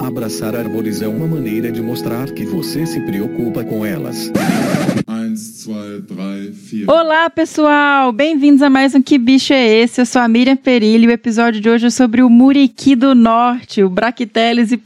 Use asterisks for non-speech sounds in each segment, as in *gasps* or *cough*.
Abraçar árvores é uma maneira de mostrar que você se preocupa com elas. Olá, pessoal! Bem-vindos a mais um Que Bicho é Esse? Eu sou a Miriam Perilli e o episódio de hoje é sobre o Muriqui do Norte, o Bracteles. E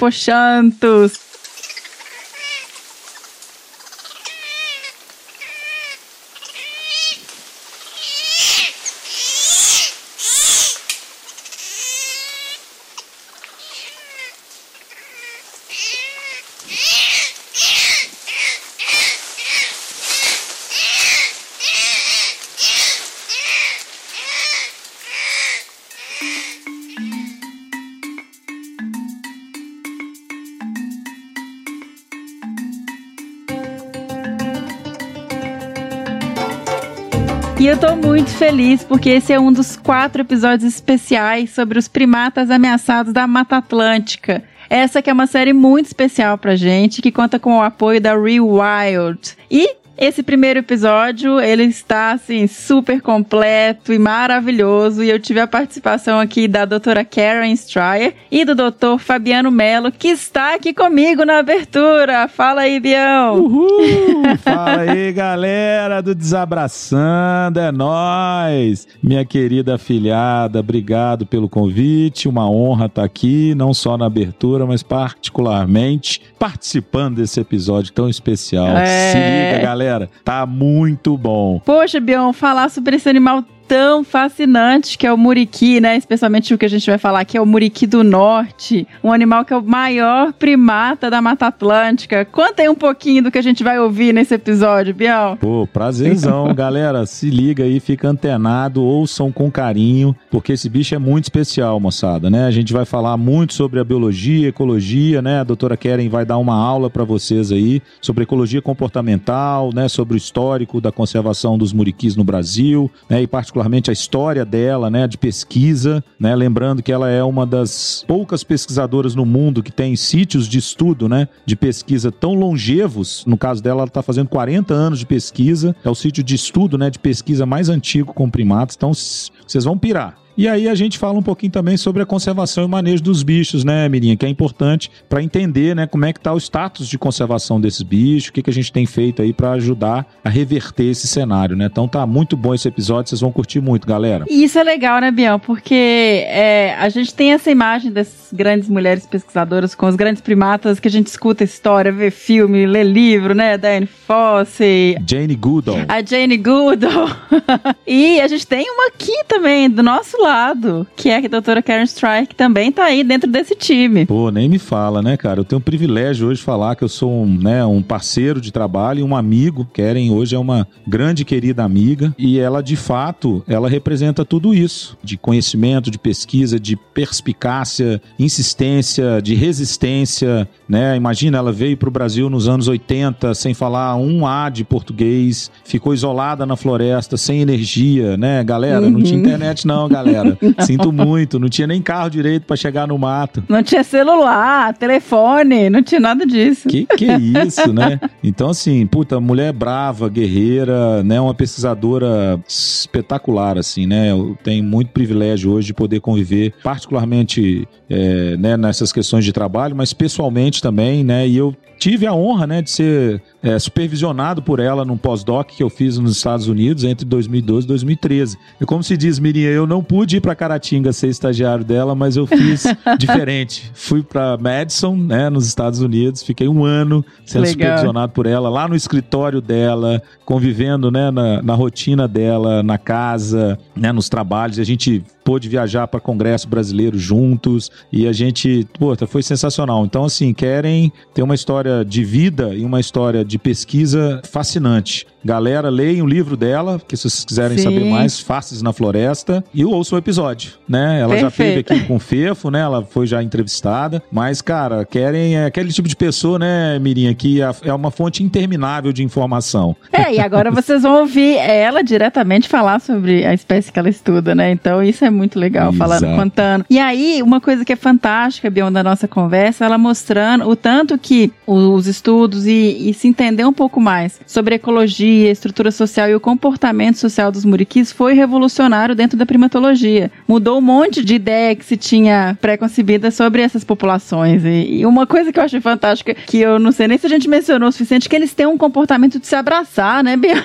feliz porque esse é um dos quatro episódios especiais sobre os primatas ameaçados da Mata Atlântica. Essa que é uma série muito especial pra gente, que conta com o apoio da Rewild. E esse primeiro episódio, ele está, assim, super completo e maravilhoso. E eu tive a participação aqui da doutora Karen Stryer e do doutor Fabiano Melo, que está aqui comigo na abertura. Fala aí, Bião! Uhul! *laughs* Fala aí, galera do Desabraçando, é nóis! Minha querida afilhada, obrigado pelo convite. Uma honra estar aqui, não só na abertura, mas particularmente participando desse episódio tão especial. É... Se liga, galera galera. Tá muito bom. Poxa, Bion, falar sobre esse animal tão fascinante que é o muriqui, né? Especialmente o que a gente vai falar aqui é o muriqui do norte, um animal que é o maior primata da Mata Atlântica. Conta aí um pouquinho do que a gente vai ouvir nesse episódio, Biel. Pô, prazerzão, *laughs* galera. Se liga aí, fica antenado, ouçam com carinho, porque esse bicho é muito especial, moçada, né? A gente vai falar muito sobre a biologia, ecologia, né? A doutora Keren vai dar uma aula para vocês aí sobre ecologia comportamental, né? Sobre o histórico da conservação dos muriquis no Brasil, né? E particularmente particularmente a história dela, né, de pesquisa, né, lembrando que ela é uma das poucas pesquisadoras no mundo que tem sítios de estudo, né, de pesquisa tão longevos. No caso dela, ela está fazendo 40 anos de pesquisa. É o sítio de estudo, né, de pesquisa mais antigo com primatas. Então, vocês vão pirar. E aí a gente fala um pouquinho também sobre a conservação e manejo dos bichos, né, Mirinha? Que é importante para entender, né, como é que tá o status de conservação desses bichos, o que, que a gente tem feito aí para ajudar a reverter esse cenário, né? Então tá muito bom esse episódio, vocês vão curtir muito, galera. E isso é legal, né, Bião? Porque é, a gente tem essa imagem dessas grandes mulheres pesquisadoras com os grandes primatas que a gente escuta história, vê filme, lê livro, né? Diane Fossey. Jane Goodall. A Jane Goodall. *laughs* e a gente tem uma aqui também, do nosso lado, que é a doutora Karen Strike, também tá aí dentro desse time. Pô, nem me fala, né, cara? Eu tenho o privilégio hoje de falar que eu sou um, né, um parceiro de trabalho e um amigo. Karen hoje é uma grande querida amiga e ela, de fato, ela representa tudo isso, de conhecimento, de pesquisa, de perspicácia, insistência, de resistência, né? Imagina, ela veio para o Brasil nos anos 80 sem falar um A de português, ficou isolada na floresta, sem energia, né, galera? Uhum. Não tinha uhum. internet não, galera galera. *laughs* Sinto muito, não tinha nem carro direito para chegar no mato. Não tinha celular, telefone, não tinha nada disso. Que que é isso, né? Então, assim, puta, mulher brava, guerreira, né? Uma pesquisadora espetacular, assim, né? Eu tenho muito privilégio hoje de poder conviver, particularmente é, né, nessas questões de trabalho, mas pessoalmente também, né? E eu tive a honra, né, de ser é, supervisionado por ela num pós-doc que eu fiz nos Estados Unidos entre 2012 e 2013. E como se diz, Miriam, eu não pude ir para Caratinga ser estagiário dela, mas eu fiz *laughs* diferente. Fui para Madison, né, nos Estados Unidos, fiquei um ano sendo Legal. supervisionado por ela, lá no escritório dela, convivendo, né, na, na rotina dela, na casa, né, nos trabalhos. A gente pôde viajar para Congresso Brasileiro juntos e a gente, puta, foi sensacional. Então, assim, querem ter uma história de vida e uma história de pesquisa fascinante. Galera, leiam o livro dela, que se vocês quiserem Sim. saber mais, Faces na Floresta, e ouçam o episódio, né? Ela Perfeito. já esteve aqui com o Fefo, né? Ela foi já entrevistada, mas, cara, querem é aquele tipo de pessoa, né, Mirinha, que é, é uma fonte interminável de informação. É, e agora *laughs* vocês vão ouvir ela diretamente falar sobre a espécie que ela estuda, né? Então isso é muito legal, Exato. falando, contando. E aí, uma coisa que é fantástica, Bion, da nossa conversa, ela mostrando o tanto que os estudos e, e se entender um pouco mais sobre ecologia morfologia, estrutura social e o comportamento social dos muriquis foi revolucionário dentro da primatologia. Mudou um monte de ideia que se tinha pré-concebida sobre essas populações. E, e, uma coisa que eu achei fantástica, que eu não sei nem se a gente mencionou o suficiente, que eles têm um comportamento de se abraçar, né, Biel?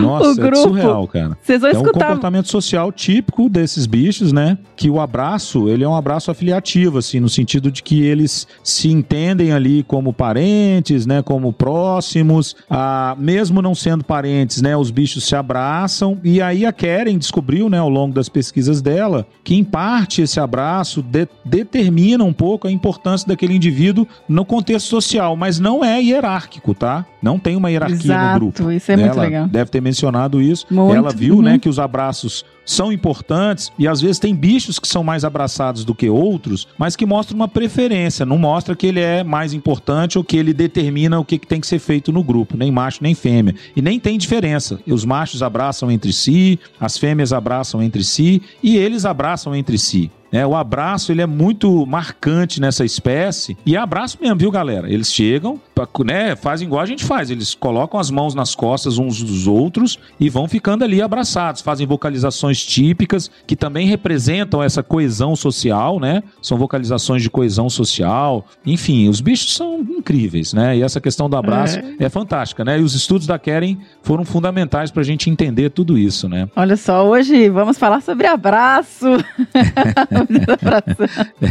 Nossa, o grupo, é surreal, cara. Vocês vão é escutar. um comportamento social típico desses bichos, né? Que o abraço, ele é um abraço afiliativo, assim, no sentido de que eles se entendem ali como parentes, né? Como próximos. Ah, mesmo não sendo parentes, né? Os bichos se abraçam. E aí a Karen descobriu, né, ao longo das pesquisas dela, que em parte esse abraço de, determina um pouco a importância daquele indivíduo no contexto social, mas não é hierárquico, tá? Não tem uma hierarquia Exato, no grupo. Isso é Ela muito legal. Deve ter mencionado isso. Muito, Ela viu, uhum. né, que os abraços são importantes e às vezes tem bichos que são mais abraçados do que outros, mas que mostram uma preferência, não mostra que ele é mais importante ou que ele determina o que, que tem que ser feito no grupo, nem macho nem fêmea. E nem tem diferença. Os machos abraçam entre si, as fêmeas abraçam entre si e eles abraçam entre si. É, o abraço ele é muito marcante nessa espécie e é abraço mesmo, viu, galera? Eles chegam, né, fazem igual a gente faz, eles colocam as mãos nas costas uns dos outros e vão ficando ali abraçados, fazem vocalizações típicas que também representam essa coesão social, né? São vocalizações de coesão social. Enfim, os bichos são incríveis, né? E essa questão do abraço é, é fantástica, né? E os estudos da Keren foram fundamentais para a gente entender tudo isso, né? Olha só, hoje vamos falar sobre abraço. *laughs*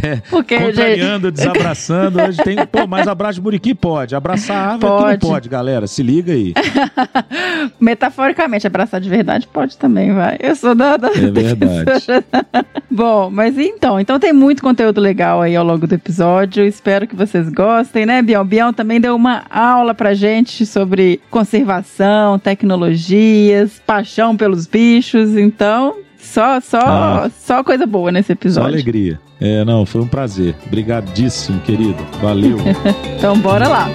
É, *laughs* Porque, contrariando, gente... desabraçando. Hoje tem. Pô, mas abraço de muriqui pode. Abraçar a árvore pode. não pode, galera. Se liga aí. *laughs* Metaforicamente, abraçar de verdade pode também, vai. Eu sou da. da é verdade. *laughs* Bom, mas então, então tem muito conteúdo legal aí ao longo do episódio. Espero que vocês gostem, né, Bião? Bião também deu uma aula pra gente sobre conservação, tecnologias, paixão pelos bichos. Então, só, só, ah. só coisa boa nesse episódio. Só alegria. É, não, foi um prazer. Obrigadíssimo, querido. Valeu. *laughs* então, bora lá.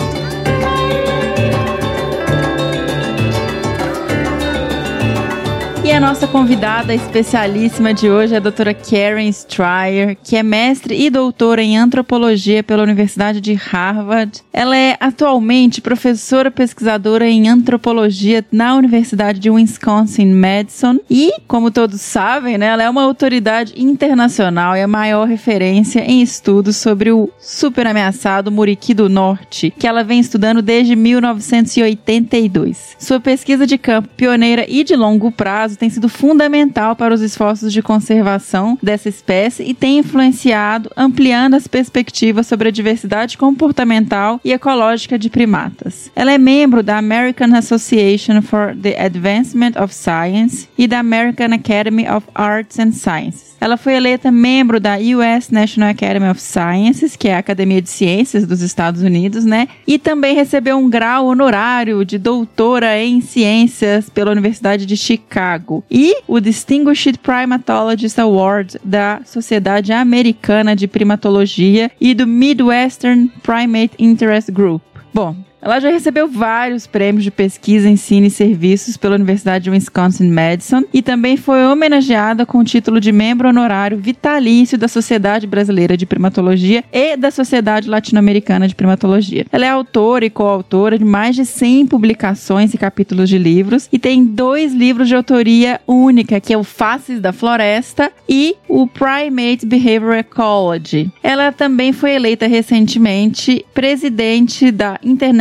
E a nossa convidada especialíssima de hoje é a doutora Karen Stryer, que é mestre e doutora em antropologia pela Universidade de Harvard. Ela é atualmente professora pesquisadora em antropologia na Universidade de Wisconsin-Madison e, como todos sabem, né, ela é uma autoridade internacional e a maior referência em estudos sobre o super ameaçado Muriqui do Norte, que ela vem estudando desde 1982. Sua pesquisa de campo pioneira e de longo prazo tem sido fundamental para os esforços de conservação dessa espécie e tem influenciado, ampliando as perspectivas sobre a diversidade comportamental e ecológica de primatas. Ela é membro da American Association for the Advancement of Science e da American Academy of Arts and Sciences. Ela foi eleita membro da US National Academy of Sciences, que é a Academia de Ciências dos Estados Unidos, né? E também recebeu um grau honorário de doutora em ciências pela Universidade de Chicago. E o Distinguished Primatologist Award da Sociedade Americana de Primatologia e do Midwestern Primate Interest Group. Bom, ela já recebeu vários prêmios de pesquisa, ensino e serviços pela Universidade de Wisconsin-Madison e também foi homenageada com o título de membro honorário vitalício da Sociedade Brasileira de Primatologia e da Sociedade Latino-Americana de Primatologia. Ela é autora e coautora de mais de 100 publicações e capítulos de livros e tem dois livros de autoria única, que é o Faces da Floresta e o Primate Behavior Ecology. Ela também foi eleita recentemente presidente da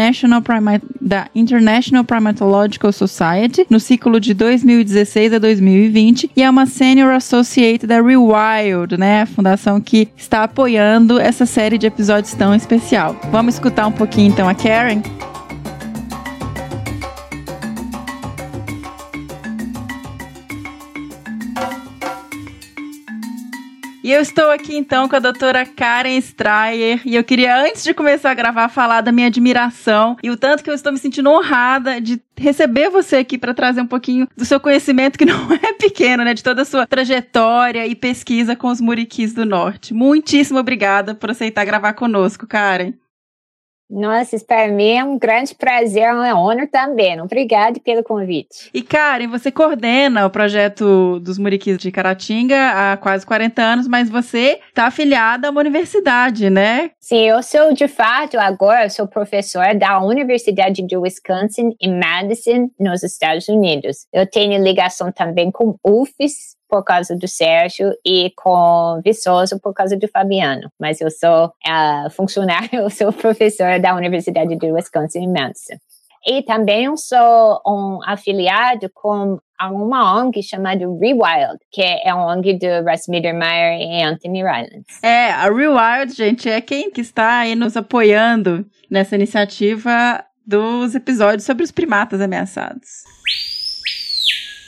International da International Primatological Society no ciclo de 2016 a 2020 e é uma Senior Associate da Rewild, né? A fundação que está apoiando essa série de episódios tão especial. Vamos escutar um pouquinho então a Karen? E eu estou aqui então com a doutora Karen Strayer e eu queria, antes de começar a gravar, falar da minha admiração e o tanto que eu estou me sentindo honrada de receber você aqui para trazer um pouquinho do seu conhecimento, que não *laughs* é pequeno, né? De toda a sua trajetória e pesquisa com os muriquis do norte. Muitíssimo obrigada por aceitar gravar conosco, Karen. Nossa, para mim é um grande prazer, uma honra também. Obrigada pelo convite. E Karen, você coordena o projeto dos Muriquis de Caratinga há quase 40 anos, mas você está afiliada a uma universidade, né? Sim, eu sou de fato agora sou professora da Universidade de Wisconsin em Madison, nos Estados Unidos. Eu tenho ligação também com UFES, por causa do Sérgio e com Viçoso por causa do Fabiano. Mas eu sou uh, funcionário, *laughs* eu sou professora da Universidade de Wisconsin Madison. E também sou um afiliado com uma ONG chamada Rewild, que é uma ONG do Russ Mittermeier e Anthony Rylands. É, a Rewild, gente, é quem que está aí nos apoiando nessa iniciativa dos episódios sobre os primatas ameaçados.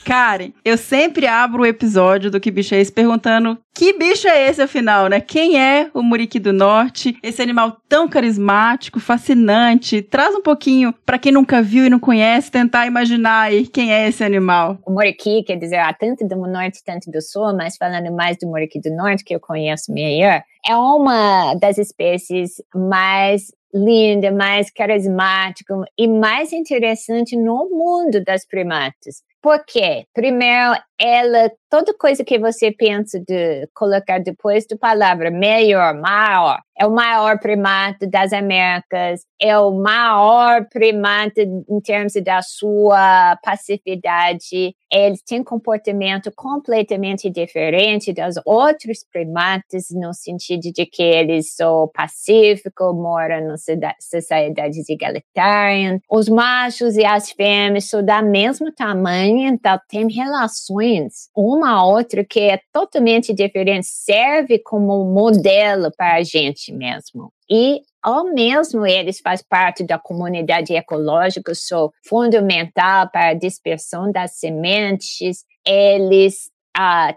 Karen, eu sempre abro o episódio do Que Bicho é Esse perguntando que bicho é esse, afinal, né? Quem é o Muriqui do Norte? Esse animal tão carismático, fascinante. Traz um pouquinho, para quem nunca viu e não conhece, tentar imaginar aí quem é esse animal. O Muriqui, quer dizer, há tanto do Norte, tanto do Sul, mas falando mais do Muriqui do Norte, que eu conheço melhor, é uma das espécies mais linda, mais carismática e mais interessante no mundo das primatas. Por quê? Primeiro, ela, toda coisa que você pensa de colocar depois da palavra melhor, maior, é o maior primata das Américas, é o maior primata em termos da sua passividade. Ele tem comportamento completamente diferente dos outros primatas, no sentido de que eles são pacíficos, moram na sociedades igualitárias. Os machos e as fêmeas são da mesmo tamanho, então tem relações uma outra que é totalmente diferente, serve como modelo para a gente mesmo. E ao mesmo eles fazem parte da comunidade ecológica, são fundamental para a dispersão das sementes, eles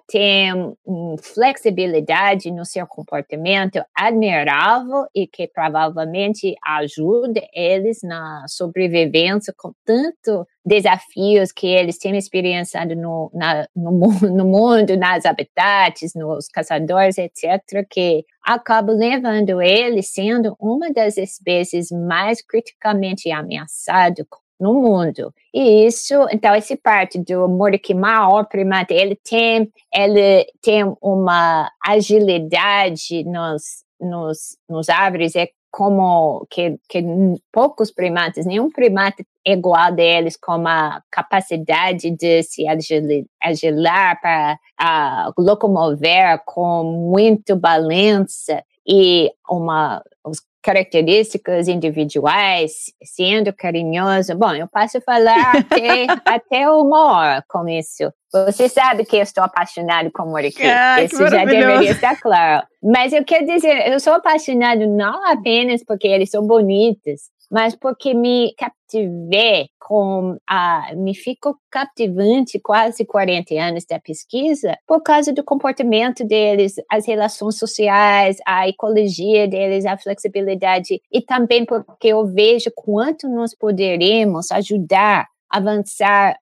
tem um, flexibilidade no seu comportamento admirável e que provavelmente ajuda eles na sobrevivência com tanto desafios que eles têm experienciado no, na, no, *laughs* no mundo, nas habitats, nos caçadores, etc., que acaba levando eles sendo uma das espécies mais criticamente ameaçadas no mundo. E isso, então, esse parte do Mordecai maior primata, ele tem, ele tem uma agilidade nos, nos, nos árvores, é como que, que poucos primatas, nenhum primata é igual deles com a capacidade de se agilar para uh, locomover com muito balança e uma os características individuais, sendo carinhoso. Bom, eu posso falar até, *laughs* até uma hora com isso. Você sabe que eu estou apaixonado com Moriquê. Ah, isso já deveria estar claro. Mas eu quero dizer, eu sou apaixonado não apenas porque eles são bonitos, mas porque me captivei com a, me ficou captivante quase 40 anos da pesquisa por causa do comportamento deles, as relações sociais, a ecologia deles, a flexibilidade e também porque eu vejo quanto nós poderemos ajudar a avançar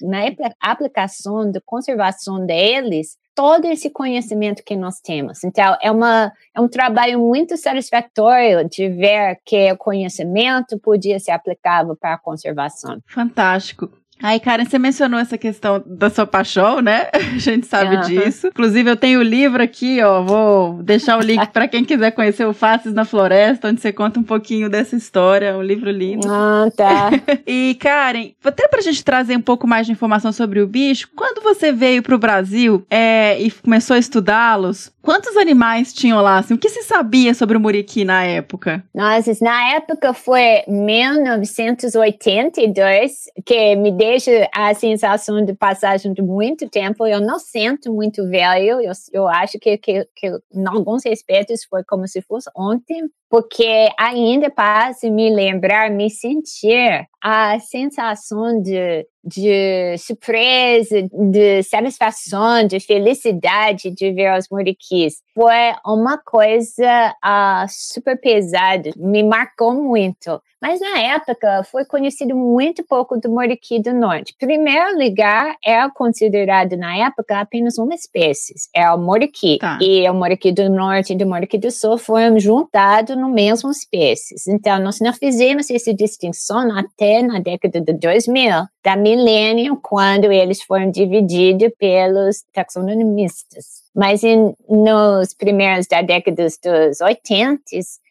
na aplicação da conservação deles todo esse conhecimento que nós temos. Então, é, uma, é um trabalho muito satisfatório de ver que o conhecimento podia ser aplicável para a conservação. Fantástico. Aí, Karen, você mencionou essa questão da sua paixão, né? *laughs* A gente sabe uhum. disso. Inclusive, eu tenho o livro aqui, ó. Vou deixar o link *laughs* para quem quiser conhecer o Faces na Floresta, onde você conta um pouquinho dessa história. Um livro lindo. Ah, tá. *laughs* e, Karen, até pra gente trazer um pouco mais de informação sobre o bicho, quando você veio pro Brasil é, e começou a estudá-los, quantos animais tinham lá? Assim, o que se sabia sobre o muriqui na época? Nossa, na época foi 1982 que me deu deixa a sensação de passagem de muito tempo. Eu não sinto muito velho. Eu, eu acho que, que, que, em alguns aspectos, foi como se fosse ontem, porque ainda para me lembrar, me sentir a sensação de, de surpresa, de satisfação, de felicidade de ver os muriquis. Foi uma coisa uh, super pesada, me marcou muito. Mas na época foi conhecido muito pouco do moriqui do norte. Primeiro lugar, é considerado na época apenas uma espécie, é o moriqui. Tá. E o moriqui do norte e do moriqui do sul foram juntados no mesmo espécies. Então, nós não fizemos essa distinção até na década de 2000, da milênio, quando eles foram divididos pelos taxonomistas. Mas em, nos primeiros da década dos 80,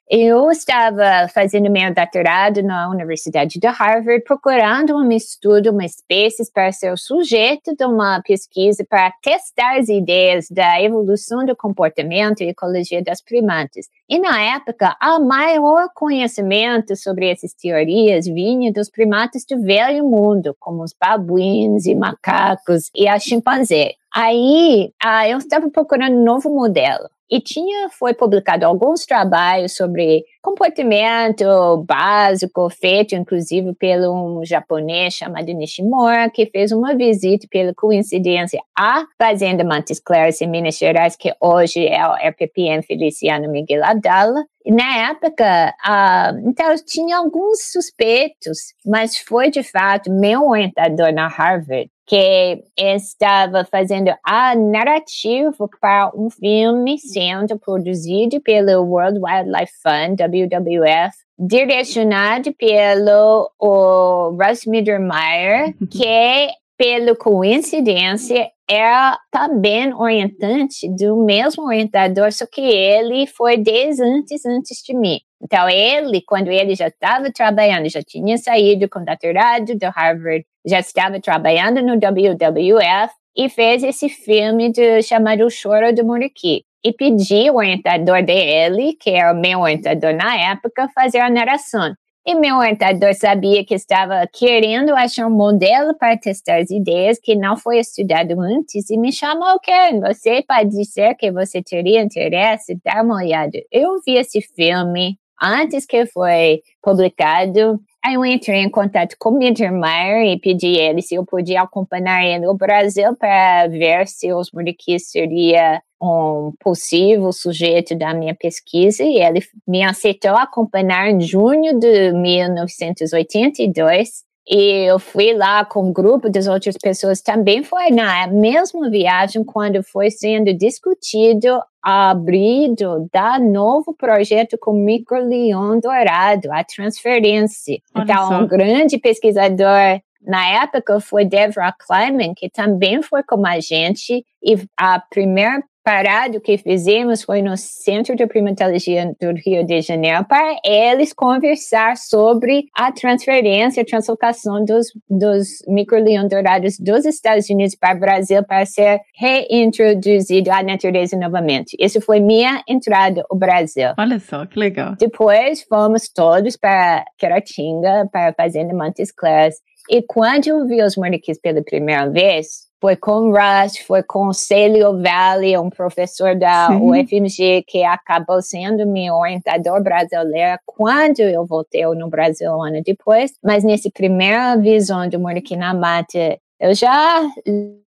eu estava fazendo meu doutorado na Universidade de Harvard, procurando um estudo, uma espécie para ser o sujeito de uma pesquisa para testar as ideias da evolução do comportamento e ecologia das primatas. E na época, o maior conhecimento sobre essas teorias vinha dos primatas do velho mundo, como os babuínos e macacos e a chimpanzé. Aí, ah, eu estava procurando um novo modelo. E tinha, foi publicado alguns trabalhos sobre comportamento básico, feito inclusive pelo um japonês chamado Nishimura, que fez uma visita pela coincidência à Fazenda Montes Claros em Minas Gerais, que hoje é o RPPM Feliciano Miguel Adala. Na época, uh, então tinha alguns suspeitos, mas foi de fato meu orientador na Harvard que estava fazendo a narrativa para um filme sendo produzido pelo World Wildlife Fund, WWF, direcionado pelo o Russ Mittermeier, *laughs* que, pela coincidência, era também orientante do mesmo orientador, só que ele foi 10 antes antes de mim. Então, ele, quando ele já estava trabalhando, já tinha saído com doutorado do Harvard, já estava trabalhando no WWF e fez esse filme de, chamado O Choro do Muriqui. E pediu o orientador dele, que era o meu orientador na época, fazer a narração. E meu orientador sabia que estava querendo achar um modelo para testar as ideias que não foi estudado antes e me chamou, Karen, você pode dizer que você teria interesse, dá uma olhada. Eu vi esse filme, antes que foi publicado, eu entrei em contato com o Mittermeier e pedi ele se eu podia acompanhar ele no Brasil para ver se os muriquis seria um possível sujeito da minha pesquisa. E ele me aceitou acompanhar em junho de 1982 e eu fui lá com um grupo das outras pessoas. Também foi na mesma viagem quando foi sendo discutido abrido da novo projeto com microleão dourado, a transferência. Olha então, só. um grande pesquisador na época foi Deborah Kleiman, que também foi como a gente, e a primeira parado que fizemos foi no Centro de Primatologia do Rio de Janeiro para eles conversar sobre a transferência, a translocação dos, dos microleões dourados dos Estados Unidos para o Brasil para ser reintroduzido à natureza novamente. Isso foi minha entrada ao Brasil. Olha só, que legal. Depois fomos todos para Queratinga, para a Fazenda Montes Claros. E quando eu vi os moriquis pela primeira vez, foi com Rush, foi com Celio Valley, um professor da Sim. UFMG que acabou sendo meu orientador brasileiro quando eu voltei no Brasil um ano depois. Mas nessa primeira visão do Muriquina Mate, eu já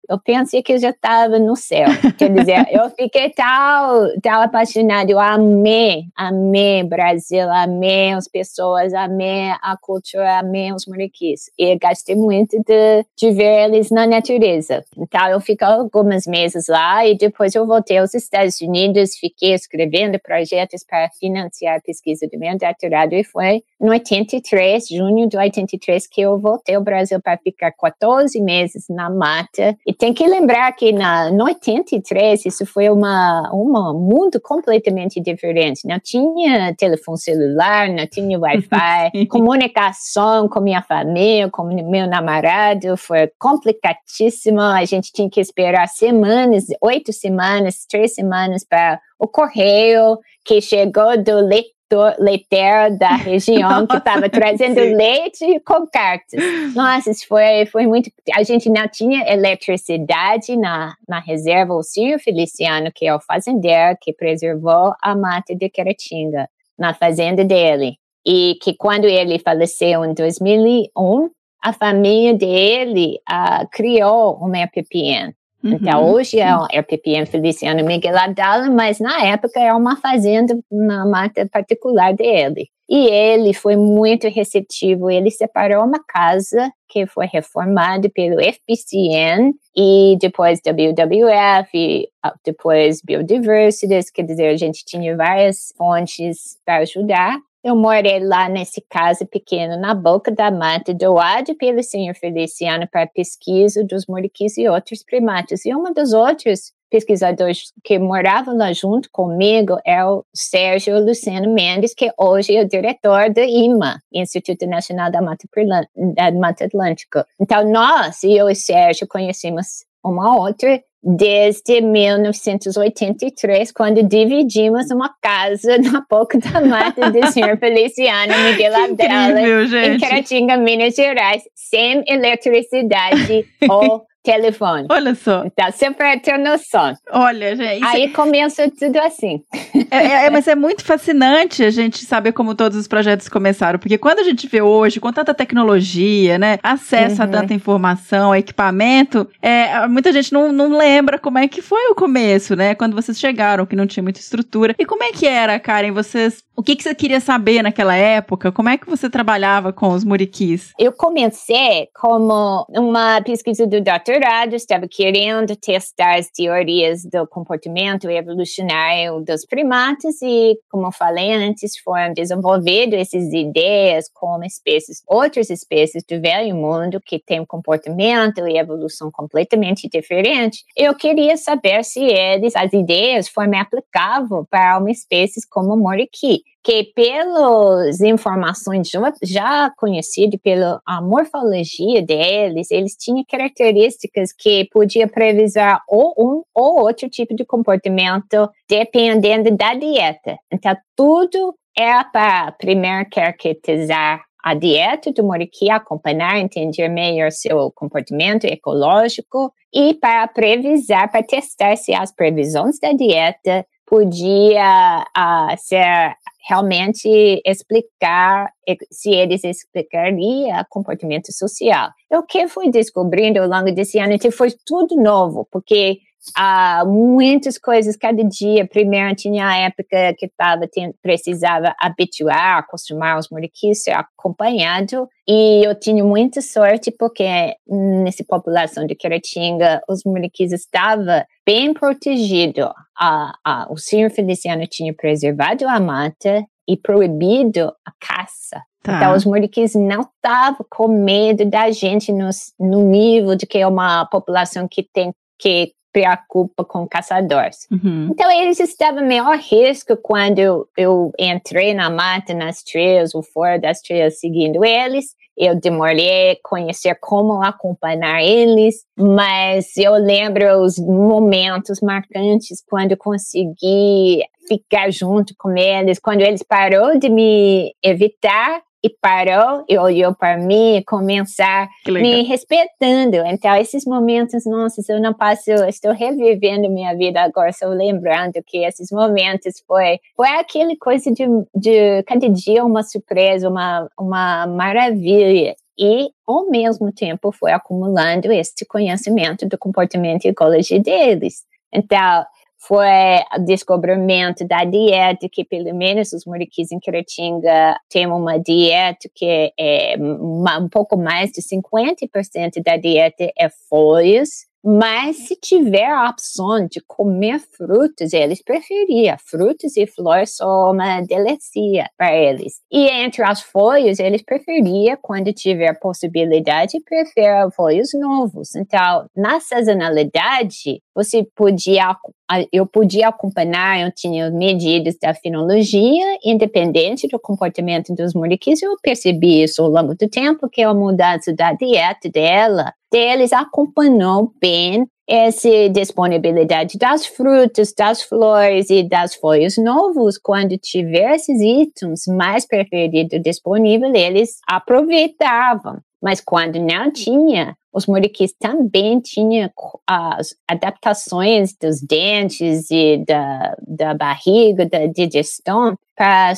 eu pensei que eu já estava no céu. Quer dizer, eu fiquei tal, tal apaixonada. Eu amei, amei Brasil, amei as pessoas, amei a cultura, amei os moriquis. E gostei muito de, de ver eles na natureza. Então, eu fiquei alguns meses lá e depois eu voltei aos Estados Unidos, fiquei escrevendo projetos para financiar a pesquisa do meu doutorado e foi no 83, junho de 83, que eu voltei ao Brasil para ficar 14 meses na mata e tem que lembrar que na, no 83 isso foi uma, uma mundo completamente diferente. Não tinha telefone celular, não tinha Wi-Fi, *laughs* comunicação com minha família, com meu namorado foi complicadíssimo. A gente tinha que esperar semanas, oito semanas, três semanas para o correio que chegou do leiteiro da *laughs* região que estava trazendo sim. leite com cartas. Nossa, isso foi, foi muito. A gente não tinha eletricidade na, na reserva. O Círio Feliciano, que é o fazendeiro que preservou a mata de Queratinga na fazenda dele. E que quando ele faleceu em 2001, a família dele uh, criou uma EPPN. Uhum, então, hoje é o RPPM Feliciano Miguel Adala, mas na época é uma fazenda, uma mata particular dele. E ele foi muito receptivo. Ele separou uma casa que foi reformada pelo FPCN e depois WWF e depois Biodiversity, quer dizer, a gente tinha várias fontes para ajudar. Eu morei lá nesse casa pequeno, na boca da mata, doado pelo senhor Feliciano para pesquisa dos moriquis e outros primatas. E uma das outras pesquisadores que moravam lá junto comigo é o Sérgio Luciano Mendes, que hoje é o diretor do IMA, Instituto Nacional da Mata, da Mata Atlântica. Então, nós e eu e o Sérgio conhecemos uma outra desde 1983, quando dividimos uma casa na Boca da Mata do *laughs* senhor Feliciano Miguel Abdala, em Caratinga, Minas Gerais, sem eletricidade ou *laughs* telefone. Olha só. Então, sempre é ter noção. Olha, gente. Aí é... começa tudo assim. É, é, é, mas é muito fascinante a gente saber como todos os projetos começaram, porque quando a gente vê hoje, com tanta tecnologia, né, acesso uhum. a tanta informação, equipamento, é, muita gente não, não lembra como é que foi o começo, né, quando vocês chegaram, que não tinha muita estrutura. E como é que era, Karen, vocês o que, que você queria saber naquela época? Como é que você trabalhava com os muriquis? Eu comecei como uma pesquisa do estava querendo testar as teorias do comportamento evolucionário dos primatas e, como falei antes, foram desenvolvidas essas ideias como espécies, outras espécies do velho mundo que têm um comportamento e evolução completamente diferente. Eu queria saber se eles, as ideias, foram aplicáveis para uma espécie como o moriqui que pelas informações já conhecidas, pela morfologia deles, eles tinham características que podia previsar ou um ou outro tipo de comportamento dependendo da dieta. Então, tudo é para primeiro caracterizar a dieta do moriqui, acompanhar, entender melhor seu comportamento ecológico e para previsar, para testar se as previsões da dieta podia uh, ser realmente explicar se eles explicariam comportamento social. O que fui descobrindo ao longo desse ano foi tudo novo, porque há muitas coisas cada dia. Primeiro tinha a época que tava precisava habituar, acostumar os moriquis ser acompanhado e eu tinha muita sorte porque nessa população de Queratinga os moriquis estavam bem protegidos. A, a, o senhor Feliciano tinha preservado a mata e proibido a caça. Tá. Então, os moriquis não estavam com medo da gente no, no nível de que é uma população que tem que preocupa com caçadores. Uhum. Então, eles estavam maior risco quando eu, eu entrei na mata, nas trilhas, ou fora das trilhas, seguindo eles. Eu demorei a conhecer como acompanhar eles, mas eu lembro os momentos marcantes quando consegui ficar junto com eles, quando eles parou de me evitar e parou e olhou para mim e começar me respeitando. Então, esses momentos, nossa, eu não passo, estou revivendo minha vida agora, estou lembrando que esses momentos foi, foi aquele coisa de, de cada dia uma surpresa, uma, uma maravilha. E, ao mesmo tempo, foi acumulando este conhecimento do comportamento e ecologia deles. Então, foi o descobrimento da dieta, que pelo menos os muriquis em Quiratinga têm uma dieta que é um pouco mais de 50% da dieta é folhas, mas se tiver a opção de comer frutas, eles preferiam. Frutas e flores são uma delícia para eles. E entre as folhas, eles preferiam, quando tiver possibilidade, preferem folhas novos. Então, na sazonalidade, você podia, eu podia acompanhar, eu tinha medidas da finologia, independente do comportamento dos muriquis, eu percebi isso ao longo do tempo, que a mudança da dieta dela deles acompanhou bem essa disponibilidade das frutas, das flores e das folhas novos. Quando tiver esses itens mais preferidos disponíveis, eles aproveitavam. Mas quando não tinha, os moriquis também tinham as adaptações dos dentes e da, da barriga, da digestão, para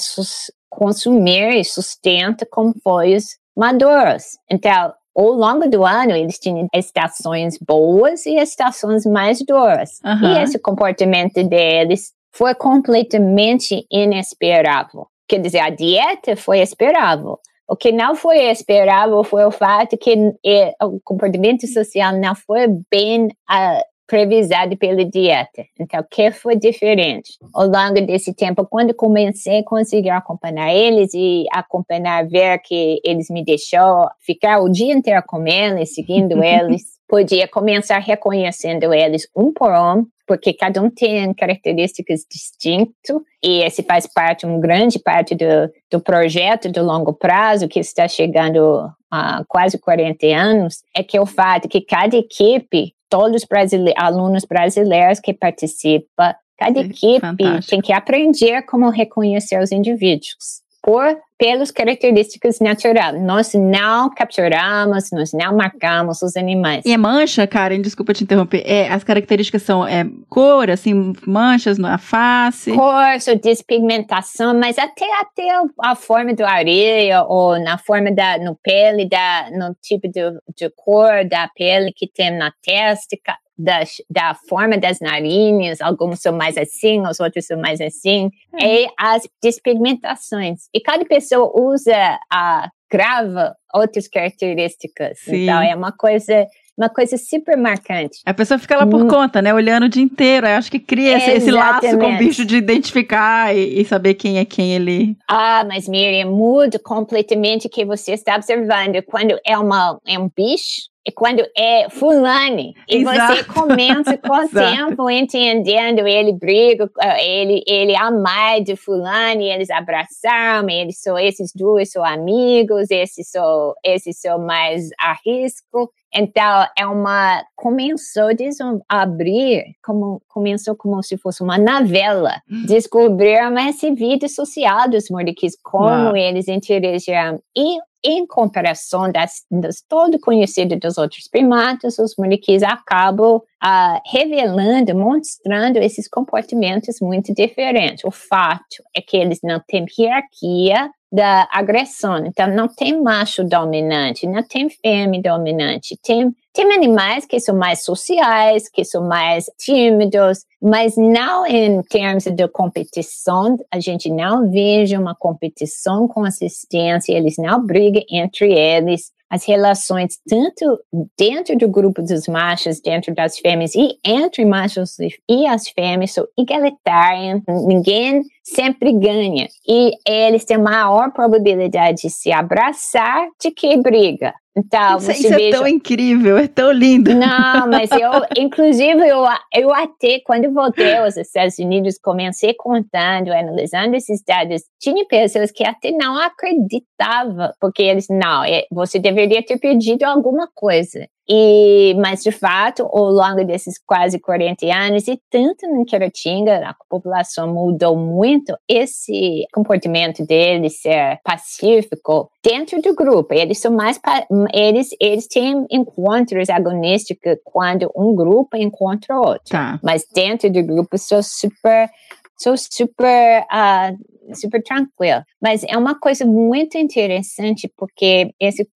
consumir sustento com folhas maduras. Então, ao longo do ano, eles tinham estações boas e estações mais duras. Uhum. E esse comportamento deles foi completamente inesperável. quer dizer, a dieta foi esperável. O que não foi esperável foi o fato que eh, o comportamento social não foi bem uh, previsado pela dieta. Então, o que foi diferente? Ao longo desse tempo, quando comecei a conseguir acompanhar eles e acompanhar, ver que eles me deixou ficar o dia inteiro com eles, seguindo *laughs* eles, podia começar reconhecendo eles um por um, porque cada um tem características distintas e esse faz parte, uma grande parte do, do projeto de longo prazo que está chegando a quase 40 anos, é que o fato que cada equipe todos os brasile alunos brasileiros que participam, cada equipe fantástico. tem que aprender como reconhecer os indivíduos por pelas características naturais. Nós não capturamos, nós não marcamos os animais. E é mancha, Karen, desculpa te interromper. É, as características são é, cor, assim, manchas na face? Cor, despigmentação, mas até, até a forma do areia, ou na forma da no pele, da, no tipo de, de cor da pele que tem na testa, da, da forma das narinas, alguns são mais assim, os outros são mais assim, é. e as despigmentações. E cada pessoa usa, a, grava outras características. Sim. Então, é uma coisa uma coisa super marcante. A pessoa fica lá por hum. conta, né? Olhando o dia inteiro. Eu acho que cria esse, esse, laço com o bicho de identificar e, e, saber quem é quem ele. Ah, mas Miriam, muda completamente o que você está observando. Quando é, uma, é um bicho, quando é fulane, e Exato. você começa *laughs* com o tempo entendendo, ele briga, eh, ele, ele amar de fulane, eles abraçaram, eles são, esses dois são amigos, esses são, esses são mais a risco. Então, é uma, começou a abrir, como, começou como se fosse uma novela, hum. descobrir essa vida social dos mordicais, como eles interagiam. E em comparação das, das todo conhecido dos outros primatas, os muriquis acabam uh, revelando, mostrando esses comportamentos muito diferentes. O fato é que eles não têm hierarquia da agressão. Então, não tem macho dominante, não tem fêmea dominante. Tem, tem animais que são mais sociais, que são mais tímidos, mas não em termos de competição. A gente não veja uma competição com assistência, eles não brigam entre eles as relações tanto dentro do grupo dos machos, dentro das fêmeas e entre machos e as fêmeas são igualitárias. Ninguém sempre ganha e eles têm maior probabilidade de se abraçar de que briga. Então, isso, isso é tão incrível, é tão lindo. Não, mas eu, *laughs* inclusive, eu, eu até, quando voltei aos Estados Unidos, comecei contando, analisando esses dados, tinha pessoas que até não acreditavam, porque eles, não, é, você deveria ter pedido alguma coisa. E, mas, de fato, ao longo desses quase 40 anos, e tanto em Queratinga, a população mudou muito, esse comportamento deles ser pacífico dentro do grupo. Eles são mais, eles, eles têm encontros agonísticos quando um grupo encontra outro. Tá. Mas dentro do grupo são super sou super, uh, super tranquila. Mas é uma coisa muito interessante porque esse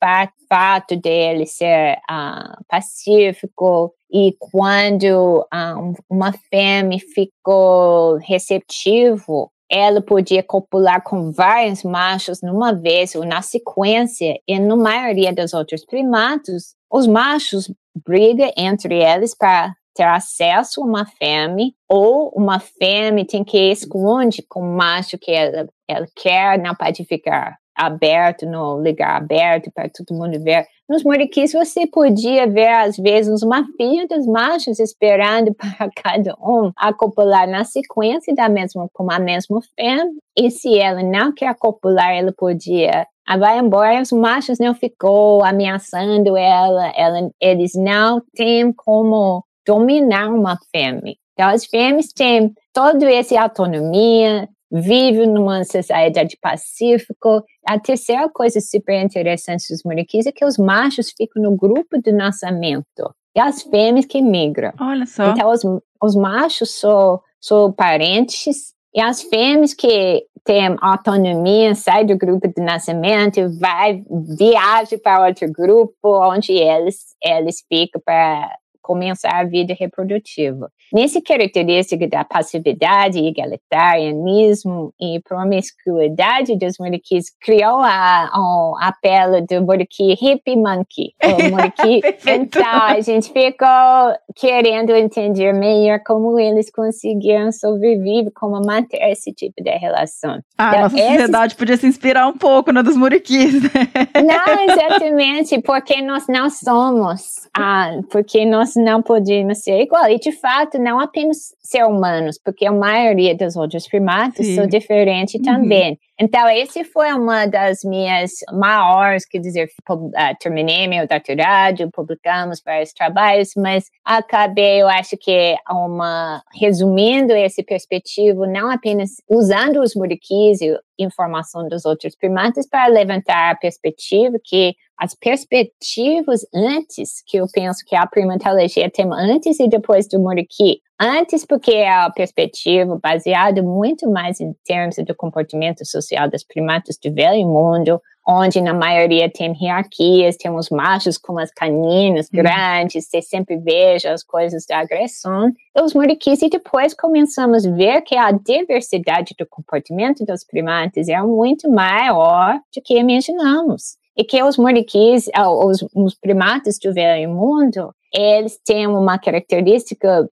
fato dele ser uh, pacífico e quando uh, uma fêmea ficou receptivo, ela podia copular com vários machos numa vez ou na sequência, e na maioria dos outros primatos, os machos brigam entre eles para ter acesso a uma fêmea, ou uma fêmea tem que esconde com o macho que ela, ela quer, não pode ficar aberto, no lugar aberto para todo mundo ver. Nos moriquis você podia ver, às vezes, uma filha dos machos esperando *laughs* para cada um acopular na sequência da mesma, com a mesma fêmea, e se ela não quer acopular, ela podia ah, vai embora, os machos não ficou ameaçando ela, ela, eles não têm como dominar uma fêmea. Então, as fêmeas têm toda essa autonomia, vivem numa sociedade pacífica. A terceira coisa super interessante dos muriquis é que os machos ficam no grupo de nascimento e as fêmeas que migram. Olha só. Então, os, os machos são, são parentes e as fêmeas que têm autonomia saem do grupo de nascimento e vai, viaja para outro grupo, onde eles, eles ficam para começar a vida reprodutiva. Nessa característica da passividade, egalitarianismo e promiscuidade dos muriquis, criou a, a apelo do muriqui hippie monkey, *laughs* então, a gente ficou querendo entender melhor como eles conseguiram sobreviver, como manter esse tipo de relação. Ah, então, nossa sociedade podia se inspirar um pouco na dos muriquis, né? Não, exatamente, porque nós não somos, ah, porque nós não podemos ser igual. E, de fato, não apenas ser humanos, porque a maioria dos outros primatas Sim. são diferentes uhum. também. Então, esse foi uma das minhas maiores, quer dizer, uh, terminei meu doutorado, publicamos vários trabalhos, mas acabei, eu acho que uma, resumindo esse perspectivo, não apenas usando os muriquis e informação dos outros primatas para levantar a perspectiva que as perspectivas antes, que eu penso que a primatologia tem antes e depois do muriqui, Antes, porque é a perspectiva baseada muito mais em termos do comportamento social das primatas do velho mundo, onde na maioria tem hierarquias, tem os machos com as caninas uhum. grandes, você sempre veja as coisas da agressão. Os muriquis, e depois começamos a ver que a diversidade do comportamento dos primatas é muito maior do que imaginamos. E que os muriquis, ah, os, os primatas do velho mundo, eles têm uma característica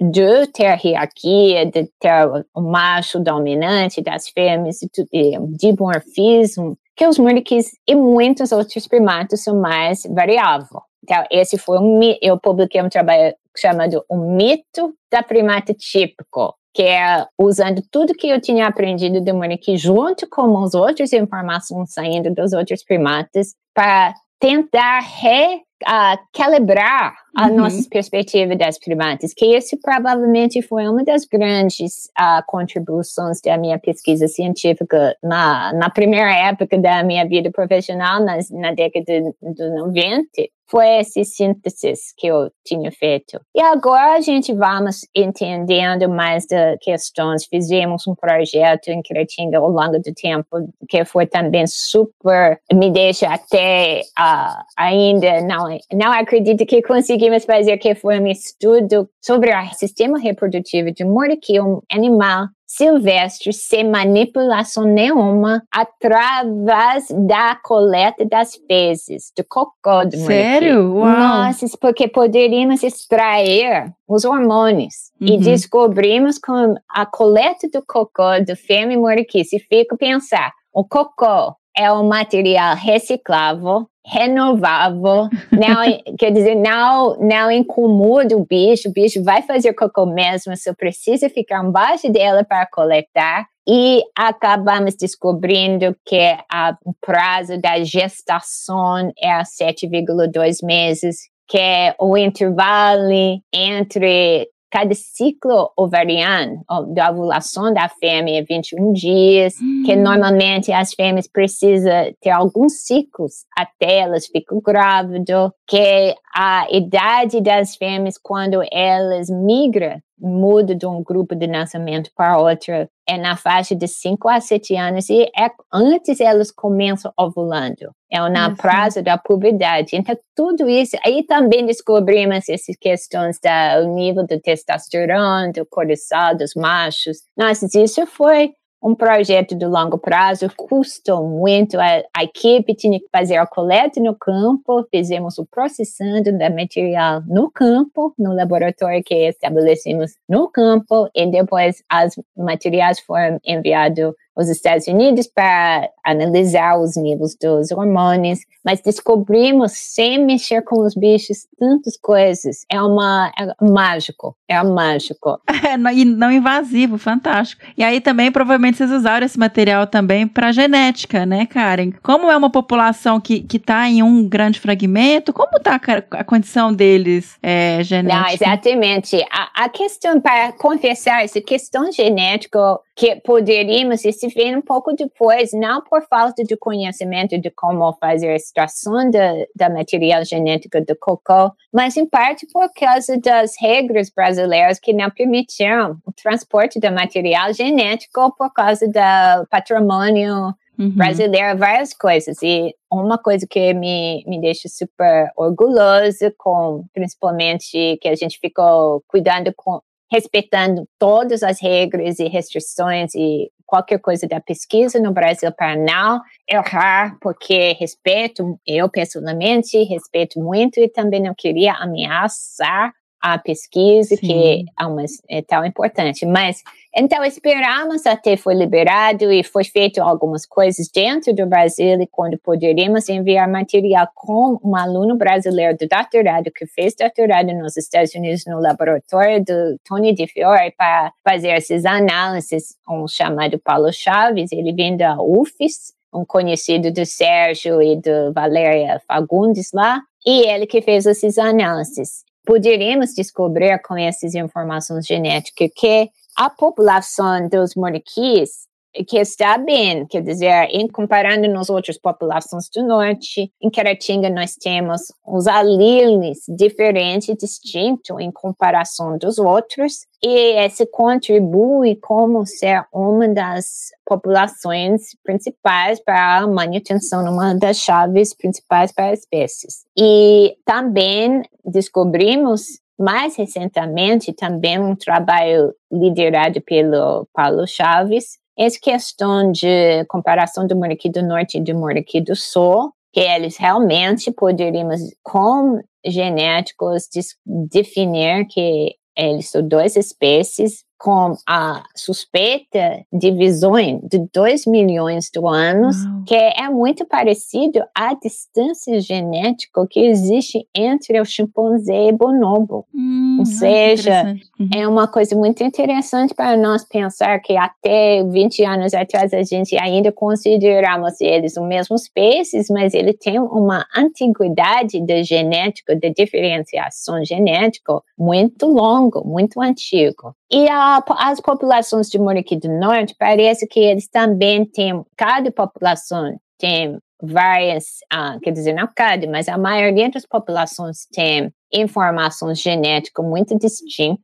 de ter hierarquia, de ter o macho dominante das fêmeas, de dimorfismo, que os muriquis e muitos outros primatas são mais variáveis. Então, esse foi um eu publiquei um trabalho chamado O Mito da Primata Típico, que é usando tudo que eu tinha aprendido do muriqui junto com as outras informações saindo dos outros primatas para tentar re uh, calibrar a uhum. nossa perspectiva das primatas, que isso provavelmente foi uma das grandes uh, contribuições da minha pesquisa científica na, na primeira época da minha vida profissional, nas, na década de 90, foi esse síntese que eu tinha feito. E agora a gente vamos entendendo mais das questões. Fizemos um projeto em Cretinga ao longo do tempo, que foi também super, me deixa até uh, ainda não não acredito que conseguimos fazer que foi um estudo sobre o sistema reprodutivo de morte um animal silvestre sem manipulação nenhuma através da coleta das fezes, do cocô do Sério? Uau. Nossa, porque poderíamos extrair os hormônios uhum. e descobrimos com a coleta do cocô do fêmea moriqui, se fica pensar, o cocô é um material reciclável, renovável, *laughs* não, quer dizer, não, não incomoda o bicho, o bicho vai fazer cocô mesmo, só precisa ficar embaixo dela para coletar. E acabamos descobrindo que o prazo da gestação é 7,2 meses, que é o intervalo entre cada ciclo ovariano, da ovulação da fêmea, é 21 dias, hum. que normalmente as fêmeas precisam ter alguns ciclos até elas ficam grávidas, que a idade das fêmeas quando elas migram muda de um grupo de nascimento para outro é na faixa de 5 a 7 anos e é antes elas começam ovulando. É na uhum. prazo da puberdade. Então, tudo isso. Aí também descobrimos essas questões do nível do testosterona, do cortisol dos machos. Nossa, isso foi um projeto de longo prazo, custou muito, a, a, equipe tinha que fazer a coleta no campo, fizemos o processando da material no campo, no laboratório que estabelecemos no campo, e depois os materiais foram enviados os Estados Unidos para analisar os níveis dos hormônios, mas descobrimos, sem mexer com os bichos, tantas coisas. É uma é mágico, é mágico. *laughs* É, e não invasivo, fantástico. E aí também, provavelmente, vocês usaram esse material também para genética, né, Karen? Como é uma população que, que tá em um grande fragmento, como está a, a, condição deles é, genética? Não, exatamente. A, a questão, para confessar, essa questão genética que poderíamos se ver um pouco depois, não por falta de conhecimento de como fazer a extração da, da material genético do cocô, mas em parte por causa das regras brasileiras que não permitiam o transporte do material genético por causa do patrimônio uhum. brasileira, várias coisas. E uma coisa que me, me deixa super orgulhosa, com principalmente que a gente ficou cuidando com, respeitando todas as regras e restrições e qualquer coisa da pesquisa no Brasil para não errar, porque respeito, eu pessoalmente respeito muito e também não queria ameaçar a pesquisa, Sim. que é, uma, é tão importante. Mas, então, esperamos até foi liberado e foi feito algumas coisas dentro do Brasil e quando poderíamos enviar material com um aluno brasileiro do doutorado que fez doutorado nos Estados Unidos no laboratório do Tony de Fiore para fazer essas análises, um chamado Paulo Chaves, ele vem da UFES, um conhecido do Sérgio e do Valéria Fagundes lá, e ele que fez essas análises poderemos descobrir com essas informações genéticas que a população dos moriquis que está bem, quer dizer, em comparando nas outras populações do norte, em Caratinga nós temos os alíleos diferentes, distintos em comparação dos outros, e esse contribui como ser uma das populações principais para a manutenção, uma das chaves principais para as espécies. E também descobrimos mais recentemente também um trabalho liderado pelo Paulo Chaves essa questão de comparação do Muriqui do Norte e do Muriqui do Sul, que eles realmente poderíamos, com genéticos, definir que eles são duas espécies com a suspeita de visões de 2 milhões de anos, Uau. que é muito parecido à distância genética que existe entre o chimpanzé e o bonobo. Hum, Ou seja, uhum. é uma coisa muito interessante para nós pensar que até 20 anos atrás a gente ainda consideramos eles o mesmo espécies, mas ele tem uma antiguidade de genética, de diferenciação genética muito longo, muito antigo. E a, as populações de Muriqui do Norte, parece que eles também têm, cada população tem várias, ah, quer dizer, não cada, mas a maioria das populações tem informações genéticas muito distintas.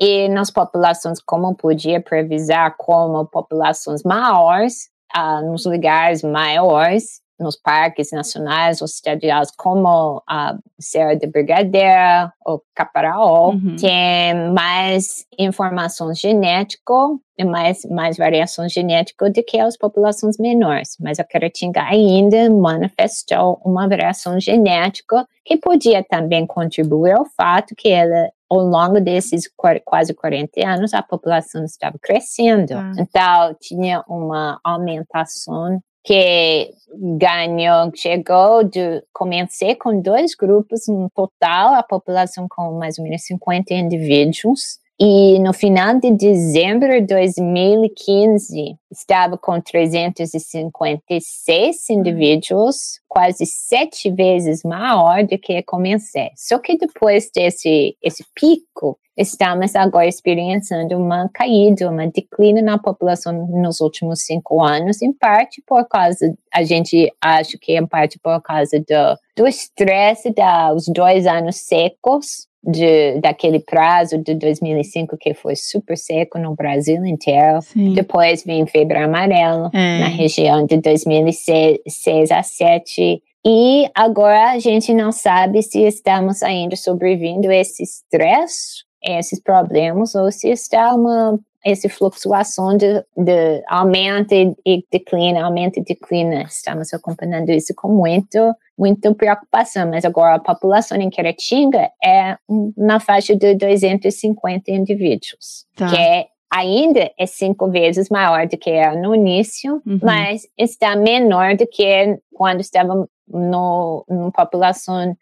E nas populações, como podia previsar, como populações maiores, ah, nos lugares maiores, nos parques nacionais ou estaduais, como a Serra de Brigadeira ou Caparaó, uhum. tem mais informações genéticas e mais, mais variações genéticas do que as populações menores. Mas a Caratinga ainda manifestou uma variação genética que podia também contribuir ao fato que ela ao longo desses quase 40 anos, a população estava crescendo. Ah. Então, tinha uma aumentação que ganhou, chegou de, comecei com dois grupos, no total, a população com mais ou menos 50 indivíduos, e no final de dezembro de 2015, estava com 356 indivíduos, quase sete vezes maior do que comecei. Só que depois desse esse pico, estamos agora experienciando uma caída, uma declínio na população nos últimos cinco anos, em parte por causa, a gente acha que em parte por causa do, do estresse dos dois anos secos, de, daquele prazo de 2005 que foi super seco no Brasil inteiro. Sim. Depois vem febre amarela é. na região de 2006 a 2007 e agora a gente não sabe se estamos ainda sobrevivendo a esse estresse esses problemas ou se está uma essa flutuação de, de aumento e declina, aumento e declina. Estamos acompanhando isso com muito, muito preocupação, mas agora a população em Queratinga é na faixa de 250 indivíduos, tá. que é ainda é cinco vezes maior do que era no início, uhum. mas está menor do que quando estava no, numa população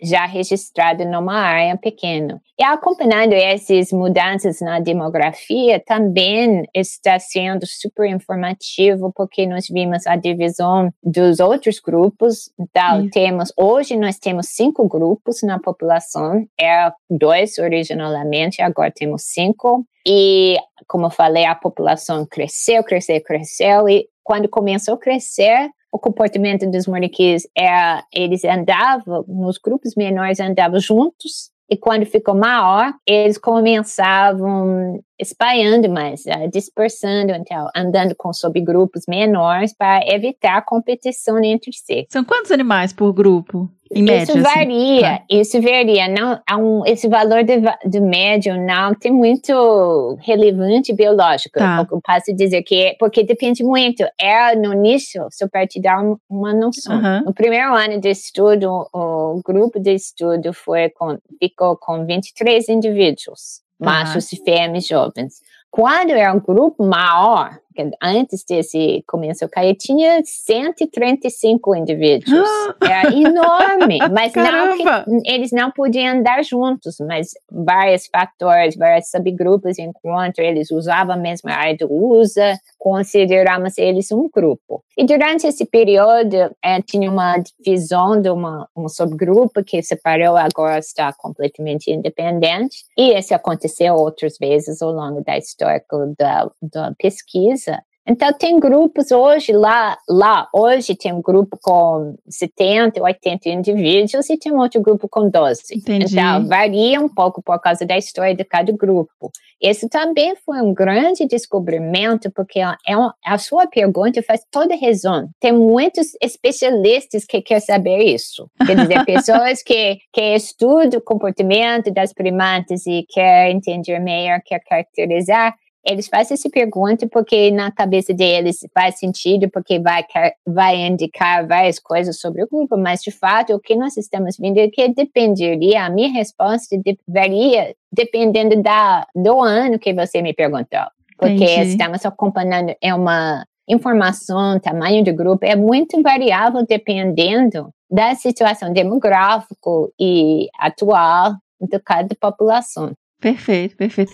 já registrada numa área pequena. E acompanhando essas mudanças na demografia, também está sendo super informativo, porque nós vimos a divisão dos outros grupos. Então, temos, hoje nós temos cinco grupos na população, era é dois originalmente, agora temos cinco. E, como falei, a população cresceu, cresceu, cresceu, e quando começou a crescer, o comportamento dos moriquis é eles andavam nos grupos menores andavam juntos e quando ficou maior, eles começavam espalhando mais, uh, dispersando, então, andando com subgrupos menores para evitar a competição entre si. São quantos animais por grupo? Em média, isso varia, assim. isso varia. Não, esse valor de, de médio não tem muito relevante biológico. Tá. Eu posso dizer que é, porque depende muito. É no início, só para te dar uma noção. Uhum. No primeiro ano de estudo, o grupo de estudo foi com, ficou com 23 indivíduos, machos e fêmeas jovens. Quando é um grupo maior, antes desse começo cair, tinha 135 indivíduos. *gasps* Era enorme, mas não eles não podiam andar juntos, mas vários fatores, vários subgrupos enquanto eles usavam a mesma área de usa, consideramos eles um grupo. E durante esse período, é, tinha uma divisão de uma, um subgrupo que separou, agora está completamente independente, e isso aconteceu outras vezes ao longo da história da, da pesquisa. Então, tem grupos hoje lá, lá hoje tem um grupo com 70, 80 indivíduos e tem outro grupo com 12. Entendi. Então, varia um pouco por causa da história de cada grupo. Esse também foi um grande descobrimento, porque é uma, a sua pergunta faz toda razão. Tem muitos especialistas que querem saber isso. Quer dizer, *laughs* pessoas que, que estudam o comportamento das primatas e querem entender melhor, querem caracterizar, eles fazem essa pergunta porque na cabeça deles faz sentido, porque vai, vai indicar várias coisas sobre o grupo, mas de fato o que nós estamos vendo é que dependeria, a minha resposta varia dependendo da, do ano que você me perguntou. Porque Entendi. estamos acompanhando, é uma informação, tamanho do grupo, é muito variável dependendo da situação demográfica e atual de cada população. Perfeito, perfeito.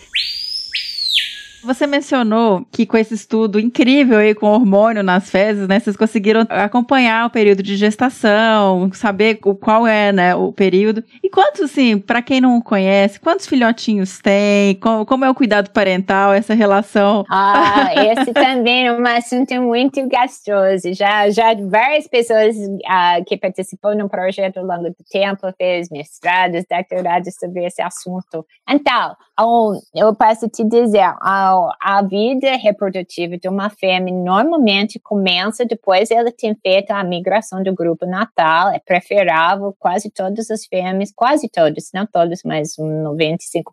Você mencionou que com esse estudo incrível aí com hormônio nas fezes, né, vocês conseguiram acompanhar o período de gestação, saber o, qual é, né, o período. E quantos, assim, para quem não conhece, quantos filhotinhos tem? Como, como, é o cuidado parental, essa relação? Ah, *laughs* esse também é um assunto muito gostoso. Já, já várias pessoas uh, que participou no projeto ao longo do tempo fez mestrados, doutorados sobre esse assunto. Então, eu posso te dizer, uh, a vida reprodutiva de uma fêmea normalmente começa depois ela tem feito a migração do grupo natal. É preferável quase todas as fêmeas, quase todas, não todas, mas 95%,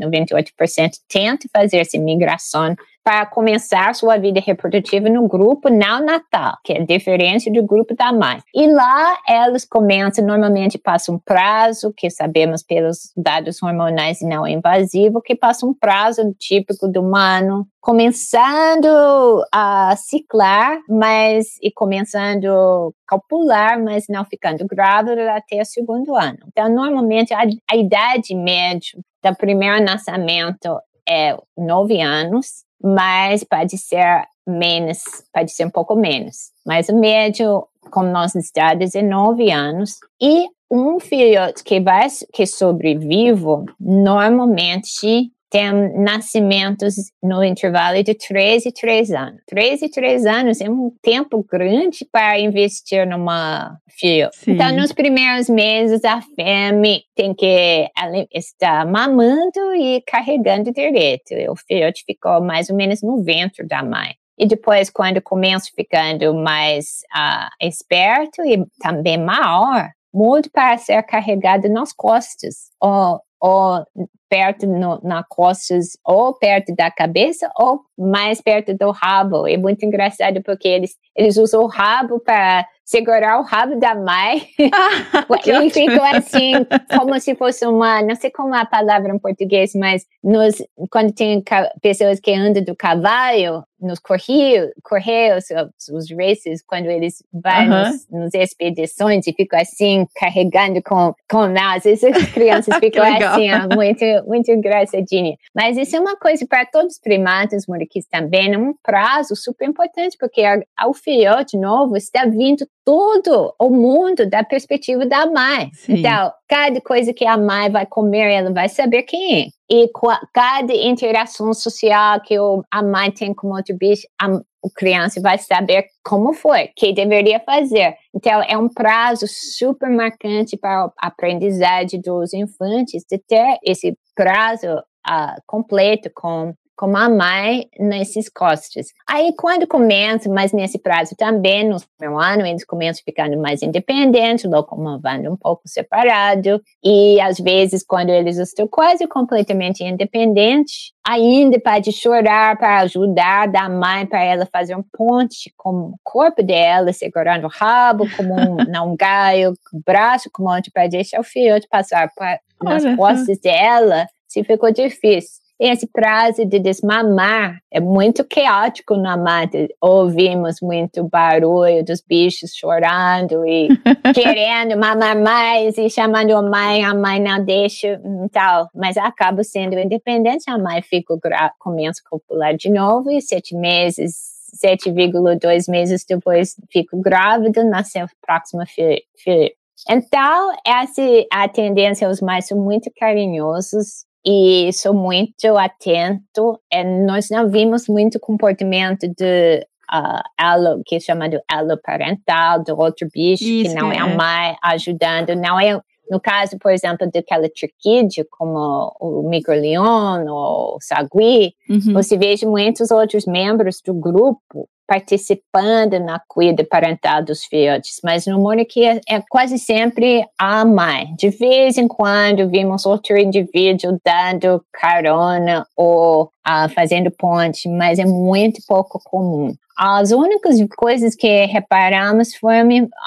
98% tentam fazer essa migração para começar sua vida reprodutiva no grupo não natal, que é diferente do grupo da mãe. E lá elas começam, normalmente passa um prazo, que sabemos pelos dados hormonais não invasivos, que passa um prazo típico do humano, começando a ciclar, mas e começando a copular, mas não ficando grávida até o segundo ano. Então, normalmente a, a idade média do primeiro nascimento é nove anos, mas pode ser menos, pode ser um pouco menos. Mas o médio, como dados, é nove anos. E um filhote que vai que sobrevive, normalmente tem nascimentos no intervalo de 3 e 3 anos. 3 e 3 anos é um tempo grande para investir numa filha. Então, nos primeiros meses, a fêmea tem que estar mamando e carregando direito. O filhote ficou mais ou menos no ventre da mãe. E depois, quando começa ficando mais uh, esperto e também maior, muito para ser carregado nas costas. Ou, ou perto no, na costas, ou perto da cabeça, ou mais perto do rabo. É muito engraçado porque eles, eles usam o rabo para segurar o rabo da mãe. Ah, e ficam assim, como se fosse uma, não sei como é a palavra em português, mas nos, quando tem pessoas que andam do cavalo, nos correios, correios os races, quando eles vão Aham. nos, expedições e ficam assim, carregando com, com nós. Essas crianças *laughs* ficam assim, ó, muito, muito engraçadinha. Mas isso é uma coisa para todos os primatas, muriquis também, é um prazo super importante, porque o filhote novo está vindo tudo o mundo da perspectiva da mãe. Sim. Então, cada coisa que a mãe vai comer, ela vai saber quem é. E cada interação social que a mãe tem com outro bicho, a, a criança vai saber como foi, que deveria fazer. Então, é um prazo super marcante para a aprendizagem dos infantes de ter esse prazo uh, completo com como a mãe nesses costos. Aí, quando começam, mas nesse prazo também, no primeiro ano, eles começam ficando mais independentes, locomovendo um pouco separado, e às vezes, quando eles estão quase completamente independentes, ainda pode chorar para ajudar da mãe para ela fazer um ponte com o corpo dela, segurando o rabo como um, *laughs* não um galho, o braço como onde para deixar o filhote passar pra, nas costas dela, se ficou difícil esse prazo de desmamar é muito caótico na mata. Ouvimos muito barulho dos bichos chorando e *laughs* querendo mamar mais e chamando a mãe, a mãe não deixa e tal. Mas acaba sendo independente, a mãe fica começa a copular de novo e sete meses 7,2 meses depois fico grávida, nasceu o próximo filho. Então, essa a tendência, os mais são muito carinhosos, e sou muito atento. E nós não vimos muito comportamento de uh, alo, que é chamado alo parental, do outro bicho, Isso, que não é. é a mãe ajudando, não é no caso, por exemplo, daquela triquídeo, como o microleon ou o sagui, uhum. você veja muitos outros membros do grupo participando na cuida parental dos filhotes, mas no Mônica é, é quase sempre a mãe. De vez em quando vimos outro indivíduo dando carona ou uh, fazendo ponte, mas é muito pouco comum. As únicas coisas que reparamos foi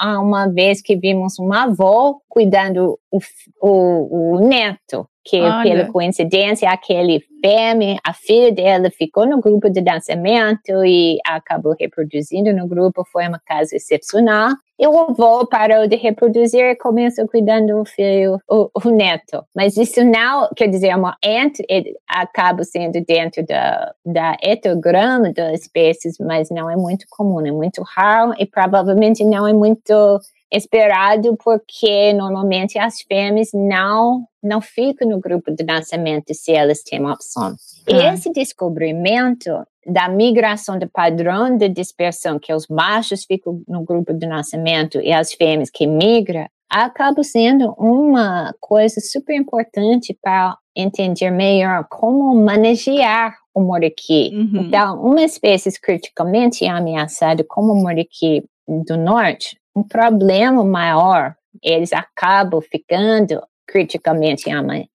uma vez que vimos uma avó cuidando o, o, o neto que Olha. pela coincidência aquele fêmea, a filha dela ficou no grupo de dançamento e acabou reproduzindo no grupo, foi uma casa excepcional. E o avô parou de reproduzir e começou cuidando do filho, o, o, neto. Mas isso não, quer dizer, é uma entre, acaba sendo dentro da, da etograma das espécies, mas não é muito comum, é muito raro e provavelmente não é muito esperado porque normalmente as fêmeas não não ficam no grupo de nascimento se elas têm opção. Ah. Esse descobrimento da migração do padrão de dispersão, que os machos ficam no grupo de nascimento e as fêmeas que migram, acaba sendo uma coisa super importante para entender melhor como manejar o moriqui. Uhum. Então, uma espécie criticamente ameaçada como o moriqui do norte um problema maior, eles acabam ficando criticamente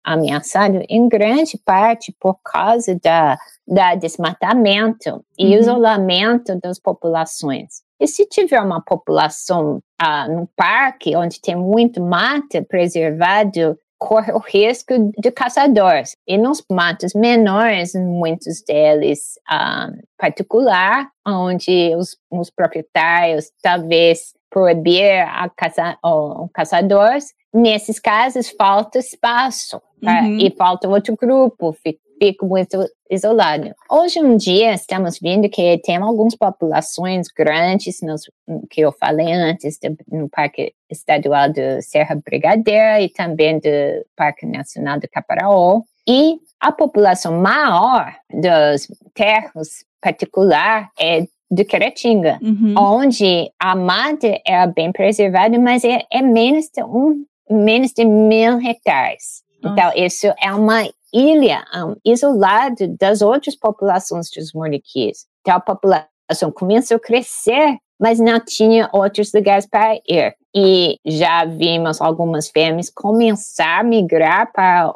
ameaçados, em grande parte por causa da, da desmatamento e uhum. isolamento das populações. E se tiver uma população ah, no parque onde tem muito mata preservado, corre o risco de caçadores. E nos matos menores, muitos deles ah, particular, onde os, os proprietários talvez proibir a caça, o, caçadores, nesses casos falta espaço tá? uhum. e falta outro grupo, fica, fica muito isolado. Hoje em dia estamos vendo que tem algumas populações grandes, nos, que eu falei antes, no Parque Estadual de Serra Brigadeira e também do Parque Nacional do Caparaó, e a população maior dos terros particular é de Queratinga, uhum. onde a mata é bem preservada, mas é, é, menos, de um, menos de mil hectares. Nossa. Então, isso é uma ilha um, isolada das outras populações dos moriquis. Então, a população começou a crescer, mas não tinha outros lugares para ir. E já vimos algumas fêmeas começar a migrar para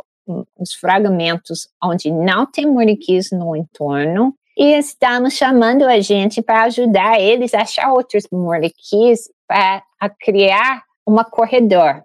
os fragmentos onde não tem moriquis no entorno e estamos chamando a gente para ajudar eles a achar outros moleques para criar uma corredor,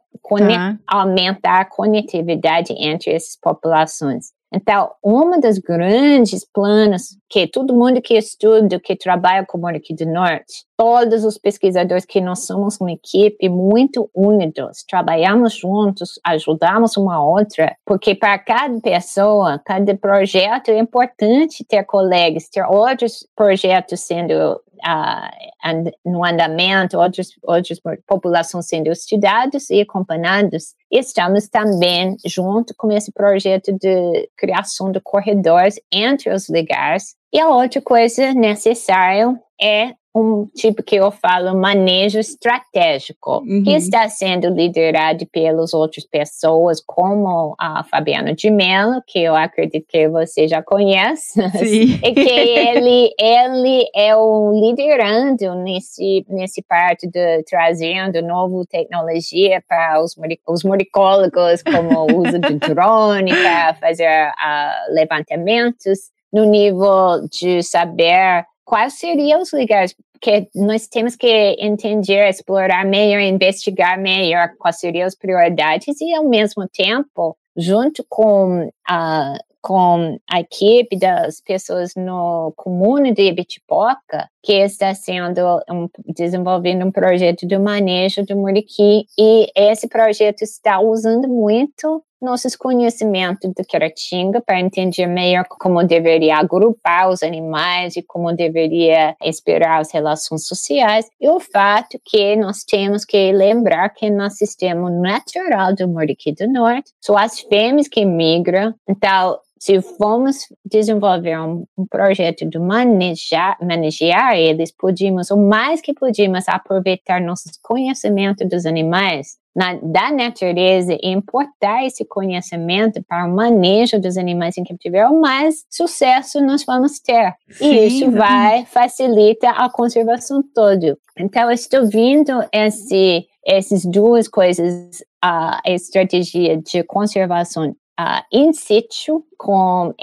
tá. aumentar a conectividade entre essas populações. Então, uma das grandes planos que todo mundo que estuda, que trabalha com o Aqui do Norte, todos os pesquisadores que nós somos uma equipe muito unidos, trabalhamos juntos, ajudamos uma outra, porque para cada pessoa, cada projeto é importante ter colegas, ter outros projetos sendo uh, no andamento, outras populações sendo estudadas e acompanhadas. Estamos também junto com esse projeto de criação de corredores entre os lugares. E a outra coisa necessária é um tipo que eu falo manejo estratégico, uhum. que está sendo liderado pelas outras pessoas, como a Fabiana de Mello, que eu acredito que você já conhece, Sim. *laughs* e que ele, ele é o liderando nesse, nesse parte de trazendo nova tecnologia para os, os muricólogos, como o uso de *laughs* drone para fazer uh, levantamentos no nível de saber quais seriam os lugares que nós temos que entender, explorar melhor, investigar melhor quais seriam as prioridades e, ao mesmo tempo, junto com a, com a equipe das pessoas no comune de Ibitipoca, que está sendo um, desenvolvendo um projeto de manejo do muriqui e esse projeto está usando muito nossos conhecimentos do Queratinga para entender melhor como deveria agrupar os animais e como deveria esperar as relações sociais. E o fato que nós temos que lembrar que no sistema natural do Muriqui do Norte, são as fêmeas que migram. Então, se formos desenvolver um, um, projeto de manejar, manejar eles, podíamos, o mais que podíamos, aproveitar nossos conhecimentos dos animais, na, da natureza, e importar esse conhecimento para o manejo dos animais em cativeiro, mais sucesso nós vamos ter. Sim, e isso vai facilitar a conservação toda. Então, estou vendo esse, essas duas coisas, a estratégia de conservação uh, in situ, com,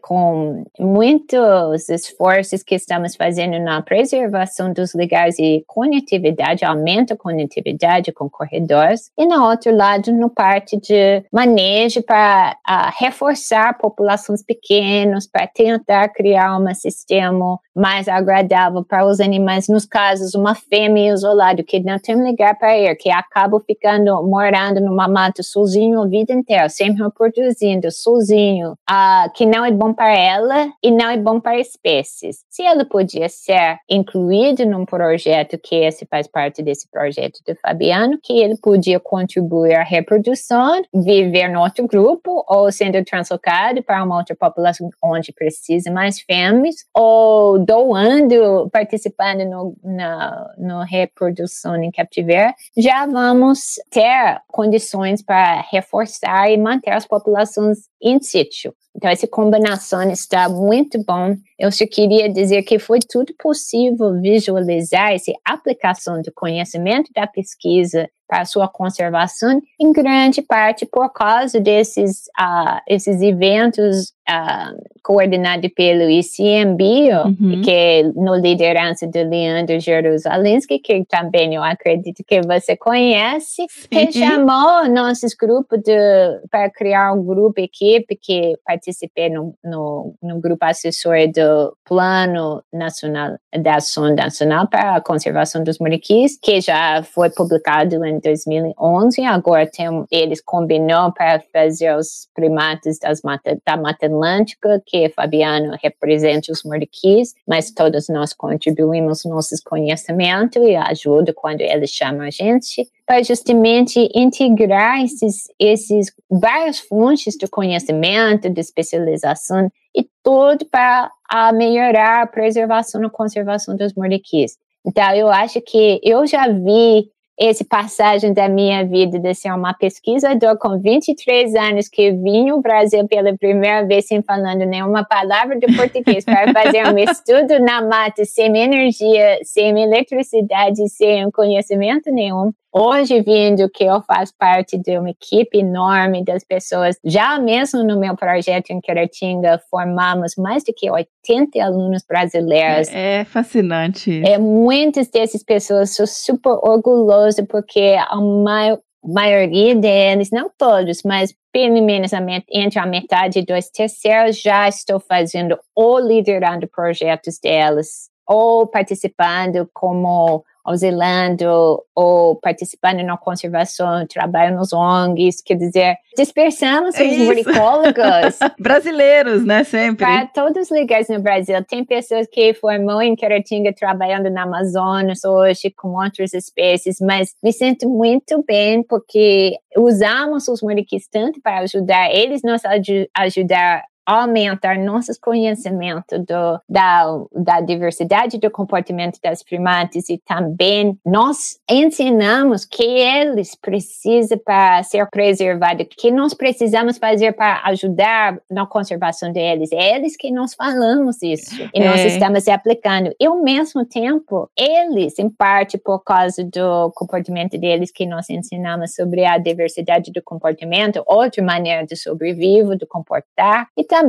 com muitos esforços que estamos fazendo na preservação dos lugares e conectividade, aumenta a conectividade com corredores, e no outro lado, no parte de manejo para uh, reforçar populações pequenas, para tentar criar um sistema mais agradável para os animais, nos casos, uma fêmea isolada que não tem lugar para ir, que acaba ficando morando numa mata sozinho a vida inteira, sempre reproduzindo sozinho, uh, que não é bom para ela e não é bom para espécies. Se ela podia ser incluído num projeto que esse faz parte desse projeto do Fabiano, que ele podia contribuir à reprodução, viver no outro grupo ou sendo translocado para uma outra população onde precisa mais fêmeas ou doando, participando no, na no reprodução em cativeiro, já vamos ter condições para reforçar e manter as populações in situ. Então, essa combinação está muito bom. Eu só queria dizer que foi tudo possível visualizar essa aplicação do conhecimento da pesquisa para sua conservação, em grande parte por causa desses uh, esses eventos uh, coordenados pelo ICMBio, uhum. que é no liderança do Leandro Jerusalinski, que também eu acredito que você conhece, que chamou nossos grupos de, para criar um grupo, equipe, que participei no, no, no grupo assessor do Plano Nacional da Ação Nacional para a Conservação dos Muriquis, que já foi publicado em 2011. Agora tem, eles combinam para fazer os primatas mata, da Mata Atlântica, que Fabiano representa os muriquis, mas todos nós contribuímos nossos conhecimentos e ajuda quando eles chamam a gente para justamente integrar esses, esses várias fontes de conhecimento, de especialização e tudo para melhorar a preservação e conservação dos muriquis. Então, eu acho que eu já vi esse passagem da minha vida de ser uma pesquisadora com 23 anos que vim ao Brasil pela primeira vez sem falando nenhuma palavra de português para fazer um *laughs* estudo na mata sem energia, sem eletricidade, sem conhecimento nenhum. Hoje, vindo que eu faço parte de uma equipe enorme das pessoas, já mesmo no meu projeto em Queratinga, formamos mais do que 80 alunos brasileiros. É, é fascinante. É, muitas dessas pessoas são super orgulhosas porque a maior, maioria deles, não todos, mas pelo menos entre a metade e dois terceiros já estou fazendo ou liderando projetos delas ou participando como auxiliando ou participando na conservação, trabalho nos ONGs, quer dizer, dispersamos os muricólogos. *laughs* Brasileiros, né, sempre. Para todos os lugares no Brasil. Tem pessoas que formam em Queratinga trabalhando na Amazonas hoje com outras espécies, mas me sinto muito bem porque usamos os muriquis tanto para ajudar eles nos ajudar aumentar nossos conhecimentos do, da, da diversidade do comportamento das primatas e também nós ensinamos que eles precisam para ser preservados, que nós precisamos fazer para ajudar na conservação deles. É eles que nós falamos isso e é. nós estamos aplicando. E ao mesmo tempo, eles, em parte por causa do comportamento deles que nós ensinamos sobre a diversidade do comportamento, outra maneira de sobreviver, de comportar, e também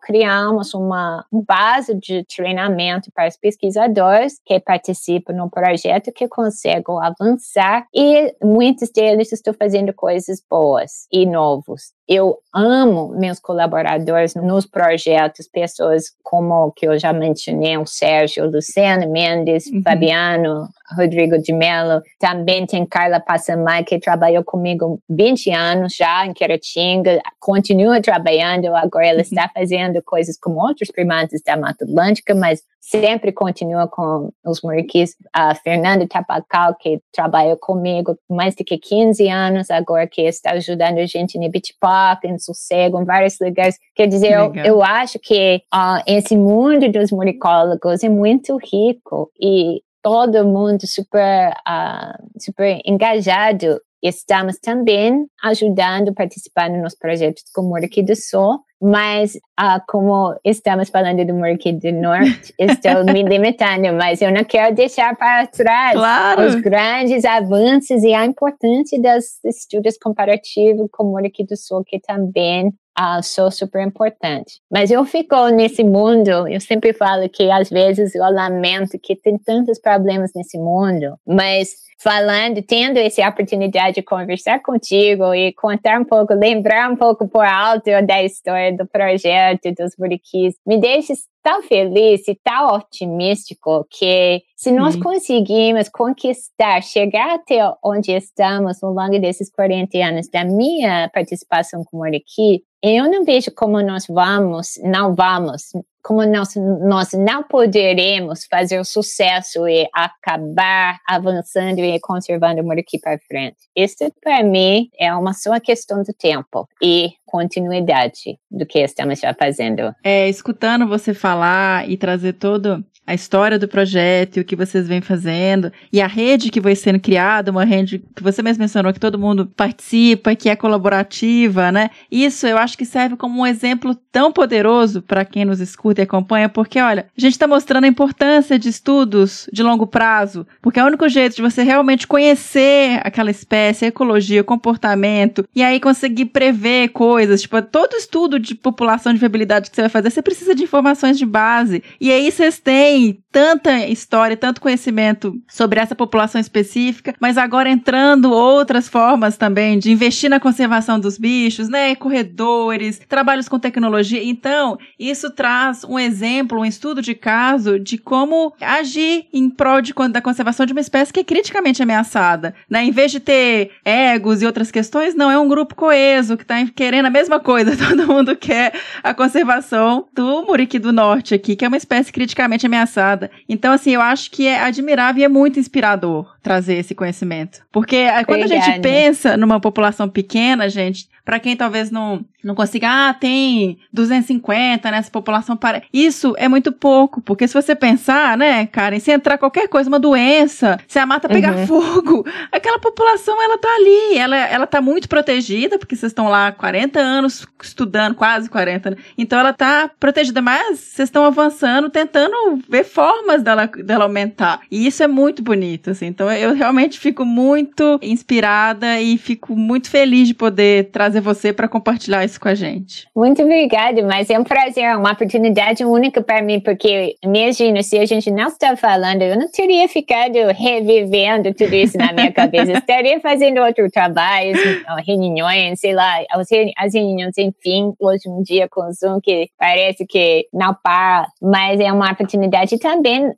criamos uma base de treinamento para os pesquisadores que participam no projeto que conseguem avançar e muitos deles estão fazendo coisas boas e novos. Eu amo meus colaboradores nos projetos, pessoas como que eu já mencionei, o Sérgio, Luciano Mendes, uhum. Fabiano, Rodrigo de Mello. Também tem Carla Passamai, que trabalhou comigo 20 anos já em Queratinga, continua trabalhando, agora ela. Está fazendo coisas com outros primatas da Mata Atlântica, mas sempre continua com os muriquis. A Fernanda Tapacal, que trabalhou comigo mais de 15 anos, agora que está ajudando a gente em Beach Park, em Sossego, em vários lugares. Quer dizer, eu, eu, acho que uh, esse mundo dos muricólogos é muito rico e todo mundo super, uh, super engajado. Estamos também ajudando, participando nos projetos como Muriqui do Sul, mas uh, como estamos falando do Muriqui do Norte, *laughs* estou me limitando, mas eu não quero deixar para trás claro. os grandes avanços e a importância dos estudos comparativos com o Muriqui do Sul, que também uh, sou super importante. Mas eu fico nesse mundo, eu sempre falo que às vezes eu lamento que tem tantos problemas nesse mundo, mas falando, tendo essa oportunidade de conversar contigo e contar um pouco, lembrar um pouco por alto da história do projeto dos Buriquis, me deixa tão feliz e tão otimístico que se nós Sim. conseguimos conquistar, chegar até onde estamos ao longo desses 40 anos da minha participação como aqui, eu não vejo como nós vamos, não vamos, como nós, nós não poderemos fazer o sucesso e acabar avançando e conservando o Muriqui para frente. Isso, para mim, é uma só questão do tempo e continuidade do que estamos já fazendo. É, escutando você falar e trazer todo a história do projeto e o que vocês vêm fazendo e a rede que vai sendo criada, uma rede que você mesmo mencionou que todo mundo participa, que é colaborativa, né? Isso eu acho que serve como um exemplo tão poderoso para quem nos escuta e acompanha, porque olha, a gente está mostrando a importância de estudos de longo prazo, porque é o único jeito de você realmente conhecer aquela espécie, a ecologia, o comportamento e aí conseguir prever coisas, tipo, todo estudo de população de viabilidade que você vai fazer, você precisa de informações de base. E aí vocês têm tanta história, tanto conhecimento sobre essa população específica, mas agora entrando outras formas também de investir na conservação dos bichos, né? Corredores, trabalhos com tecnologia. Então, isso traz um exemplo, um estudo de caso de como agir em prol de, da conservação de uma espécie que é criticamente ameaçada, né? Em vez de ter egos e outras questões, não, é um grupo coeso que está querendo a mesma coisa. *laughs* Todo mundo quer a conservação do muriqui do norte aqui, que é uma espécie criticamente ameaçada engraçada. Então, assim, eu acho que é admirável e é muito inspirador trazer esse conhecimento. Porque Obrigada. quando a gente pensa numa população pequena, gente, para quem talvez não, não consiga, ah, tem 250 nessa população. Para... Isso é muito pouco, porque se você pensar, né, Karen, se entrar qualquer coisa, uma doença, se a mata pegar uhum. fogo, *laughs* aquela população, ela tá ali, ela, ela tá muito protegida, porque vocês estão lá 40 anos estudando, quase 40, né? Então ela tá protegida, mas vocês estão avançando, tentando ver formas dela, dela aumentar. E isso é muito bonito, assim. Então eu realmente fico muito inspirada e fico muito feliz de poder trazer você para compartilhar isso com a gente. Muito obrigada, mas é um prazer, é uma oportunidade única para mim, porque imagina, se a gente não está falando, eu não teria ficado revivendo tudo isso na minha cabeça. Estaria fazendo outro trabalho, reuniões, sei lá, as reuniões, enfim, hoje um dia com o Zoom, que parece que não para, mas é uma oportunidade também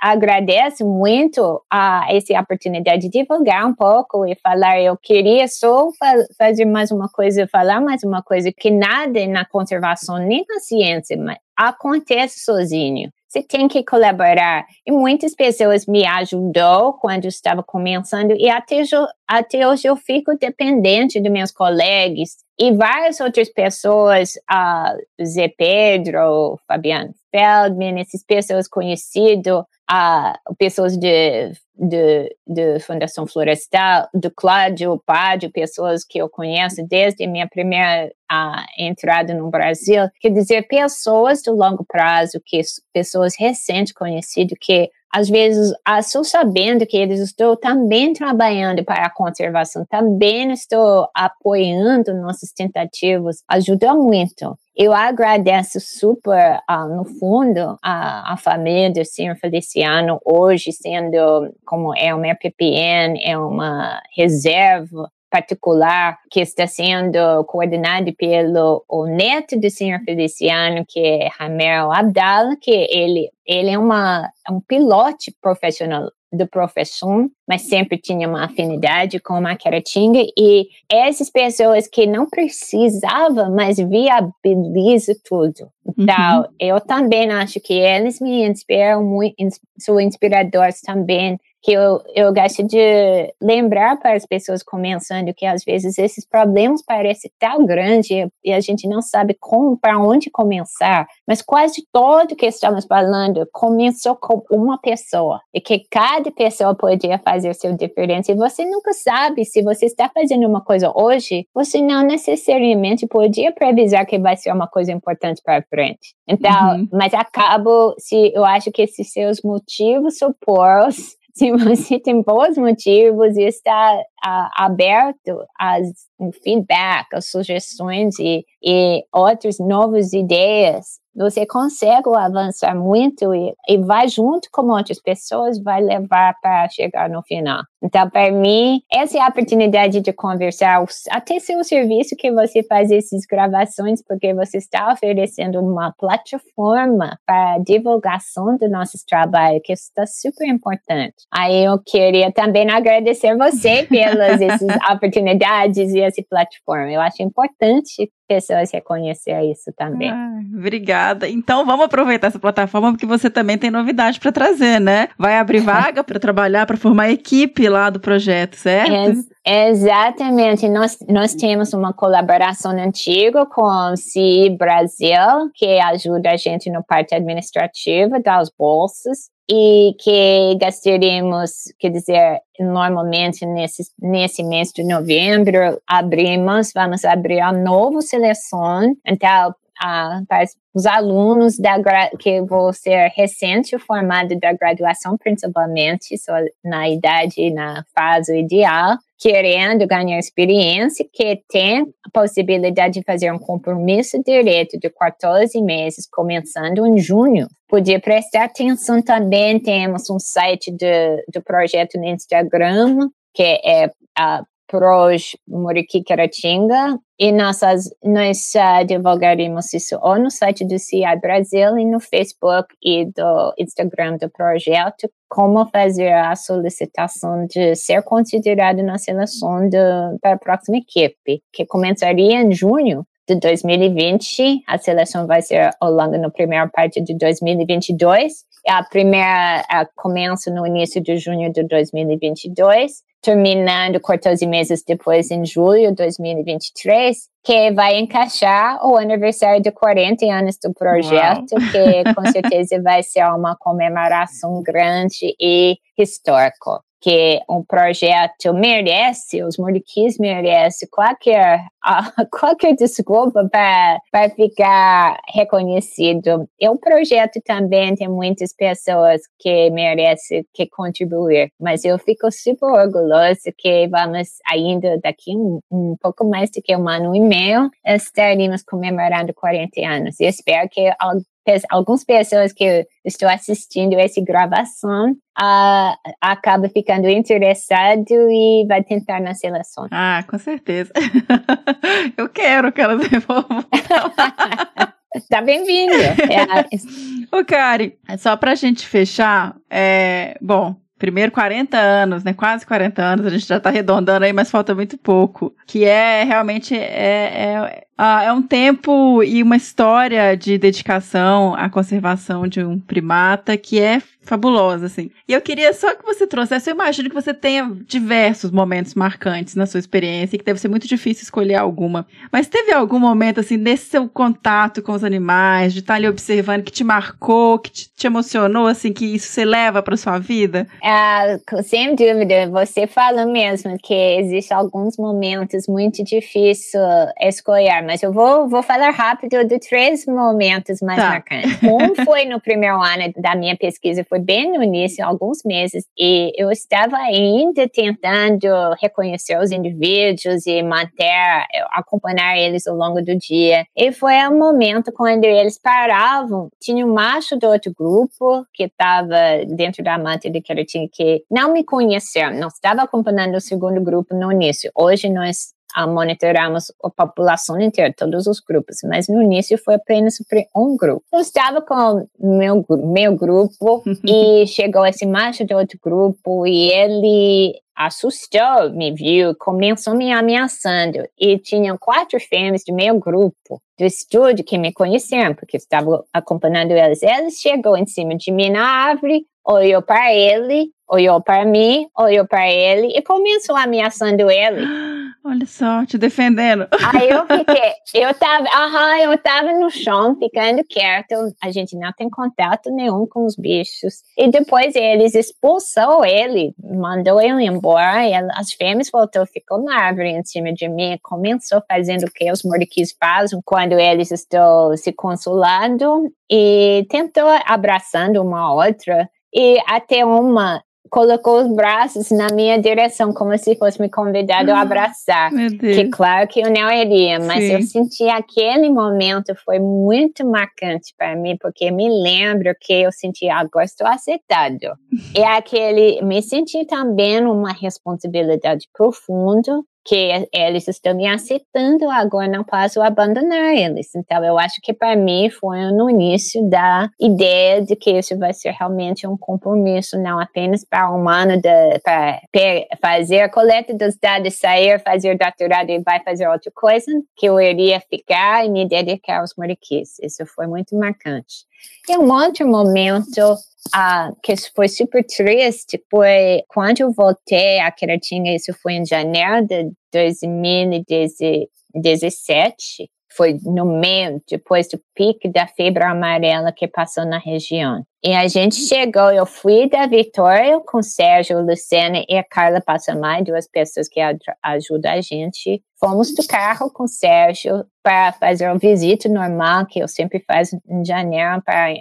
agradeço muito a essa oportunidade de divulgar um pouco e falar. Eu queria só fa fazer mais uma coisa, falar mais uma coisa que nada na conservação nem na ciência acontece sozinho. Você tem que colaborar. E muitas pessoas me ajudou quando estava começando e até, até hoje eu fico dependente dos meus colegas e várias outras pessoas, uh, Zé Pedro, Fabiano Feldman, essas pessoas conhecidas, uh, pessoas de, de, de, Fundação Florestal, do Cláudio Pádio, pessoas que eu conheço desde minha primeira uh, entrada no Brasil. Quer dizer, pessoas de longo prazo, que pessoas recentes conhecidas, que às vezes, estou sabendo que eles estão também trabalhando para a conservação, também estou apoiando nossas tentativas, ajuda muito. Eu agradeço super, uh, no fundo, a, a família do senhor Feliciano, hoje sendo, como é uma PPN, é uma reserva particular que está sendo coordenado pelo o neto do senhor Feliciano, que é Ramel Abdal, que ele, ele é uma, um piloto profissional da profissão, mas sempre tinha uma afinidade com a Caratinga e essas pessoas que não precisavam, mas viabilizam tudo. Então, uhum. eu também acho que eles me inspiram muito, são inspiradores também que eu, eu gosto de lembrar para as pessoas começando que às vezes esses problemas parecem tão grandes e a gente não sabe como, para onde começar, mas quase tudo que estamos falando começou com uma pessoa e que cada pessoa podia fazer seu diferença e você nunca sabe se você está fazendo uma coisa hoje, você não necessariamente podia previsar que vai ser uma coisa importante para frente. Então, uhum. mas acabo, se eu acho que esses seus motivos são poros se você tem bons motivos e está uh, aberto às feedback, às sugestões e, e outras novas ideias, você consegue avançar muito e, e vai junto com outras pessoas, vai levar para chegar no final. Então, para mim, essa é a oportunidade de conversar, até seu serviço que você faz essas gravações, porque você está oferecendo uma plataforma para divulgação do nosso trabalho, que está super importante. Aí eu queria também agradecer você *laughs* pelas essas oportunidades e essa plataforma. Eu acho importante pessoas reconhecer isso também. Ah, obrigada. Então vamos aproveitar essa plataforma porque você também tem novidade para trazer, né? Vai abrir *laughs* vaga para trabalhar, para formar equipe lá do projeto, certo? Ex exatamente. Nós, nós temos uma colaboração antiga com o CI Brasil, que ajuda a gente no parte administrativa das bolsas e que gastaremos, quer dizer, normalmente nesse, nesse mês de novembro, abrimos, vamos abrir a nova seleção, então, uh, para os alunos da, que vão ser recente formado da graduação, principalmente, só na idade na fase ideal, querendo ganhar experiência, que tem a possibilidade de fazer um compromisso direto de 14 meses, começando em junho. Podia prestar atenção também, temos um site de, do projeto no Instagram, que é a Proj Muriqui Caratinga, e nós, nós uh, divulgaremos isso ou no site do CI Brasil e no Facebook e do Instagram do projeto, como fazer a solicitação de ser considerado na seleção de, para a próxima equipe, que começaria em junho de 2020. A seleção vai ser ao na primeira parte de 2022. A primeira a começa no início de junho de 2022 terminando 14 meses depois, em julho de 2023, que vai encaixar o aniversário de 40 anos do projeto, Uau. que com certeza vai ser uma comemoração grande e histórica que um projeto merece, os muriquis merecem qualquer, *laughs* qualquer desculpa para ficar reconhecido. E o projeto também tem muitas pessoas que merecem que contribuir, mas eu fico super orgulhosa que vamos ainda daqui um, um pouco mais do que um ano e meio estaremos comemorando 40 anos. Eu espero que algumas pessoas que estou assistindo essa gravação uh, acaba ficando interessado e vai tentar na seleção. Ah, com certeza. *laughs* Eu quero que elas *laughs* devolvam. Tá bem-vindo. É, Ô, Kari, só pra gente fechar, é, bom, primeiro 40 anos, né? Quase 40 anos, a gente já tá arredondando aí, mas falta muito pouco. Que é realmente é, é, ah, é um tempo e uma história de dedicação à conservação de um primata que é fabulosa, assim. E eu queria só que você trouxesse, eu imagino que você tenha diversos momentos marcantes na sua experiência, que deve ser muito difícil escolher alguma. Mas teve algum momento, assim, nesse seu contato com os animais, de estar ali observando, que te marcou, que te, te emocionou, assim, que isso você leva para sua vida? É, sem dúvida, você fala mesmo que existem alguns momentos muito difíceis escolher, mas eu vou, vou falar rápido de três momentos mais tá. marcantes. Um *laughs* foi no primeiro ano da minha pesquisa, foi bem no início, alguns meses, e eu estava ainda tentando reconhecer os indivíduos e manter, acompanhar eles ao longo do dia. E foi um momento quando eles paravam, tinha um macho do outro grupo que estava dentro da mata de Queratinga que não me conhecia, não estava acompanhando o segundo grupo no início. Hoje nós monitoramos a população inteira, todos os grupos, mas no início foi apenas um grupo. Eu estava com meu meu grupo *laughs* e chegou esse macho de outro grupo e ele assustou, me viu, começou me ameaçando e tinham quatro fêmeas do meu grupo do estúdio que me conheciam, porque estava acompanhando eles. Eles chegou em cima de mim na árvore, olhou para ele, olhou para mim, olhou para ele e começou ameaçando ele. *gasps* Olha só, te defendendo. *laughs* Aí eu fiquei, *laughs* eu tava, aham, eu tava no chão, ficando quieto. A gente não tem contato nenhum com os bichos. E depois eles expulsou ele, mandou ele embora. E as fêmeas voltou, ficou na árvore em cima de mim, começou fazendo o que os moriquis fazem quando eles estão se consolando e tentou abraçando uma outra. E até uma colocou os braços na minha direção, como se fosse me convidado a ah, abraçar. Que claro que eu não iria, mas Sim. eu senti aquele momento foi muito marcante para mim, porque me lembro que eu senti agora estou aceitado. e *laughs* aquele me senti também uma responsabilidade profunda que eles estão me aceitando, agora não posso abandonar eles. Então, eu acho que para mim foi no início da ideia de que isso vai ser realmente um compromisso, não apenas para um ano para fazer a coleta dos dados, sair, fazer doutorado e vai fazer outra coisa, que eu iria ficar e me dedicar aos mariquis. Isso foi muito marcante. E um outro momento ah, que foi super triste foi quando eu voltei a Queratinga, isso foi em janeiro de 2017, foi no meio, depois do pico da febre amarela que passou na região. E a gente chegou, eu fui da Vitória com Sérgio, Lucena e a Carla Passamai, duas pessoas que ajudam a gente. Fomos do carro com Sérgio para fazer uma visita normal, que eu sempre faço em janeiro, para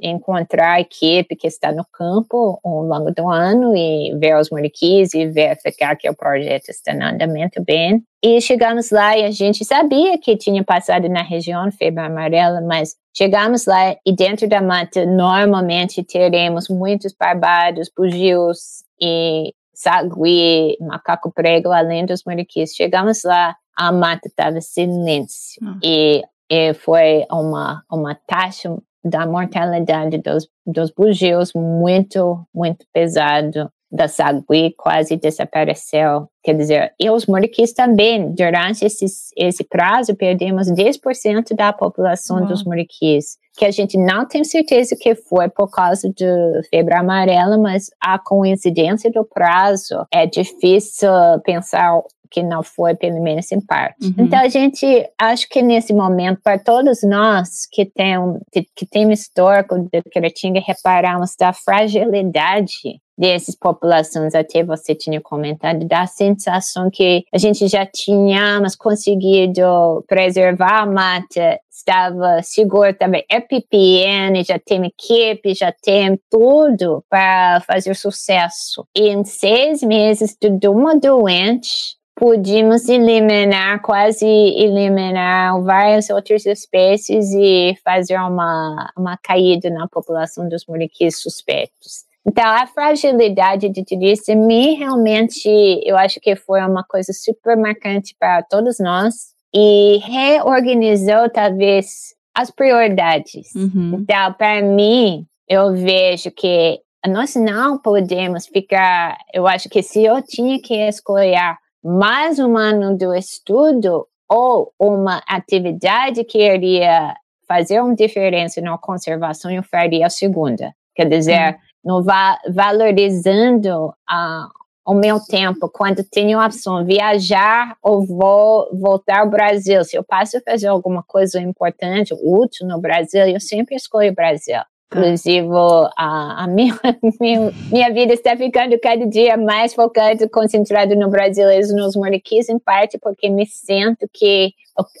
encontrar a equipe que está no campo ao longo do ano e ver os mariquis e verificar que o projeto está em andamento bem. E chegamos lá e a gente sabia que tinha passado na região febre amarela, mas chegamos lá e dentro da mata normalmente teremos muitos barbados, bugios e sagui, macaco prego, além dos mariquis. Chegamos lá, a mata estava silêncio. Hum. E, e foi uma, uma taxa da mortalidade dos, dos bugios muito, muito pesado. Da sagui quase desapareceu. Quer dizer, e os moriquis também. Durante esse, esse prazo, perdemos 10% da população dos moriquis. Que a gente não tem certeza que foi por causa de febre amarela, mas a coincidência do prazo é difícil pensar que não foi, pelo menos em parte. Uhum. Então, a gente, acho que nesse momento, para todos nós que tem, que, que tem histórico de Queratinga, reparamos da fragilidade dessas populações, até você tinha comentado, da sensação que a gente já tínhamos conseguido preservar a mata, estava seguro também, EPPN, já tem equipe, já tem tudo para fazer sucesso. E em seis meses de uma doente, pudimos eliminar, quase eliminar várias outras espécies e fazer uma, uma caída na população dos muriquis suspeitos. Então, a fragilidade de tudo isso, me realmente, eu acho que foi uma coisa super marcante para todos nós e reorganizou, talvez, as prioridades. Uhum. Então, para mim, eu vejo que nós não podemos ficar. Eu acho que se eu tinha que escolher mais um ano do estudo ou uma atividade que iria fazer uma diferença na conservação, eu faria a segunda. Quer dizer, uhum. no va valorizando uh, o meu tempo, quando tenho a opção viajar ou vou voltar ao Brasil. Se eu passo a fazer alguma coisa importante, útil no Brasil, eu sempre escolho o Brasil. Tá. Inclusive, a, a minha, *laughs* minha, minha, vida está ficando cada dia mais focada, concentrada no brasileiro, nos moleques, em parte porque me sinto que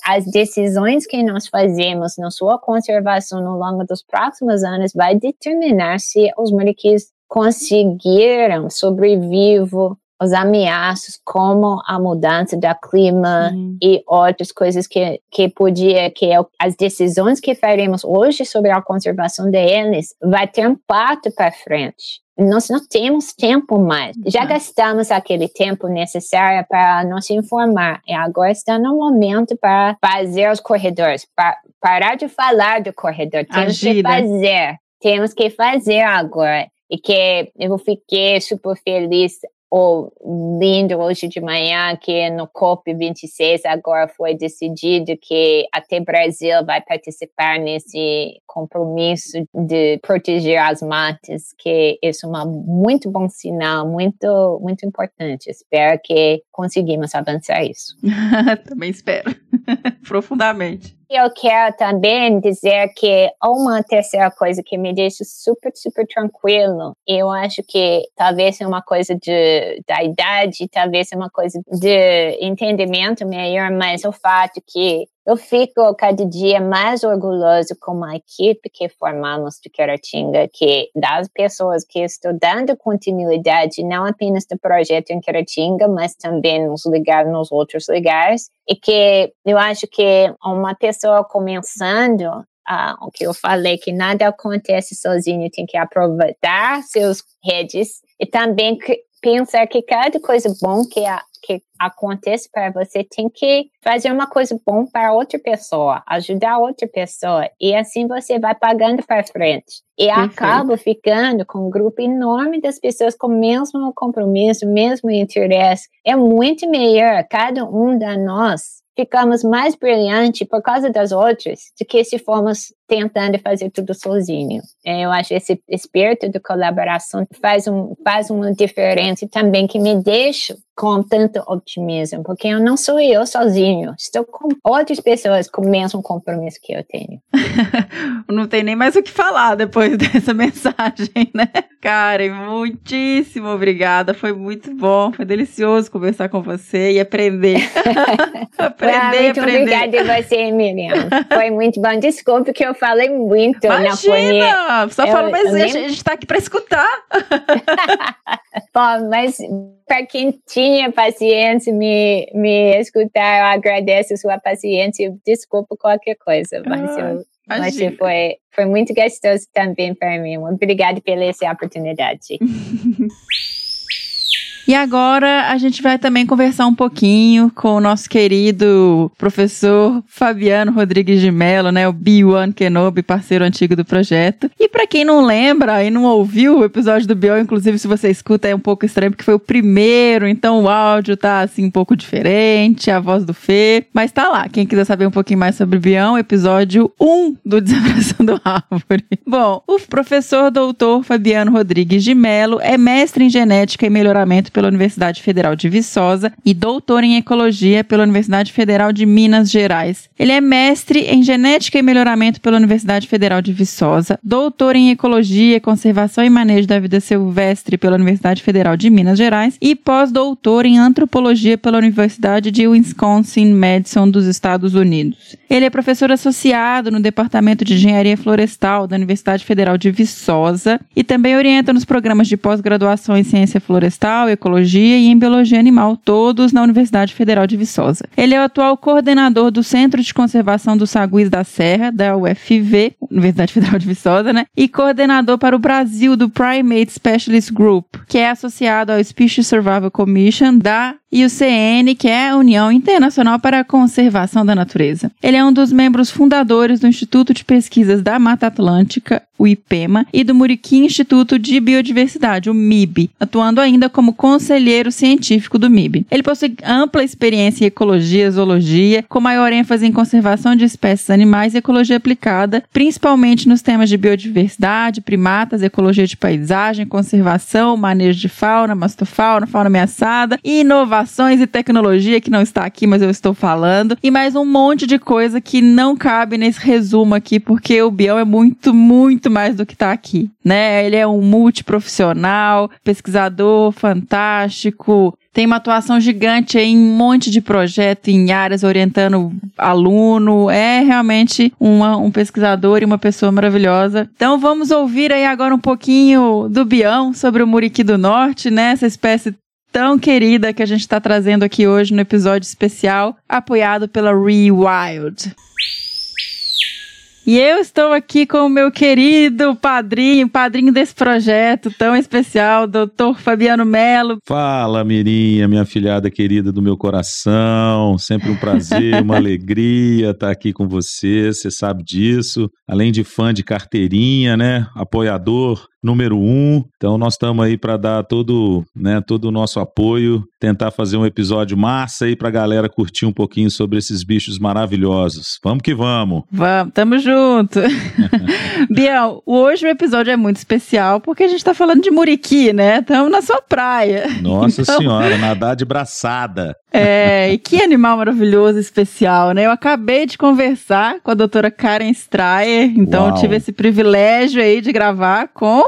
as decisões que nós fazemos na sua conservação no longo dos próximos anos vai determinar se os moleques conseguiram sobreviver os ameaças como a mudança do clima uhum. e outras coisas que que podia que é as decisões que faremos hoje sobre a conservação deles vai ter impacto para frente. Nós não temos tempo mais. Já uhum. gastamos aquele tempo necessário para nos informar e agora está no momento para fazer os corredores, para parar de falar do corredor. Temos Agir, que né? fazer. Temos que fazer agora e que eu fiquei super feliz ou lindo hoje de manhã que no COP26 agora foi decidido que até Brasil vai participar nesse compromisso de proteger as matas, que isso é um muito bom sinal, muito muito importante. Espero que conseguimos avançar isso. *laughs* Também espero, *laughs* profundamente. Eu quero também dizer que uma terceira coisa que me deixa super, super tranquilo, eu acho que talvez é uma coisa de, da idade, talvez é uma coisa de entendimento melhor, mas o fato que eu fico cada dia mais orgulhoso com a equipe que formamos do Queratinga, que das pessoas que estão dando continuidade não apenas do projeto em Queratinga, mas também nos, lugares, nos outros lugares. E que eu acho que uma pessoa começando ah, o que eu falei, que nada acontece sozinho, tem que aproveitar seus redes e também pensar que cada coisa bom que a, que acontece para você, tem que fazer uma coisa bom para outra pessoa, ajudar outra pessoa, e assim você vai pagando para frente. E Perfeito. acaba ficando com um grupo enorme das pessoas com o mesmo compromisso, mesmo interesse. É muito melhor cada um de nós ficamos mais brilhantes por causa das outras do que se formos tentando fazer tudo sozinho. É, eu acho esse espírito de colaboração faz, um, faz uma diferença também que me deixa com tanto otimismo, porque eu não sou eu sozinho, estou com outras pessoas com o mesmo compromisso que eu tenho. *laughs* não tem nem mais o que falar depois *laughs* dessa mensagem, né? Karen, muitíssimo obrigada, foi muito bom, foi delicioso conversar com você e aprender. *laughs* aprender, ah, muito aprender. obrigada a você, Miriam. Foi muito bom. Desculpe que eu falei muito Imagina, na fonia. Só falou, mas a gente está aqui para escutar. Bom, mas para quem tinha paciência me, me escutar, eu agradeço sua paciência. Desculpa qualquer coisa, mas, ah, eu, mas foi, foi muito gostoso também para mim. Obrigada pela essa oportunidade. *laughs* E agora a gente vai também conversar um pouquinho com o nosso querido professor Fabiano Rodrigues de Mello, né, o B1 Kenobi, parceiro antigo do projeto. E para quem não lembra e não ouviu o episódio do Bion, inclusive se você escuta é um pouco estranho porque foi o primeiro, então o áudio tá assim um pouco diferente, a voz do Fê, mas tá lá. Quem quiser saber um pouquinho mais sobre o Bion, episódio 1 do *laughs* Desabraçando Árvore. Bom, o professor doutor Fabiano Rodrigues de Mello é mestre em genética e melhoramento pela Universidade Federal de Viçosa e doutor em Ecologia pela Universidade Federal de Minas Gerais. Ele é mestre em Genética e Melhoramento pela Universidade Federal de Viçosa, doutor em Ecologia, Conservação e Manejo da Vida Silvestre pela Universidade Federal de Minas Gerais e pós-doutor em Antropologia pela Universidade de Wisconsin-Madison dos Estados Unidos. Ele é professor associado no Departamento de Engenharia Florestal da Universidade Federal de Viçosa e também orienta nos programas de pós-graduação em Ciência Florestal, Ecologia E em Biologia Animal, todos na Universidade Federal de Viçosa. Ele é o atual coordenador do Centro de Conservação dos Saguis da Serra, da UFV, Universidade Federal de Viçosa, né? E coordenador para o Brasil do Primate Specialist Group, que é associado ao Species Survival Commission da IUCN, que é a União Internacional para a Conservação da Natureza. Ele é um dos membros fundadores do Instituto de Pesquisas da Mata Atlântica, o IPEMA, e do Muriqui Instituto de Biodiversidade, o MIB, atuando ainda como conselheiro científico do MIB. Ele possui ampla experiência em ecologia zoologia, com maior ênfase em conservação de espécies animais e ecologia aplicada, principalmente nos temas de biodiversidade, primatas, ecologia de paisagem, conservação, manejo de fauna, mastofauna, fauna ameaçada inovações e tecnologia que não está aqui, mas eu estou falando, e mais um monte de coisa que não cabe nesse resumo aqui, porque o Bião é muito, muito mais do que está aqui, né? Ele é um multiprofissional, pesquisador fantástico, tem uma atuação gigante em um monte de projeto em áreas orientando aluno. É realmente uma, um pesquisador e uma pessoa maravilhosa. Então vamos ouvir aí agora um pouquinho do Bião sobre o Muriqui do Norte, né? Essa espécie tão querida que a gente está trazendo aqui hoje no episódio especial, apoiado pela Rewild. E eu estou aqui com o meu querido padrinho, padrinho desse projeto tão especial, doutor Fabiano Melo. Fala, Mirinha, minha filhada querida do meu coração. Sempre um prazer, uma *laughs* alegria estar aqui com você, você sabe disso. Além de fã de carteirinha, né? Apoiador número um. Então nós estamos aí para dar todo, né, todo o nosso apoio, tentar fazer um episódio massa aí para a galera curtir um pouquinho sobre esses bichos maravilhosos. Vamos que vamos. Vamos, tamo junto. *laughs* Biel, hoje o episódio é muito especial porque a gente está falando de muriqui, né? Estamos na sua praia. Nossa então... senhora, nadar de braçada. É, e que animal maravilhoso, especial, né? Eu acabei de conversar com a doutora Karen Strayer, então tive esse privilégio aí de gravar com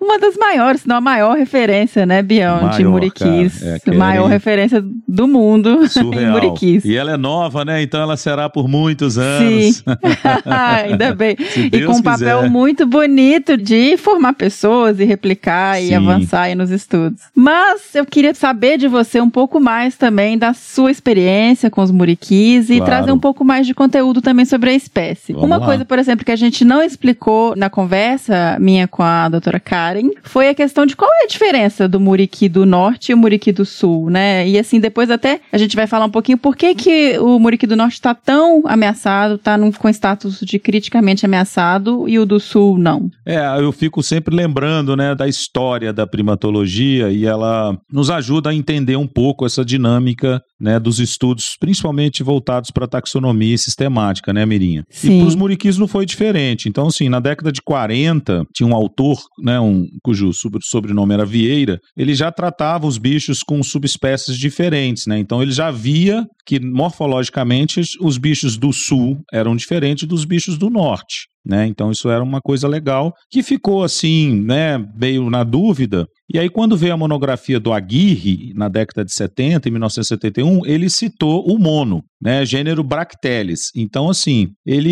uma das maiores, se não a maior referência, né, Bião, maior, de Muriquis. É, maior referência do mundo *laughs* Surreal. em Muriquis. E ela é nova, né? Então ela será por muitos anos. Sim. *laughs* *laughs* Ainda bem. e com um papel muito bonito de formar pessoas e replicar Sim. e avançar nos estudos. Mas eu queria saber de você um pouco mais também da sua experiência com os Muriquis e claro. trazer um pouco mais de conteúdo também sobre a espécie. Vamos uma lá. coisa, por exemplo, que a gente não explicou na conversa minha com a doutora Karen, Foi a questão de qual é a diferença do Muriqui do Norte e o Muriqui do Sul, né? E assim, depois até a gente vai falar um pouquinho por que, que o Muriqui do Norte está tão ameaçado, está com status de criticamente ameaçado e o do Sul não. É, eu fico sempre lembrando, né, da história da primatologia e ela nos ajuda a entender um pouco essa dinâmica, né, dos estudos, principalmente voltados para taxonomia e sistemática, né, Mirinha? Sim. E para os muriquis não foi diferente. Então, assim, na década de 40, tinha um autor, né, um cujo sobrenome era Vieira, ele já tratava os bichos com subespécies diferentes, né? Então ele já via que morfologicamente os bichos do sul eram diferentes dos bichos do norte. Né? Então isso era uma coisa legal que ficou assim, né, meio na dúvida. E aí quando veio a monografia do Aguirre na década de 70, em 1971, ele citou o mono, né, gênero Bracteles. Então assim, ele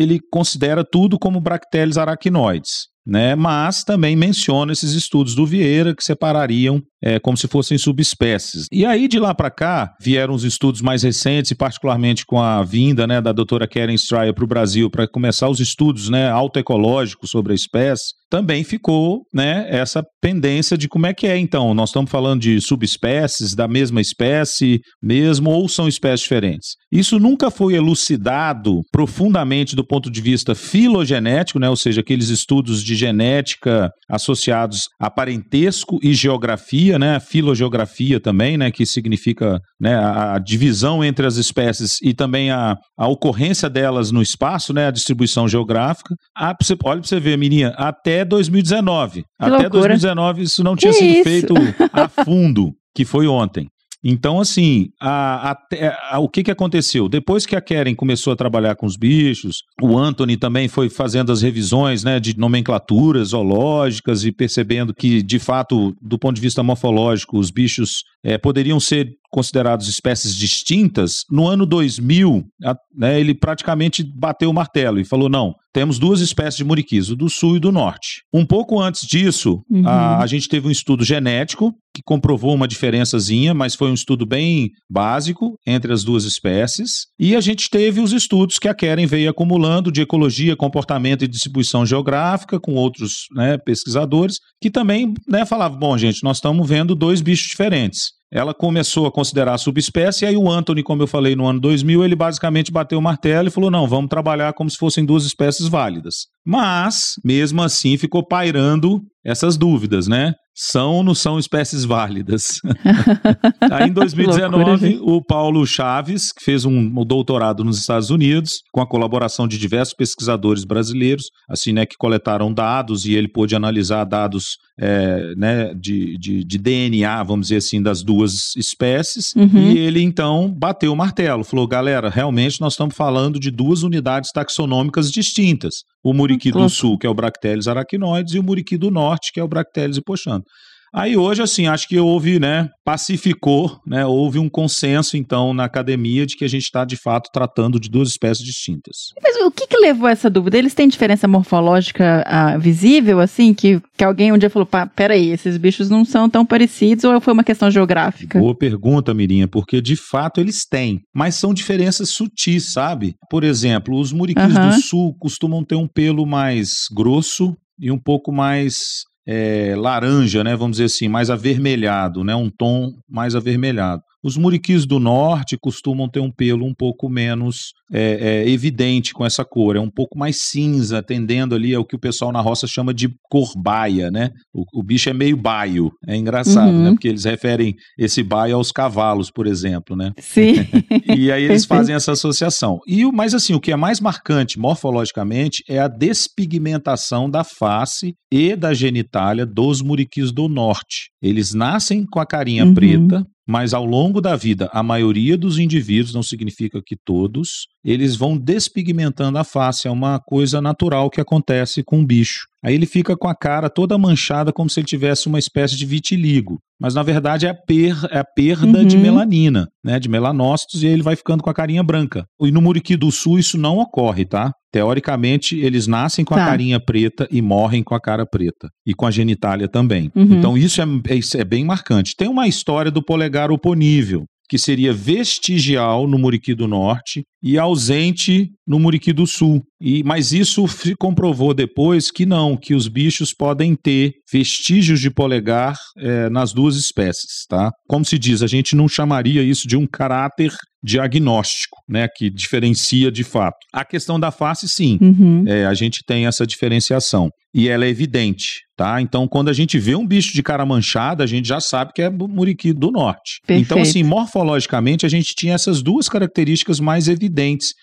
ele considera tudo como Bracteles aracnoides né? Mas também menciona esses estudos do Vieira que separariam é, como se fossem subespécies. E aí, de lá para cá, vieram os estudos mais recentes, e particularmente com a vinda né, da doutora Karen Stryer para o Brasil, para começar os estudos né, autoecológicos sobre a espécie, também ficou né, essa pendência de como é que é, então. Nós estamos falando de subespécies, da mesma espécie mesmo, ou são espécies diferentes? Isso nunca foi elucidado profundamente do ponto de vista filogenético, né, ou seja, aqueles estudos de genética associados a parentesco e geografia, geografia, né, filogeografia também, né, que significa né, a, a divisão entre as espécies e também a, a ocorrência delas no espaço, né, a distribuição geográfica. Ah, você, olha para você ver, Mirinha, até 2019. Que até loucura. 2019 isso não tinha que sido isso? feito a fundo, que foi ontem. Então, assim, a, a, a, o que, que aconteceu? Depois que a Karen começou a trabalhar com os bichos, o Anthony também foi fazendo as revisões né, de nomenclaturas zoológicas e percebendo que, de fato, do ponto de vista morfológico, os bichos é, poderiam ser considerados espécies distintas, no ano 2000, a, né, ele praticamente bateu o martelo e falou: não, temos duas espécies de muriquis, o do sul e do norte. Um pouco antes disso, Uhum. a, a gente teve um estudo genético que comprovou uma diferençazinha, mas foi um estudo bem básico entre as duas espécies. E a gente teve os estudos que a Keren veio acumulando de ecologia, comportamento e distribuição geográfica com outros né, pesquisadores que também né, falavam: bom, gente, nós estamos vendo dois bichos diferentes. Ela começou a considerar a subespécie, e aí o Anthony, como eu falei no ano 2000, ele basicamente bateu o martelo e falou: não, vamos trabalhar como se fossem duas espécies válidas. Mas, mesmo assim, ficou pairando essas dúvidas, né? São ou não são espécies válidas? *laughs* Aí em 2019, o Paulo Chaves, que fez um, doutorado nos Estados Unidos, com a colaboração de diversos pesquisadores brasileiros, assim, né, que coletaram dados e ele pôde analisar dados é, né, de, de, de DNA, vamos dizer assim, das duas espécies, Uhum. e ele então bateu o martelo, falou, galera, realmente nós estamos falando de duas unidades taxonômicas distintas. O muriqui do sul, que é o Bracteles arachnoides, e o muriqui do norte, que é o Bracteles hipoxanto. Aí hoje, assim, acho que houve, né, pacificou, né, houve um consenso, então, na academia de que a gente está, de fato, tratando de duas espécies distintas. Mas o que, que levou a essa dúvida? Eles têm diferença morfológica ah, visível, assim, que, que alguém um dia falou, pá, peraí, esses bichos não são tão parecidos, ou foi uma questão geográfica? Boa pergunta, Mirinha, porque de fato eles têm, mas são diferenças sutis, sabe? Por exemplo, os muriquis Aham. do sul costumam ter um pelo mais grosso e um pouco mais é, laranja, né? Vamos dizer assim, mais avermelhado, né? Um tom mais avermelhado. Os muriquis do norte costumam ter um pelo um pouco menos é, é, evidente com essa cor, é um pouco mais cinza, tendendo ali ao que o pessoal na roça chama de cor baia, né? O, o bicho é meio baio, é engraçado, Uhum. né? Porque eles referem esse baio aos cavalos, por exemplo, né? Sim. *laughs* E aí eles fazem essa associação. E o mas assim, o que é mais marcante morfologicamente é a despigmentação da face e da genitália dos muriquis do norte. Eles nascem com a carinha Uhum. preta, mas ao longo da vida, a maioria dos indivíduos, não significa que todos, eles vão despigmentando a face, é uma coisa natural que acontece com o bicho. Aí ele fica com a cara toda manchada como se ele tivesse uma espécie de vitiligo, mas na verdade é a, per- é a perda de Uhum. melanina, né, de melanócitos, e aí ele vai ficando com a carinha branca. E no Muriqui do Sul isso não ocorre, tá? Teoricamente, eles nascem com a Tá. carinha preta e morrem com a cara preta. E com a genitália também. Uhum. Então isso é, é- isso é bem marcante. Tem uma história do polegar oponível, que seria vestigial no Muriqui do Norte e ausente no Muriqui do Sul. E, mas isso se comprovou depois que não, que os bichos podem ter vestígios de polegar eh, nas duas espécies, tá? Como se diz, a gente não chamaria isso de um caráter diagnóstico, né, que diferencia de fato. A questão da face, sim, Uhum. é, a gente tem essa diferenciação. E ela é evidente, tá? Então, quando a gente vê um bicho de cara manchada, a gente já sabe que é muriqui do norte. Perfeito. Então, assim, morfologicamente, a gente tinha essas duas características mais evidentes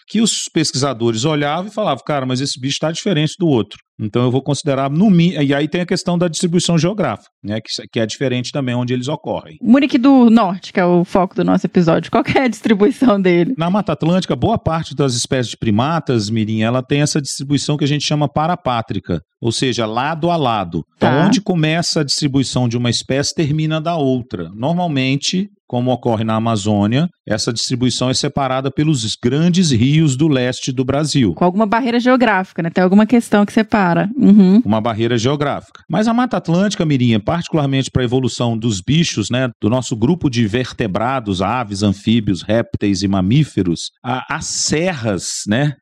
que os pesquisadores olhavam e falavam, cara, mas esse bicho está diferente do outro. Então, eu vou considerar no mínimo. E aí tem a questão da distribuição geográfica, né? Que, que é diferente também onde eles ocorrem. O Muriqui do Norte, que é o foco do nosso episódio, qual é a distribuição dele? Na Mata Atlântica, boa parte das espécies de primatas, Mirim, ela tem essa distribuição que a gente chama parapátrica, ou seja, lado a lado. Então, Tá. onde começa a distribuição de uma espécie, termina da outra. Normalmente, como ocorre na Amazônia, essa distribuição é separada pelos grandes rios do leste do Brasil. Com alguma barreira geográfica, né? Tem alguma questão que separa. Uhum. uma barreira geográfica. Mas a Mata Atlântica, Mirinha, particularmente para a evolução dos bichos, né, do nosso grupo de vertebrados, aves, anfíbios, répteis e mamíferos, a- as serras, né?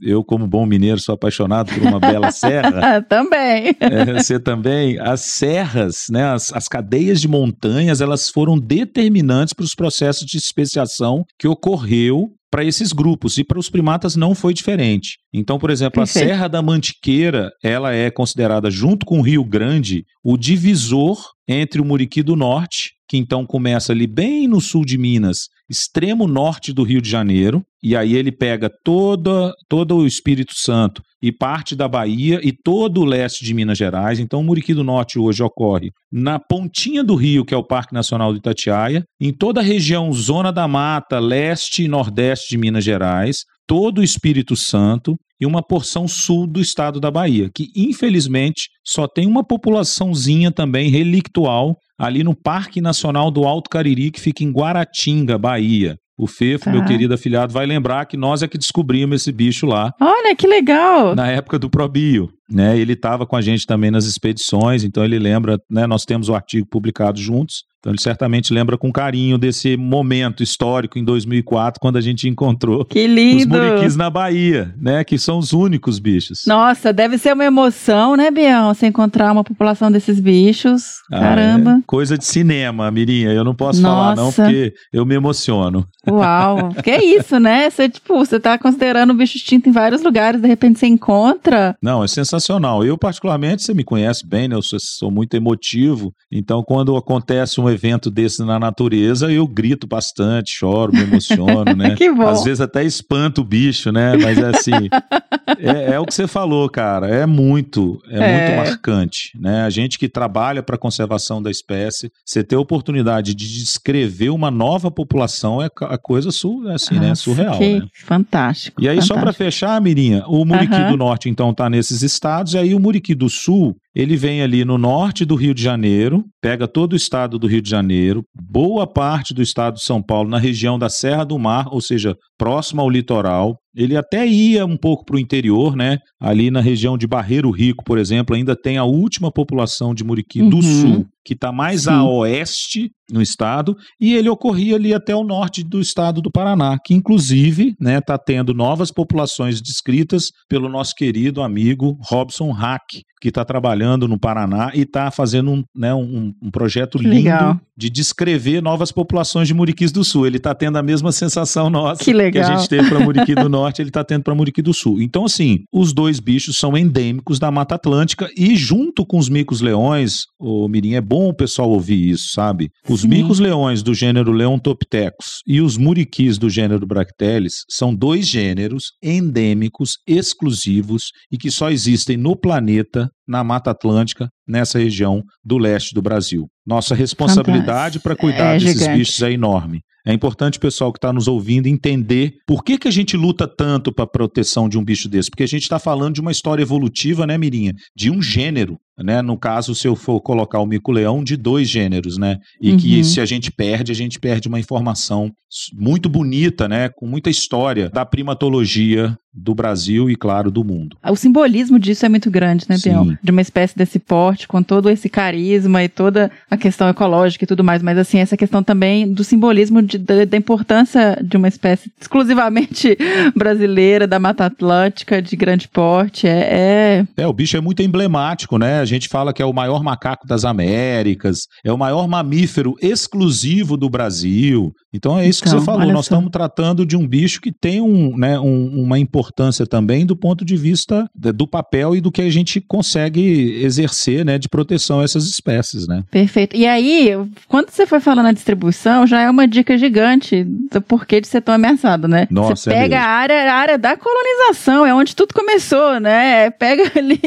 Eu, como bom mineiro, sou apaixonado por uma bela serra. *laughs* Também. É, você também. As serras, né, as, as cadeias de montanhas, elas foram determinantes para os processos de especiação que ocorreu para esses grupos. E para os primatas não foi diferente. Então, por exemplo, Perfeito. a Serra da Mantiqueira, ela é considerada, junto com o Rio Grande, o divisor entre o Muriqui do Norte, que então começa ali bem no sul de Minas, extremo norte do Rio de Janeiro, e aí ele pega toda, todo o Espírito Santo e parte da Bahia e todo o leste de Minas Gerais. Então, o Muriqui do Norte hoje ocorre na pontinha do rio, que é o Parque Nacional do Itatiaia, em toda a região Zona da Mata, leste e nordeste de Minas Gerais, todo o Espírito Santo e uma porção sul do estado da Bahia, que infelizmente só tem uma populaçãozinha também relictual ali no Parque Nacional do Alto Cariri, que fica em Guaratinga, Bahia. O Fefo, Tá. meu querido afilhado, vai lembrar que nós é que descobrimos esse bicho lá Olha que legal! na época do Probio, né? Ele estava com a gente também nas expedições, então ele lembra, né? Nós temos o artigo publicado juntos, então ele certamente lembra com carinho desse momento histórico em 2004, quando a gente encontrou os muriquis na Bahia, né? Que são os únicos bichos. Nossa, deve ser uma emoção, né, Bião? Você encontrar uma população desses bichos. Ah, Caramba. é coisa de cinema, Mirinha. Eu não posso falar não, Nossa. porque eu me emociono. Uau. *laughs* Que é isso, né? Você, tipo, você tá considerando o bicho extinto em vários lugares, de repente você encontra. Não, é sensacional. Eu, particularmente, você me conhece bem, né? Eu sou, sou muito emotivo. Então, quando acontece um evento desse na natureza, eu grito bastante, choro, me emociono, *laughs* né? Que bom. Às vezes até espanto o bicho, né? Mas é assim. é, é o que você falou, cara. É muito, é, É. muito marcante, né? A gente que trabalha para a conservação da espécie, você ter a oportunidade de descrever uma nova população é a coisa su, é assim, né? Nossa, Surreal, que né? fantástico. E aí, só para fantástico. fechar, Mirinha, o Muriqui do Norte, então, tá nesses estados, e aí o Muriqui do Sul, ele vem ali no norte do Rio de Janeiro, pega todo o estado do Rio de Janeiro, boa parte do estado de São Paulo, na região da Serra do Mar, ou seja, próximo ao litoral. Ele até ia um pouco para o interior, né? Ali na região de Barreiro Rico, por exemplo, ainda tem a última população de Muriqui do Uhum. Sul, que está mais Sim. a oeste no estado, e ele ocorria ali até o norte do estado do Paraná, que inclusive está tendo novas populações descritas pelo nosso querido amigo Robson Hack, que está trabalhando no Paraná e está fazendo um, né, um, um projeto Que lindo legal. de descrever novas populações de Muriquis do Sul. Ele está tendo a mesma sensação nossa Que legal. a gente teve para Muriqui do *laughs* Norte, ele está tendo para Muriqui do Sul. Então, assim, os dois bichos são endêmicos da Mata Atlântica e junto com os micos-leões, o Mirim, é bom o pessoal ouvir isso, sabe? Os Sim. micos-leões do gênero Leontopithecus e os muriquis do gênero Bracteles são dois gêneros endêmicos exclusivos e que só existem no planeta, na Mata Atlântica, nessa região do leste do Brasil. Nossa responsabilidade para cuidar É desses gigante. bichos é enorme. É importante o pessoal que está nos ouvindo entender por que, que a gente luta tanto para a proteção de um bicho desse. Porque a gente está falando de uma história evolutiva, né, Mirinha? De um gênero. Né? No caso, se eu for colocar o mico-leão, de dois gêneros, né? E Uhum. que se a gente perde, a gente perde uma informação muito bonita, né? Com muita história da primatologia do Brasil e, claro, do mundo. O simbolismo disso é muito grande, né. Bião? De uma espécie desse porte, com todo esse carisma e toda a questão ecológica e tudo mais, mas assim, essa questão também do simbolismo de- da, da importância de uma espécie exclusivamente *laughs* brasileira, da Mata Atlântica, de grande porte, é... é- É, o bicho é muito emblemático, né? A gente fala que é o maior macaco das Américas, é o maior mamífero exclusivo do Brasil. Então é isso que Então, você falou. olha Nós só. estamos tratando de um bicho que tem um, né, um- uma importância também do ponto de vista de- do papel e do que a gente consegue exercer, né, de proteção a essas espécies, né? Perfeito. E aí, quando você foi falando a distribuição, já é uma dica gigante do porquê de ser tão ameaçado, né? Nossa, você é pega mesmo. a área, a área da colonização, é onde tudo começou, né? Pega *laughs* ali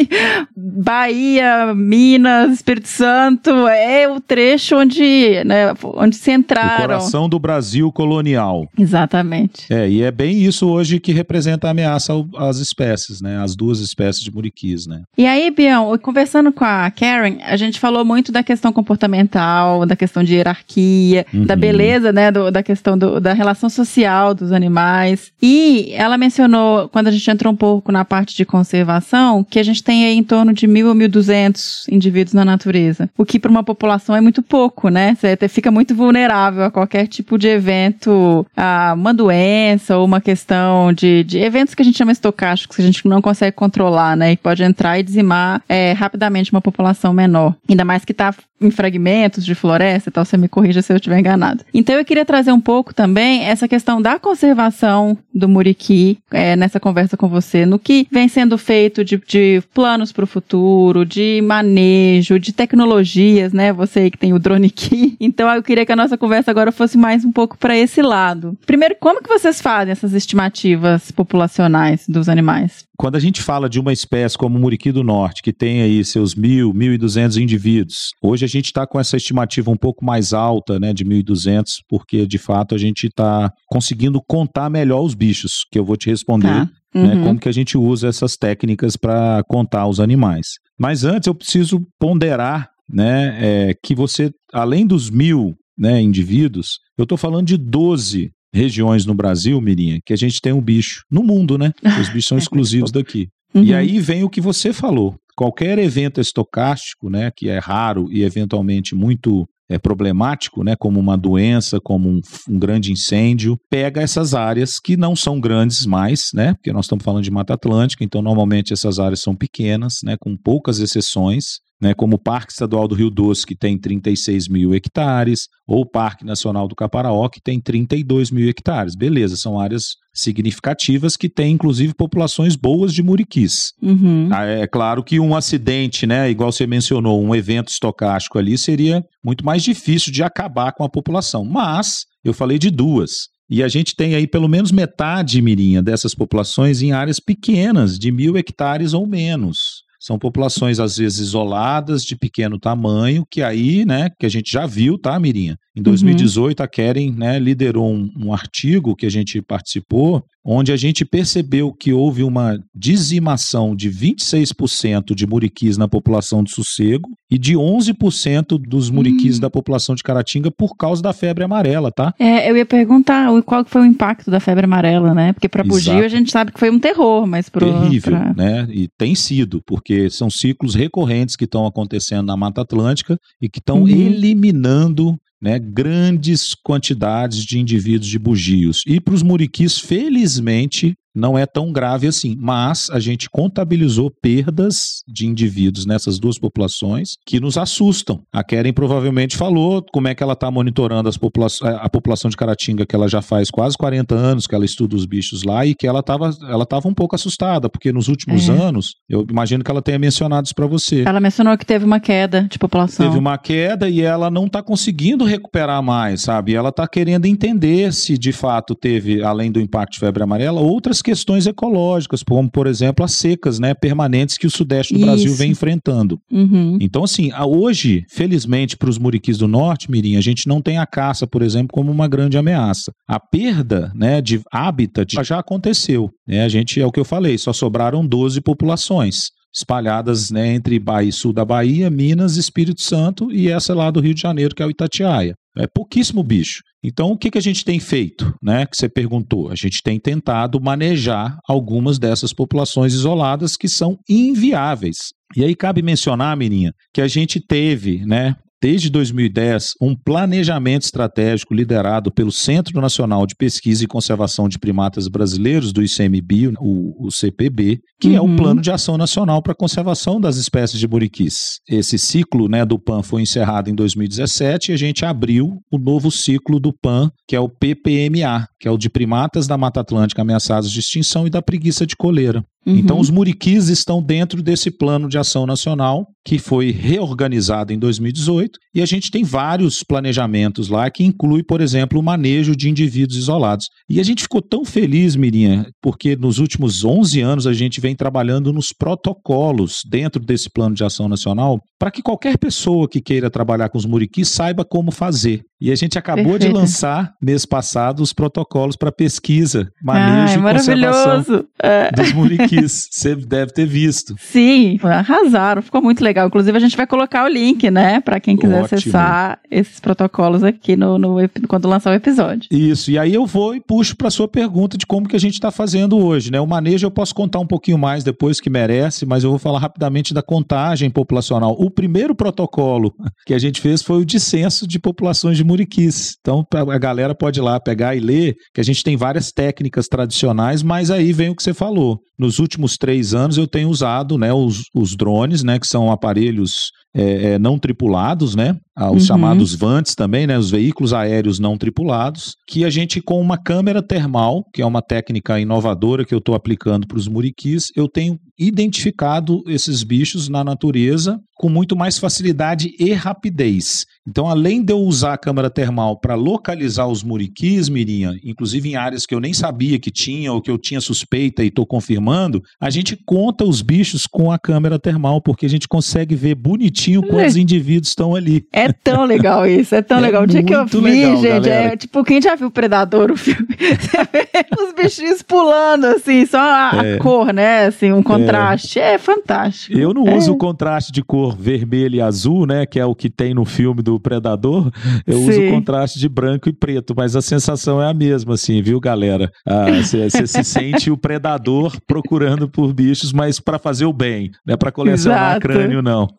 Bahia, Minas, Espírito Santo, é o trecho onde, né, onde se O entraram. coração do Brasil colonial. Exatamente. É, e é bem isso hoje que representa a ameaça às espécies, né? As duas espécies de muriquis, né? E aí, Bião, conversando com a Karen, a gente falou muito da questão comportamental, da questão de hierarquia, Uhum. da beleza, né, do- da questão do- da relação social dos animais. E ela mencionou, quando a gente entrou um pouco na parte de conservação, que a gente tem aí em torno de mil ou mil duzentos indivíduos na natureza. O que para uma população é muito pouco, né? Você até fica muito vulnerável a qualquer tipo de evento, a uma doença ou uma questão de, de eventos que a gente chama estocásticos, que a gente não consegue controlar, né? E pode entrar e dizimar é, rapidamente uma população menor. Ainda mais que está em fragmentos de floresta e tal, você me corrija se eu estiver enganado. Então eu queria trazer um pouco também essa questão da conservação do muriqui é, nessa conversa com você, no que vem sendo feito de, de planos para o futuro, de manejo, de tecnologias, né? Você aí que tem o drone aqui. *laughs* Então eu queria que a nossa conversa agora fosse mais um pouco para esse lado. Primeiro, como que vocês fazem essas estimativas populacionais dos animais? Quando a gente fala de uma espécie como o muriqui do norte, que tem aí seus mil, mil e duzentos indivíduos, hoje a gente está com essa estimativa um pouco mais alta, né, de mil e duzentos, porque de fato a gente está conseguindo contar melhor os bichos, que eu vou te responder. Tá. Né, Uhum. como que a gente usa essas técnicas para contar os animais. Mas antes eu preciso ponderar né, é, que você, além dos mil né, indivíduos, eu estou falando de 12 regiões no Brasil, Mirinha, que a gente tem um bicho. No mundo, né? *laughs* Os bichos são exclusivos daqui. E Uhum. aí vem o que você falou. Qualquer evento estocástico, né, que é raro e eventualmente muito é, problemático, né, como uma doença, como um, um grande incêndio, pega essas áreas que não são grandes mais, né, porque nós estamos falando de Mata Atlântica, então normalmente essas áreas são pequenas, né, com poucas exceções, né, como o Parque Estadual do Rio Doce, que tem 36 mil hectares, ou o Parque Nacional do Caparaó, que tem 32 mil hectares. Beleza, são áreas significativas que têm, inclusive, populações boas de muriquis. Uhum. Ah, É claro que um acidente, né, igual você mencionou, um evento estocástico ali seria muito mais difícil de acabar com a população. Mas eu falei de duas. E a gente tem aí pelo menos metade, Mirinha, dessas populações em áreas pequenas, de mil hectares ou menos. São populações, às vezes, isoladas, de pequeno tamanho, que aí, né, que a gente já viu, tá, Mirinha? Em 2018, a Keren né, liderou um, um artigo que a gente participou, onde a gente percebeu que houve uma dizimação de 26% de muriquis na população de Sossego e de 11% dos muriquis da população de Caratinga por causa da febre amarela, tá? É, eu ia perguntar o- qual foi o impacto da febre amarela, né? Porque para bugio a gente sabe que foi um terror, mas pro, terrível, pra- né? E tem sido, porque são ciclos recorrentes que estão acontecendo na Mata Atlântica e que estão Uhum. eliminando né, grandes quantidades de indivíduos de bugios. E para os muriquis, felizmente, não é tão grave assim, mas a gente contabilizou perdas de indivíduos nessas duas populações que nos assustam. A Keren provavelmente falou como é que ela está monitorando popula a população de Caratinga, que ela já faz quase 40 anos que ela estuda os bichos lá e que ela estava ela tava um pouco assustada, porque nos últimos É. anos, eu imagino que ela tenha mencionado isso para você. Ela mencionou que teve uma queda de população. Teve uma queda e ela não está conseguindo recuperar mais, sabe? Ela está querendo entender se de fato teve, além do impacto de febre amarela, outras questões ecológicas, como por exemplo as secas, né, permanentes que o sudeste do Brasil Isso. vem enfrentando. Uhum. Então, assim, hoje, felizmente para os muriquis do norte, Mirim, a gente não tem a caça, por exemplo, como uma grande ameaça. A perda né, de hábitat já aconteceu. Né? A gente, é o que eu falei, só sobraram 12 populações espalhadas né, entre Bahia, sul da Bahia, Minas, Espírito Santo e essa lá do Rio de Janeiro, que é o Itatiaia. É pouquíssimo bicho. Então, o que, que a gente tem feito, né? Que você perguntou. A gente tem tentado manejar algumas dessas populações isoladas que são inviáveis. E aí cabe mencionar, Mirinha, que a gente teve, né? Desde 2010, um planejamento estratégico liderado pelo Centro Nacional de Pesquisa e Conservação de Primatas Brasileiros, do ICMBio, o, o CPB, que é o Uhum. Plano de Ação Nacional para a Conservação das Espécies de Muriquis. Esse ciclo né, do PAN foi encerrado em 2017 e a gente abriu o novo ciclo do PAN, que é o PPMA, que é o de primatas da Mata Atlântica ameaçados de extinção e da preguiça de coleira. Uhum. Então, os muriquis estão dentro desse plano de ação nacional, que foi reorganizado em 2018, e a gente tem vários planejamentos lá, que inclui, por exemplo, o manejo de indivíduos isolados. E a gente ficou tão feliz, Mirinha, porque nos últimos 11 anos a gente vem trabalhando nos protocolos dentro desse plano de ação nacional, para que qualquer pessoa que queira trabalhar com os muriquis saiba como fazer. E a gente acabou de Perfeito. lançar, mês passado, os protocolos para pesquisa, Ai, manejo e conservação. É, dos muriquis. Você deve ter visto. sim, arrasaram, ficou muito legal. Inclusive, a gente vai colocar o link, né, Pra quem quiser Ótimo. acessar esses protocolos aqui no, no quando lançar o episódio. Isso, e aí eu vou e puxo para sua pergunta de como que a gente está fazendo hoje, né? O manejo eu posso contar um pouquinho mais depois que merece, mas eu vou falar rapidamente da contagem populacional. O primeiro protocolo que a gente fez foi o de censo de populações de muriquis. Então a galera pode ir lá pegar e ler, que a gente tem várias técnicas tradicionais, mas aí vem o que você falou. Nos últimos três anos eu tenho usado né, os, os drones, né, que são aparelhos é, é, não tripulados, né? Os Uhum. chamados VANTs também, né? Os veículos aéreos não tripulados, que a gente, com uma câmera termal, que é uma técnica inovadora que eu estou aplicando para os muriquis, eu tenho identificado esses bichos na natureza com muito mais facilidade e rapidez. Então, além de eu usar a câmera termal para localizar os muriquis, Mirinha, inclusive em áreas que eu nem sabia que tinha ou que eu tinha suspeita e estou confirmando, a gente conta os bichos com a câmera termal, porque a gente consegue ver bonitinho quantos é. indivíduos estão ali. É tão legal isso, é tão é legal. O dia que eu vi, legal, gente, galera. é tipo, quem já viu Predador, o filme, *laughs* os bichinhos pulando, assim, só a, é. a cor, né, assim, um contraste, é, é fantástico. Eu não uso o contraste de cor vermelho e azul, né? Que é o que tem no filme do Predador. Eu Sim. uso o contraste de branco e preto, mas a sensação é a mesma, assim, viu, galera? Você ah, se *laughs* sente o predador procurando por bichos, mas para fazer o bem, não é para colecionar Exato. crânio, não. *laughs*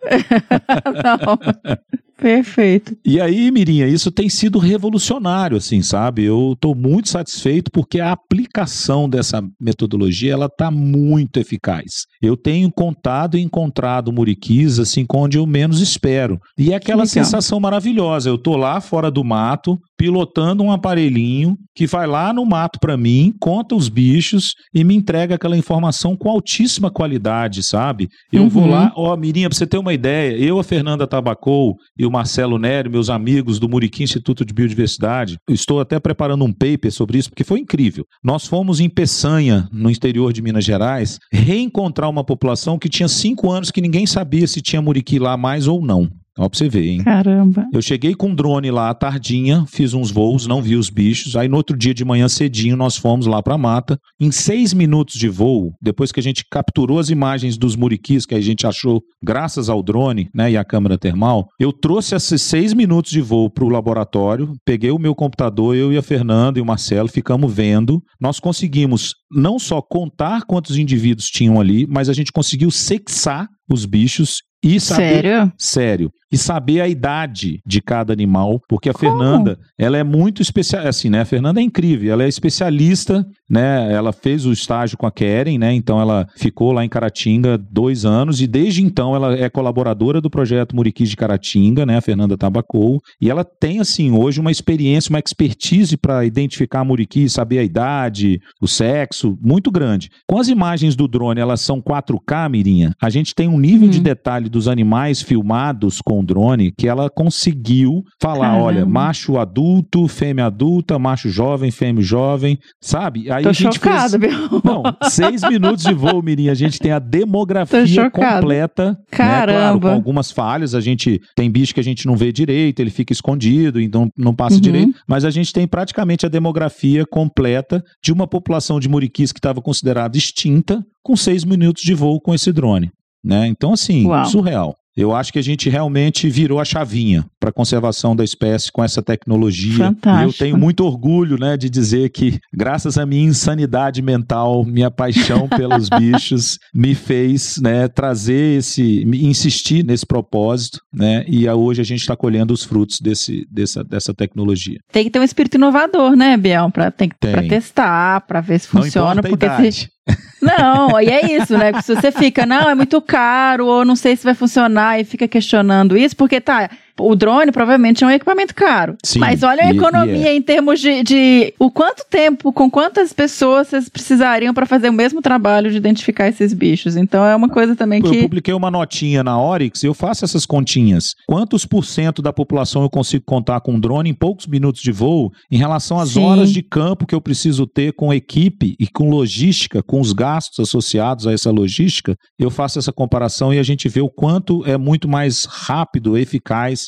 não. *laughs* Perfeito. E aí, Mirinha, isso tem sido revolucionário, assim, sabe? Eu estou muito satisfeito porque a aplicação dessa metodologia ela está muito eficaz. Eu tenho contado e encontrado muriquis assim onde eu menos espero. E é aquela sensação maravilhosa. Eu estou lá fora do mato, pilotando um aparelhinho que vai lá no mato para mim, conta os bichos e me entrega aquela informação com altíssima qualidade, sabe? Eu uhum. vou lá, ó, Mirinha, para você ter uma ideia, eu, a Fernanda Tabacou e o Marcelo Nery, meus amigos do Muriqui Instituto de Biodiversidade, estou até preparando um paper sobre isso porque foi incrível. Nós fomos em Peçanha, no interior de Minas Gerais, reencontrar uma população que tinha cinco anos que ninguém sabia se tinha muriqui lá mais ou não. Ó, pra você ver, hein? Caramba. Eu cheguei com um drone lá à tardinha, fiz uns voos, não vi os bichos. Aí no outro dia de manhã cedinho nós fomos lá pra mata. Em seis minutos de voo, depois que a gente capturou as imagens dos muriquis que a gente achou graças ao drone, né, e a câmera termal, eu trouxe esses seis minutos de voo pro laboratório, peguei o meu computador, eu e a Fernanda e o Marcelo ficamos vendo. Nós conseguimos não só contar quantos indivíduos tinham ali, mas a gente conseguiu sexar os bichos e saber, Sério? Sério. E saber a idade de cada animal, porque a Como? Fernanda, ela é muito especial, assim, né? A Fernanda é incrível, ela é especialista, né? Ela fez o estágio com a Keren, né? Então ela ficou lá em Caratinga dois anos e desde então ela é colaboradora do projeto Muriquis de Caratinga, né? A Fernanda Tabacou. E ela tem, assim, hoje uma experiência, uma expertise para identificar muriquis, saber a idade, o sexo, muito grande. Com as imagens do drone, elas são 4K, Mirinha, a gente tem um nível de uhum. detalhe dos animais filmados com o drone que ela conseguiu falar, Caramba. olha, macho adulto, fêmea adulta, macho jovem, fêmea jovem, sabe? Aí Tô a gente chocada, fez... meu. *laughs* Não, seis minutos de voo, Mirim, a gente tem a demografia completa. Caramba. Né? Claro, com algumas falhas, a gente tem bicho que a gente não vê direito, ele fica escondido, então não passa uhum. direito, mas a gente tem praticamente a demografia completa de uma população de muriquis que estava considerada extinta com seis minutos de voo com esse drone. Né? Então, assim, Uau. surreal. Eu acho que a gente realmente virou a chavinha para a conservação da espécie com essa tecnologia. Fantástico. E eu tenho muito orgulho né, de dizer que, graças à minha insanidade mental, minha paixão *laughs* pelos bichos, me fez né, trazer esse, insistir nesse propósito, né? E hoje a gente está colhendo os frutos desse, dessa, dessa tecnologia. Tem que ter um espírito inovador, né, Biel? Para testar, para ver se funciona. Não porque idade. Se... Não, e é isso, né? Se você fica, não, é muito caro, ou não sei se vai funcionar, e fica questionando isso, porque tá, o drone provavelmente é um equipamento caro. Sim, mas olha a economia é. em termos de, de, o quanto tempo, com quantas pessoas vocês precisariam para fazer o mesmo trabalho de identificar esses bichos. Então é uma coisa também que. Eu publiquei uma notinha na Oryx e eu faço essas continhas. Quantos por cento da população eu consigo contar com um drone em poucos minutos de voo em relação às Sim. horas de campo que eu preciso ter com equipe e com logística, com os gastos associados a essa logística? Eu faço essa comparação e a gente vê o quanto é muito mais rápido, eficaz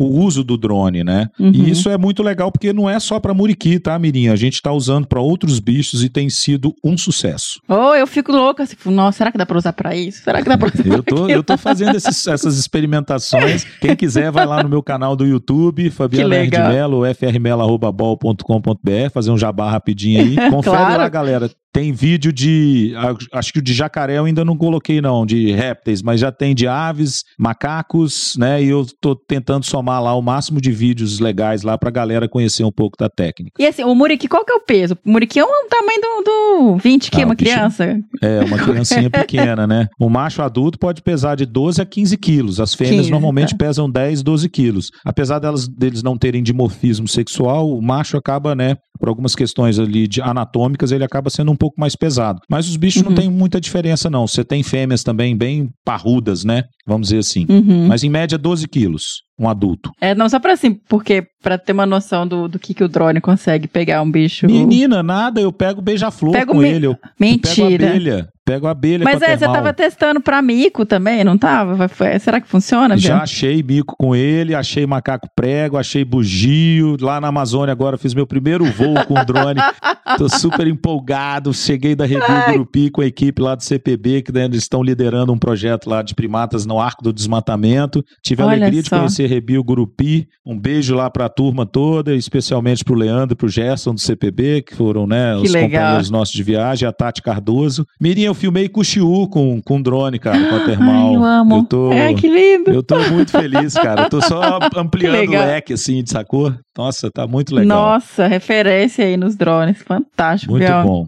o uso do drone, né? Uhum. E isso é muito legal porque não é só para muriqui, tá, Mirinha? A gente está usando para outros bichos e tem sido um sucesso. Oh, eu fico louca, assim, nossa, será que dá para usar para isso? Será que dá para usar eu tô, Eu tô fazendo esses, essas experimentações. Quem quiser vai lá no meu canal do YouTube, Fabiana Erdmelo, frmelo@bol.com.br, fazer um jabá rapidinho aí. *laughs* Confere claro. lá, galera. Tem vídeo de. Acho que o de jacaré eu ainda não coloquei, não, de répteis, mas já tem de aves, macacos, né? E eu tô tentando somar lá o máximo de vídeos legais lá pra galera conhecer um pouco da técnica. E assim, o Muriqui, qual que é o peso? O Muriqui é um tamanho do, do 20 quilos, ah, uma criança. É, uma *laughs* criancinha pequena, né? O macho adulto pode pesar de 12 a 15 quilos. As fêmeas 15, normalmente tá. pesam 10, 12 quilos. Apesar delas, deles não terem dimorfismo sexual, o macho acaba, né, por algumas questões ali de anatômicas, ele acaba sendo um pouco mais pesado. Mas os bichos Uhum. não tem muita diferença, não. Você tem fêmeas também bem parrudas, né? Vamos dizer assim. Uhum. Mas em média 12 quilos, um adulto. É, não, só pra assim, porque pra ter uma noção do, do que, que o drone consegue pegar um bicho. Menina, nada, eu pego beija-flor com me- ele. Eu, eu pego Mentira. abelha. Pego abelha Mas a é, você termal. tava testando pra mico também, não tava? Vai- foi- Será que funciona, Já Bianca? achei bico com ele, achei macaco prego, achei bugio. Lá na Amazônia agora fiz meu primeiro voo com o drone. *laughs* Tô super empolgado. Cheguei da Review Grupi com a equipe lá do CPB, que né, eles estão liderando um projeto lá de primatas no Arco do Desmatamento. Tive a Olha alegria de só. conhecer Review Gurupi. Um beijo lá pra turma toda, especialmente pro Leandro e pro Gerson do CPB, que foram né, Que os legal. companheiros nossos de viagem, a Tati Cardoso. Mirinha, eu filmei com o Xiu com, com drone, cara, com a *gasps* termal. Ai, eu amo. Eu tô... É, que lindo. Eu tô muito feliz, cara. Eu tô só *laughs* ampliando o leque, assim, de sacou? Nossa, tá muito legal. Nossa, referência aí nos drones. Fantástico, muito bom.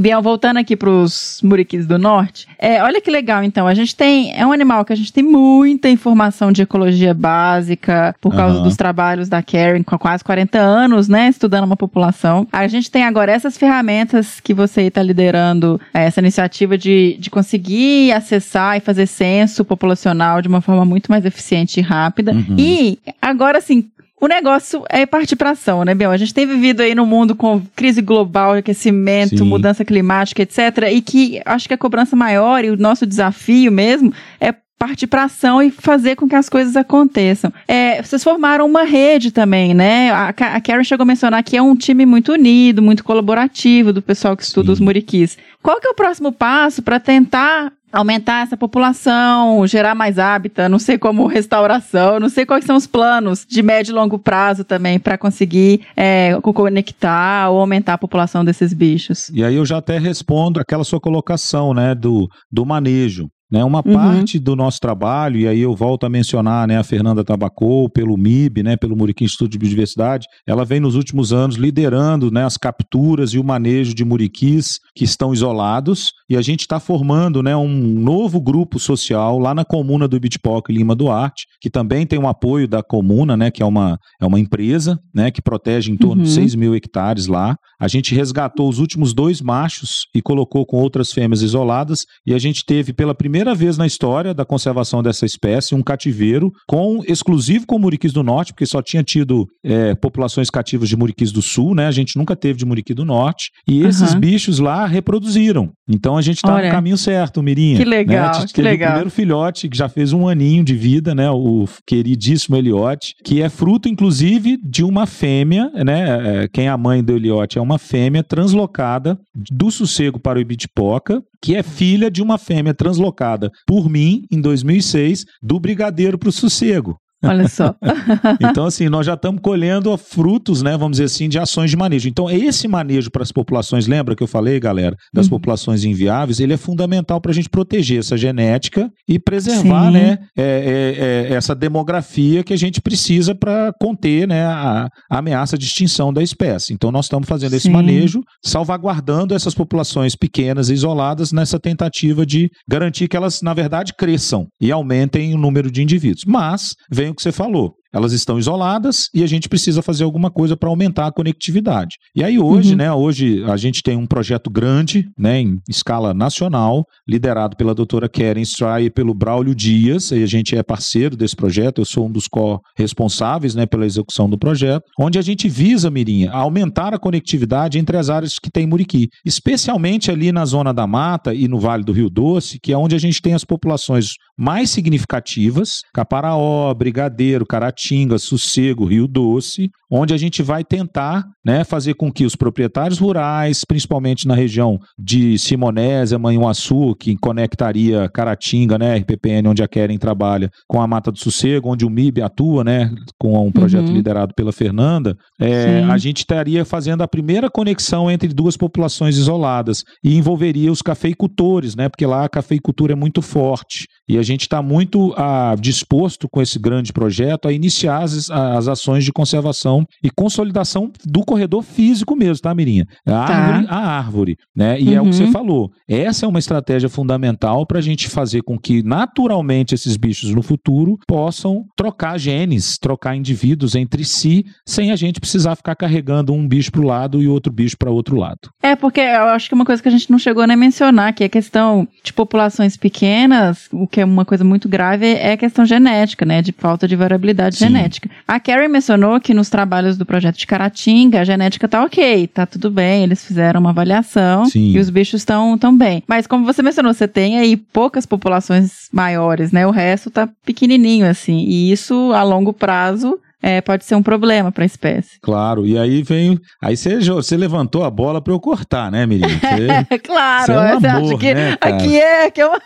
Biel, voltando aqui pros muriquis do norte, é, olha que legal, então, a gente tem, é um animal que a gente tem muita informação de ecologia básica, por causa Aham. dos trabalhos da Karen, com quase 40 anos, né, estudando uma população. A gente tem agora essas ferramentas que você está liderando, é, essa iniciativa de, de conseguir acessar e fazer censo populacional de uma forma muito mais eficiente e rápida. Uhum. E, agora, assim, o negócio é partir para ação, né, Biel? A gente tem vivido aí num mundo com crise global, aquecimento, Sim. mudança climática, etc. E que acho que a cobrança maior e o nosso desafio mesmo é partir para ação e fazer com que as coisas aconteçam. É, vocês formaram uma rede também, né? A, a Karen chegou a mencionar que é um time muito unido, muito colaborativo do pessoal que estuda Sim. os muriquis. Qual que é o próximo passo para tentar aumentar essa população, gerar mais hábitat, não sei como restauração, não sei quais são os planos de médio e longo prazo também para conseguir é, co- conectar ou aumentar a população desses bichos. E aí eu já até respondo aquela sua colocação, né, do, do manejo. Né, uma Uhum. parte do nosso trabalho, e aí eu volto a mencionar né, a Fernanda Tabacou, pelo MIB, né, pelo Muriqui Instituto de Biodiversidade, ela vem nos últimos anos liderando né, as capturas e o manejo de muriquis que estão isolados, e a gente está formando né, um novo grupo social lá na comuna do Ibitipoca, em Lima Duarte, que também tem um apoio da comuna, né, que é uma, é uma empresa né, que protege em torno de Uhum. 6 mil hectares lá. A gente resgatou os últimos dois machos e colocou com outras fêmeas isoladas, e a gente teve pela primeira vez na história da conservação dessa espécie um cativeiro com exclusivo com muriquis do norte, porque só tinha tido é, populações cativas de muriquis do sul, né? A gente nunca teve de muriqui do norte, e esses Aham. bichos lá reproduziram. Então a gente está no caminho certo, Mirinha. Que legal, né? A gente que teve legal. o primeiro filhote que já fez um aninho de vida, né? O queridíssimo Eliote, que é fruto, inclusive, de uma fêmea, né? é, Quem é a mãe do Eliote é uma fêmea translocada do sossego para o Ibitipoca, que é filha de uma fêmea translocada por mim em 2006 do Brigadeiro para o sossego. Olha só. *laughs* Então, assim, nós já estamos colhendo frutos, né, vamos dizer assim, de ações de manejo. Então, esse manejo para as populações, lembra que eu falei, galera, das Uhum. populações inviáveis, ele é fundamental para a gente proteger essa genética e preservar, Sim. né, é, é, é, essa demografia que a gente precisa para conter, né, a, a ameaça de extinção da espécie. Então, nós estamos fazendo esse Sim. manejo, salvaguardando essas populações pequenas e isoladas nessa tentativa de garantir que elas, na verdade, cresçam e aumentem o número de indivíduos. Mas, vem o que você falou. Elas estão isoladas e a gente precisa fazer alguma coisa para aumentar a conectividade. E aí hoje, Uhum. né, hoje a gente tem um projeto grande, né, em escala nacional, liderado pela doutora Karen Stry e pelo Braulio Dias, e a gente é parceiro desse projeto, eu sou um dos co-responsáveis, né, pela execução do projeto, onde a gente visa, Mirinha, aumentar a conectividade entre as áreas que tem muriqui, especialmente ali na zona da mata e no Vale do Rio Doce, que é onde a gente tem as populações mais significativas, Caparaó, Brigadeiro, Caratinga, Sossego, Rio Doce, onde a gente vai tentar né, fazer com que os proprietários rurais, principalmente na região de Simonésia, Manhuaçu, que conectaria Caratinga, né, RPPN, onde a Keren trabalha, com a Mata do Sossego, onde o MIB atua, né, com um projeto Uhum. liderado pela Fernanda, é, a gente estaria fazendo a primeira conexão entre duas populações isoladas e envolveria os cafeicultores, né, porque lá a cafeicultura é muito forte. E a gente está muito ah, disposto com esse grande projeto a iniciar as, as ações de conservação e consolidação do corredor físico mesmo, tá, Mirinha? A Tá. árvore a árvore, né? E é o que Uhum. você falou. Essa é uma estratégia fundamental para a gente fazer com que naturalmente esses bichos no futuro possam trocar genes, trocar indivíduos entre si, sem a gente precisar ficar carregando um bicho para o lado e outro bicho para outro lado. É, porque eu acho que uma coisa que a gente não chegou nem a mencionar, que é a questão de populações pequenas, o que é uma coisa muito grave, é a questão genética, né? De falta de variabilidade Sim. genética. A Carrie mencionou que nos trabalhos do projeto de Caratinga, a genética tá ok, tá tudo bem, eles fizeram uma avaliação Sim. e os bichos estão tão bem. Mas como você mencionou, você tem aí poucas populações maiores, né? O resto tá pequenininho, assim. E isso, a longo prazo, é, pode ser um problema para a espécie. Claro, e aí vem. Aí você, você levantou a bola para eu cortar, né? Você- É *laughs* claro, Você é um você amor, acha que né, aqui é que é uma.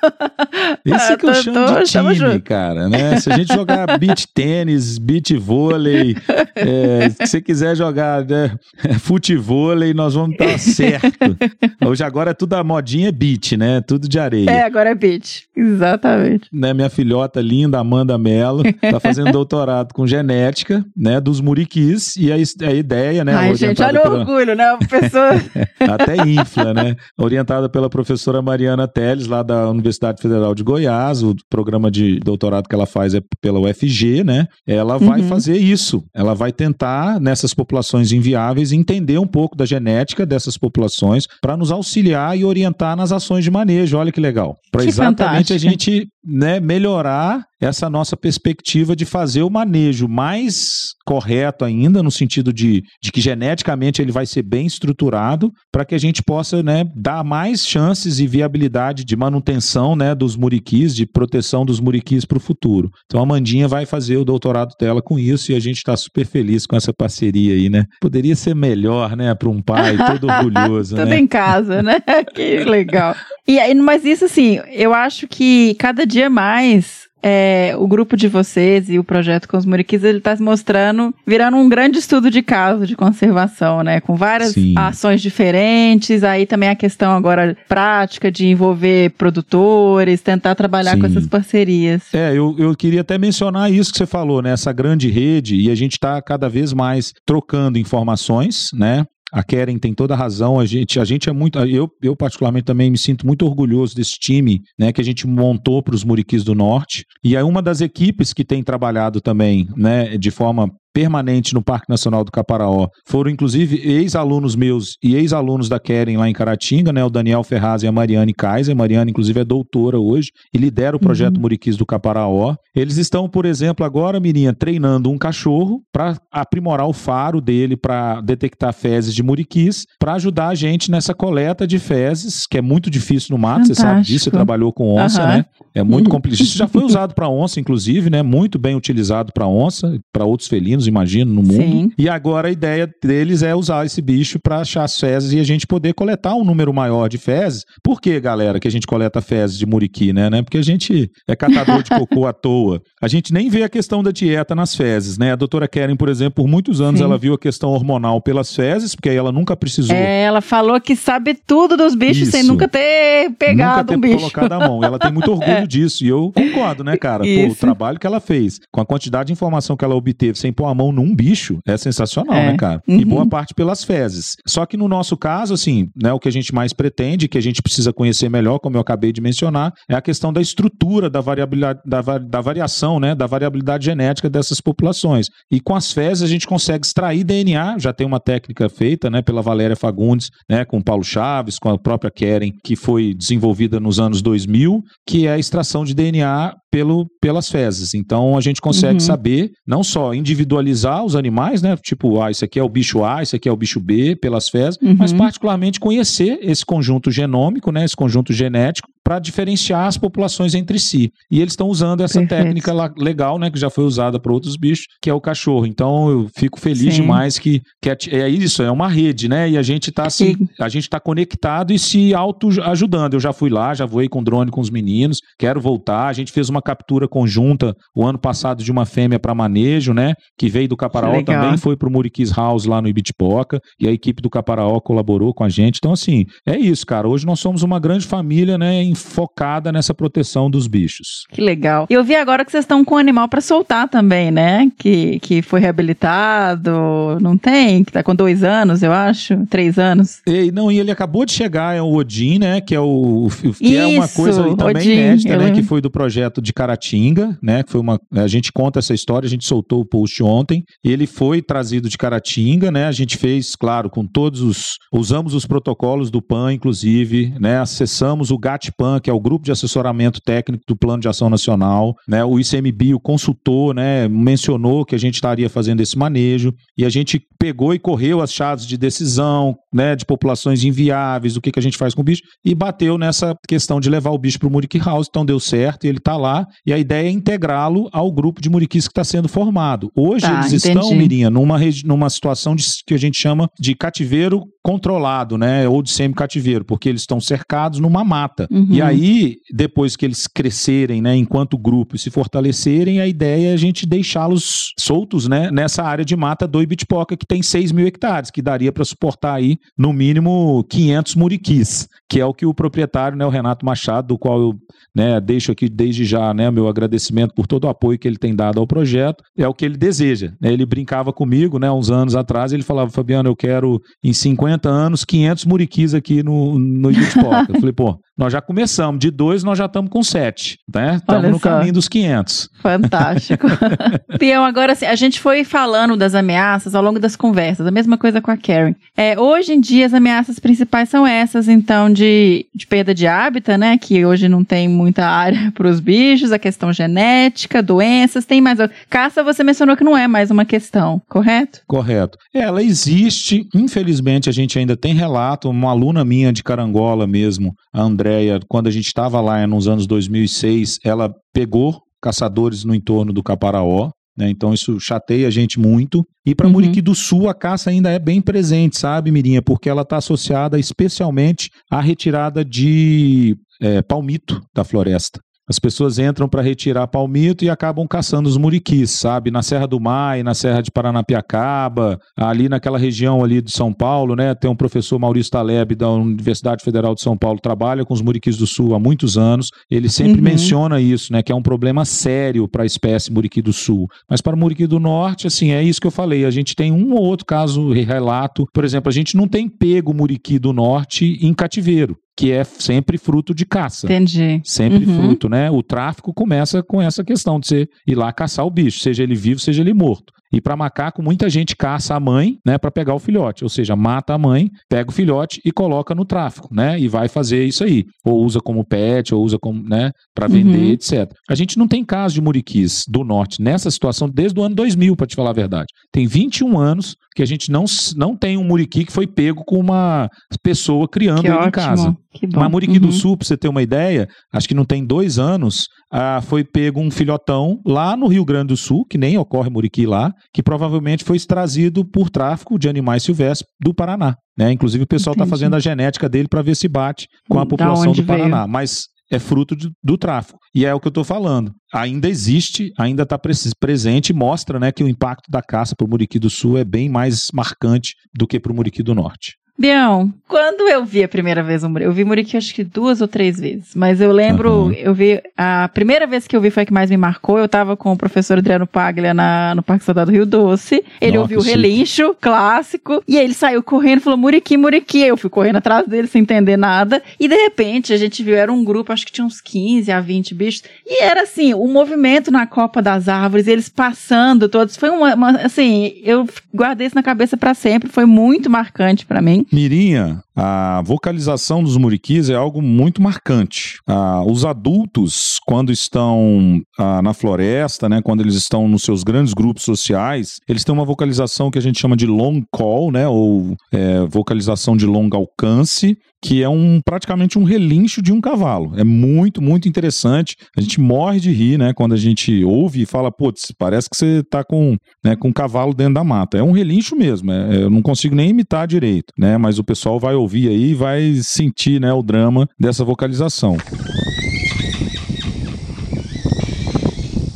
Esse que eu Tô- chamo tô- de time, junto. cara, né? Se a gente jogar *laughs* beach tênis, beach vôlei, é, se você quiser jogar né, *laughs* futevôlei, nós vamos estar certo. Hoje agora é tudo a modinha é beach, né? Tudo de areia. É, agora é beat. Exatamente. Né, minha filhota linda, Amanda Mello, tá fazendo doutorado com genética, né, dos muriquis, e a, a ideia, né, Ai, gente, olha o pela- orgulho, né? Pessoa. *laughs* *laughs* até infla, né? Orientada pela professora Mariana Teles, lá da Universidade Federal de Goiás, o programa de doutorado que ela faz é pela UFG, né? Ela vai Uhum. fazer isso. Ela vai tentar, nessas populações inviáveis, entender um pouco da genética dessas populações para nos auxiliar e orientar nas ações de manejo. Olha que legal. Para exatamente a gente né, melhorar essa nossa perspectiva de fazer o manejo mais correto ainda, no sentido de, de que geneticamente ele vai ser bem estruturado, para que a gente possa né, dar mais chances e viabilidade de manutenção né, dos muriquis, de proteção dos muriquis para o futuro. Então a Mandinha vai fazer o doutorado dela com isso e a gente está super feliz com essa parceria aí, né? Poderia ser melhor, né, para um pai *laughs* todo orgulhoso, Tudo né? em casa, né? *laughs* que legal. E aí, mas isso assim, eu acho que cada dia mais é, o grupo de vocês e o projeto com os Muriquis, ele está se mostrando, virando um grande estudo de caso de conservação, né? Com várias Sim. ações diferentes, aí também a questão agora prática de envolver produtores, tentar trabalhar com Sim. essas parcerias. É, eu, eu queria até mencionar isso que você falou, né? Essa grande rede, e a gente está cada vez mais trocando informações, né? A Keren tem toda a razão, a gente, a gente é muito, eu, eu particularmente também me sinto muito orgulhoso desse time, né, que a gente montou para os Muriquis do Norte, e é uma das equipes que tem trabalhado também, né, de forma permanente no Parque Nacional do Caparaó. Foram, inclusive, ex-alunos meus e ex-alunos da Keren lá em Caratinga, né? O Daniel Ferraz e a Mariane Kaiser. A Mariane, inclusive, é doutora hoje e lidera o projeto Muriquis do Caparaó. Eles estão, por exemplo, agora, Mirinha, treinando um cachorro para aprimorar o faro dele para detectar fezes de muriquis, para ajudar a gente nessa coleta de fezes, que é muito difícil no mato, você sabe Fantástico. disso, você trabalhou com onça, Aham. né? É muito complicado. Isso já foi *laughs* usado para onça, inclusive, né? Muito bem utilizado para onça, para outros felinos, imagino, no mundo. Sim. E agora a ideia deles é usar esse bicho para achar as fezes e a gente poder coletar um número maior de fezes. Por que, galera, que a gente coleta fezes de muriqui, né? né? Porque a gente é catador de *laughs* cocô à toa. A gente nem vê a questão da dieta nas fezes, né? A doutora Keren, por exemplo, por muitos anos Sim. ela viu a questão hormonal pelas fezes, porque aí ela nunca precisou É, ela falou que sabe tudo dos bichos sem Isso. nunca ter pegado Nunca um ter bicho. colocado a mão. Ela tem muito *laughs* orgulho disso. E eu concordo, né, cara? Pô, o trabalho que ela fez, com a quantidade de informação que ela obteve sem pôr a mão num bicho, é sensacional, É. né, cara? Uhum. E boa parte pelas fezes. Só que no nosso caso, assim, né, o que a gente mais pretende, que a gente precisa conhecer melhor, como eu acabei de mencionar, é a questão da estrutura da variabilidade, da, da variação, né, da variabilidade genética dessas populações. E com as fezes a gente consegue extrair DNA, já tem uma técnica feita, né, pela Valéria Fagundes, né, com o Paulo Chaves, com a própria Keren, que foi desenvolvida nos anos 2000, que é a extração de DNA pelo, pelas fezes. Então a gente consegue Uhum. saber não só individualizar os animais, né, tipo, ah, isso aqui é o bicho A, isso aqui é o bicho B, pelas fezes, Uhum. mas particularmente conhecer esse conjunto genômico, né, esse conjunto genético para diferenciar as populações entre si. E eles estão usando essa Perfeito. técnica legal, né, que já foi usada para outros bichos, que é o cachorro. Então eu fico feliz Sim. demais que, que é, é isso, é uma rede, né? E a gente tá se, E- a gente tá conectado e se auto ajudando. Eu já fui lá, já voei com drone com os meninos, quero voltar. A gente fez uma captura conjunta o ano passado de uma fêmea para manejo, né? Que veio do Caparaó legal. também, foi pro Muriquis House lá no Ibitipoca, e a equipe do Caparaó colaborou com a gente. Então assim, é isso, cara. Hoje nós somos uma grande família, né, em bem focada nessa proteção dos bichos. Que legal. E eu vi agora que vocês estão com um animal para soltar também, né? Que, que foi reabilitado, não tem? Que tá com dois anos, eu acho, três anos. E, não, e ele acabou de chegar, é o Odin, né? Que é o que Isso, é uma coisa também Odin, inédita, né? Que foi do projeto de Caratinga, né? Foi uma. A gente conta essa história, a gente soltou o post ontem. Ele foi trazido de Caratinga, né? A gente fez, claro, com todos os. Usamos os protocolos do PAN, inclusive, né? Acessamos o GATPAN, que é o grupo de assessoramento técnico do Plano de Ação Nacional, né? O ICMBio consultou, né? Mencionou que a gente estaria fazendo esse manejo e a gente pegou e correu as chaves de decisão, né? De populações inviáveis, o que, que a gente faz com o bicho e bateu nessa questão de levar o bicho para o Muriqui House, então deu certo e ele está lá e a ideia é integrá-lo ao grupo de muriquis que está sendo formado. Hoje Tá, eles entendi. estão, Mirinha, numa, numa situação de- que a gente chama de cativeiro controlado, né? Ou de semi-cativeiro, porque eles estão cercados numa mata. Uhum. E aí, depois que eles crescerem, né, enquanto grupo e se fortalecerem, a ideia é a gente deixá-los soltos, né, nessa área de mata do Ibitipoca, que tem 6 mil hectares, que daria para suportar aí, no mínimo, 500 muriquis, que é o que o proprietário, né, o Renato Machado, do qual eu né, deixo aqui desde já né, meu agradecimento por todo o apoio que ele tem dado ao projeto, é o que ele deseja. né? Ele brincava comigo, né, uns anos atrás, ele falava, Fabiano, eu quero em 50 anos 500 muriquis aqui no, no Ibitipoca. eu falei, pô, nós já começamos, de dois nós já estamos com sete, né? Estamos no caminho dos 500. Fantástico. *laughs* Pião, agora assim, a gente foi falando das ameaças ao longo das conversas, a mesma coisa com a Karen. É, hoje em dia, as ameaças principais são essas, então, de, de perda de hábitat, né? Que hoje não tem muita área *laughs* para os bichos, a questão genética, doenças, tem mais. Caça, você mencionou que não é mais uma questão, correto? Correto. Ela existe, infelizmente a gente ainda tem relato, uma aluna minha de Carangola mesmo, a Andrea, quando a gente estava lá nos anos 2006, ela pegou caçadores no entorno do Caparaó, né? Então isso chateia a gente muito. E para Uhum. Muriqui do Sul a caça ainda é bem presente, sabe, Mirinha? Porque ela está associada especialmente à retirada de eh, palmito da floresta. As pessoas entram para retirar palmito e acabam caçando os muriquis, sabe? Na Serra do Mar e na Serra de Paranapiacaba, ali naquela região ali de São Paulo, né? Tem um professor Maurício Taleb da Universidade Federal de São Paulo, trabalha com os muriquis do Sul há muitos anos. Ele sempre Uhum. menciona isso, né? Que é um problema sério para a espécie muriqui do Sul. Mas para o muriqui do Norte, assim, é isso que eu falei. A gente tem um ou outro caso, relato. Por exemplo, a gente não tem pego muriqui do Norte em cativeiro, que é sempre fruto de caça. Entendi. Sempre Uhum. fruto, né? O tráfico começa com essa questão de você ir lá caçar o bicho, seja ele vivo, seja ele morto. E para macaco, muita gente caça a mãe, né, para pegar o filhote, ou seja, mata a mãe, pega o filhote e coloca no tráfico, né? E vai fazer isso aí, ou usa como pet, ou usa como, né, para vender, Uhum. etc. A gente não tem caso de muriquis do norte nessa situação desde o ano 2000, para te falar a verdade. Tem 21 anos que a gente não, não tem um muriqui que foi pego com uma pessoa criando em casa. Que bom. Mas Muriqui do Uhum. Sul, pra você ter uma ideia, acho que não tem dois anos, ah, foi pego um filhotão lá no Rio Grande do Sul, que nem ocorre Muriqui lá, que provavelmente foi trazido por tráfico de animais silvestres do Paraná. Né? Inclusive o pessoal está fazendo a genética dele para ver se bate com a população do Paraná. Mas é fruto de- do tráfico. E é o que eu estou falando. Ainda existe, ainda está presente e mostra né, que o impacto da caça para o Muriqui do Sul é bem mais marcante do que para o Muriqui do Norte. Bião, quando eu vi a primeira vez o Muriqui, eu vi Muriqui acho que duas ou três vezes, mas eu lembro, Aham. eu vi, a primeira vez que eu vi foi a que mais me marcou, eu tava com o professor Adriano Paglia na, no Parque Estadual do Rio Doce, ele Nossa, ouviu o que chique. relincho clássico, e aí ele saiu correndo e falou Muriqui, Muriqui, eu fui correndo atrás dele sem entender nada, e de repente a gente viu, era um grupo, acho que tinha uns 15 a 20 bichos, e era assim, o movimento na copa das árvores, eles passando todos, foi uma, uma- assim, eu guardei isso na cabeça pra sempre, foi muito marcante pra mim. Mirinha, a vocalização dos muriquis é algo muito marcante. Ah, os adultos, quando estão ah, na floresta, né, quando eles estão nos seus grandes grupos sociais, eles têm uma vocalização que a gente chama de long call, né, ou é, vocalização de longo alcance, que é um praticamente um relincho de um cavalo. É muito, muito interessante. A gente morre de rir, né, quando a gente ouve e fala, putz, parece que você tá com, né, com um cavalo dentro da mata. É um relincho mesmo. é- eu não consigo nem imitar direito, né, mas o pessoal vai ouvir aí e vai sentir, né, o drama dessa vocalização.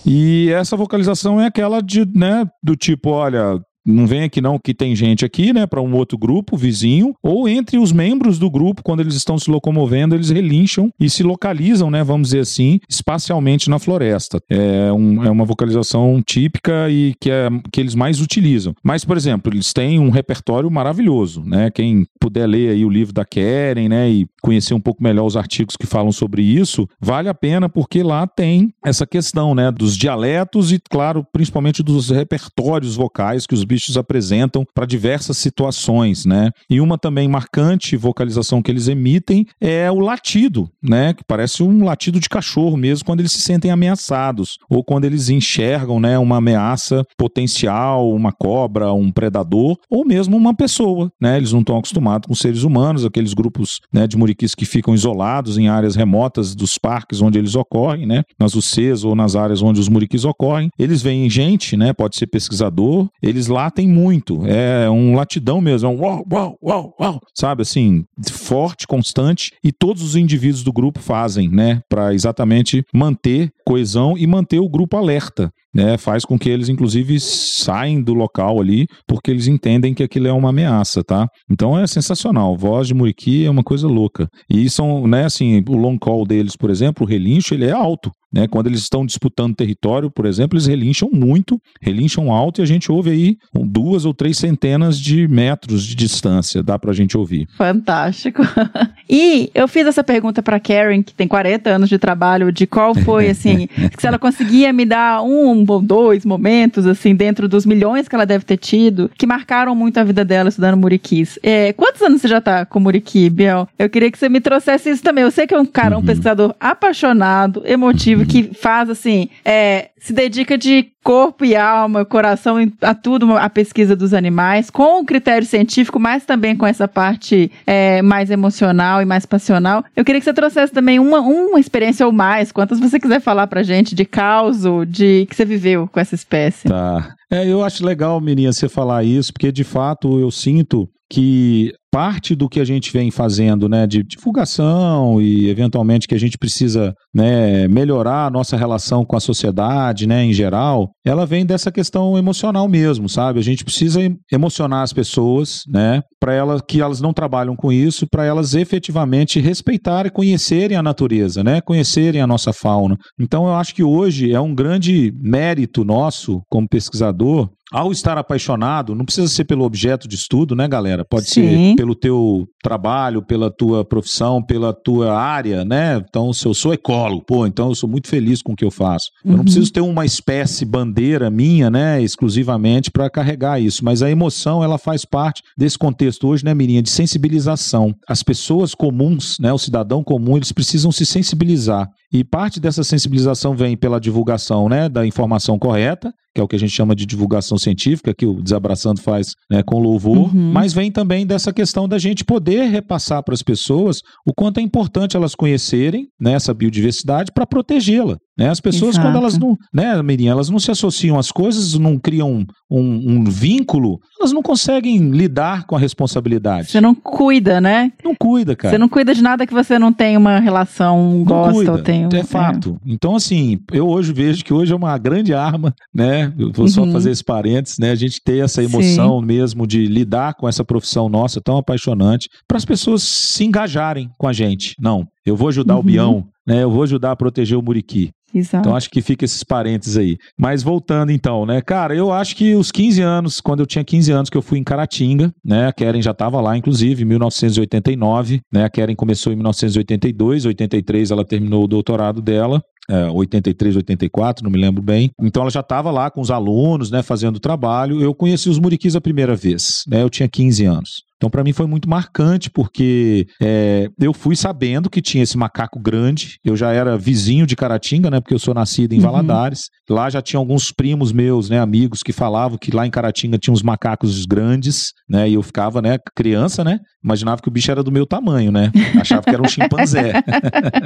E essa vocalização é aquela de, né, do tipo, olha, não vem aqui não que tem gente aqui, né, para um outro grupo vizinho, ou entre os membros do grupo, quando eles estão se locomovendo, eles relincham e se localizam, né, vamos dizer assim, espacialmente na floresta. É, um, é uma vocalização típica e que, é, que eles mais utilizam. Mas, por exemplo, eles têm um repertório maravilhoso, né? Quem puder ler aí o livro da Keren, né, e conhecer um pouco melhor os artigos que falam sobre isso, vale a pena porque lá tem essa questão, né, dos dialetos e, claro, principalmente dos repertórios vocais que os bichos apresentam para diversas situações, né? E uma também marcante vocalização que eles emitem é o latido, né, que parece um latido de cachorro mesmo quando eles se sentem ameaçados ou quando eles enxergam, né, uma ameaça potencial, uma cobra, um predador ou mesmo uma pessoa, né? Eles não estão acostumados com seres humanos, aqueles grupos, né, de muriquis que ficam isolados em áreas remotas dos parques onde eles ocorrem, né, nas UCs ou nas áreas onde os muriquis ocorrem. Eles veem gente, né, pode ser pesquisador, eles latem muito, é um latidão mesmo, é um uau, uau, uau, uau, sabe, assim, forte, constante, e todos os indivíduos do grupo fazem, né, para exatamente manter coesão e manter o grupo alerta. Né, faz com que eles, inclusive, saem do local ali, porque eles entendem que aquilo é uma ameaça, tá? Então é sensacional. Voz de Muriqui é uma coisa louca. E são, né, assim, o long call deles, por exemplo, o relincho, ele é alto. Né? Quando eles estão disputando território, por exemplo, eles relincham muito, relincham alto e a gente ouve aí duas ou três centenas de metros de distância, dá pra gente ouvir. Fantástico. *laughs* e eu fiz essa pergunta para Karen, que tem 40 anos de trabalho, de qual foi, *laughs* assim, *laughs* se ela conseguia me dar um ou dois momentos, assim, dentro dos milhões que ela deve ter tido, que marcaram muito a vida dela estudando Muriquis. É, quantos anos você já tá com Muriqui, Biel? Eu queria que você me trouxesse isso também. Eu sei que é um cara, um uhum. pesquisador apaixonado, emotivo, que faz assim, é, se dedica de corpo e alma, coração a tudo, a pesquisa dos animais, com o critério científico, mas também com essa parte é, mais emocional e mais passional. Eu queria que você trouxesse também uma, uma experiência ou mais, quantas você quiser falar pra gente, de causo, de que você viveu com essa espécie. Tá. É, eu acho legal, menina, você falar isso, porque de fato eu sinto que parte do que a gente vem fazendo, né, de divulgação e eventualmente que a gente precisa, né, melhorar a nossa relação com a sociedade, né, em geral, ela vem dessa questão emocional mesmo, sabe? A gente precisa emocionar as pessoas, né, para elas que elas não trabalham com isso, para elas efetivamente respeitarem, conhecerem a natureza, né, conhecerem a nossa fauna. Então eu acho que hoje é um grande mérito nosso como pesquisador ao estar apaixonado, não precisa ser pelo objeto de estudo, né, galera? Pode Sim. ser pelo teu trabalho, pela tua profissão, pela tua área, né? Então, se eu sou ecólogo, pô, então eu sou muito feliz com o que eu faço. Eu não uhum. preciso ter uma espécie bandeira minha, né, exclusivamente para carregar isso, mas a emoção, ela faz parte desse contexto hoje, né, Mirinha, de sensibilização. As pessoas comuns, né, o cidadão comum, eles precisam se sensibilizar. E parte dessa sensibilização vem pela divulgação, né, da informação correta, que é o que a gente chama de divulgação científica, que o Desabraçando faz né, com louvor, uhum. mas vem também dessa questão da gente poder repassar para as pessoas o quanto é importante elas conhecerem né, essa biodiversidade para protegê-la. Né? As pessoas, Exato. quando elas não, né, Mirinha, elas não se associam às coisas, não criam um, um, vínculo, elas não conseguem lidar com a responsabilidade. Você não cuida, né? Não cuida, cara. Você não cuida de nada que você não tem uma relação, gosta cuida, ou tem. É fato. É. Então, assim, eu hoje vejo que hoje é uma grande arma, né? Eu vou só uhum. fazer esse parênteses, né? A gente ter essa emoção Sim. mesmo de lidar com essa profissão nossa tão apaixonante, para as pessoas se engajarem com a gente. Não, eu vou ajudar uhum. o Bião, né? Eu vou ajudar a proteger o Muriqui. Exato. Então acho que fica esses parênteses aí. Mas voltando então, né? Cara, eu acho que os 15 anos, quando eu tinha 15 anos que eu fui em Caratinga, né? A Keren já estava lá, inclusive, em 1989, né? A Keren começou em 1982, 83 ela terminou o doutorado dela. É, 83, 84, não me lembro bem. Então ela já estava lá com os alunos, né, fazendo o trabalho. Eu conheci os muriquis a primeira vez, né? Eu tinha 15 anos. Então, para mim foi muito marcante, porque é, eu fui sabendo que tinha esse macaco grande. Eu já era vizinho de Caratinga, né? Porque eu sou nascido em uhum. Valadares. Lá já tinha alguns primos meus, né? Amigos que falavam que lá em Caratinga tinha uns macacos grandes, né? E eu ficava, né? Criança, né? Imaginava que o bicho era do meu tamanho, né? Achava que era um chimpanzé.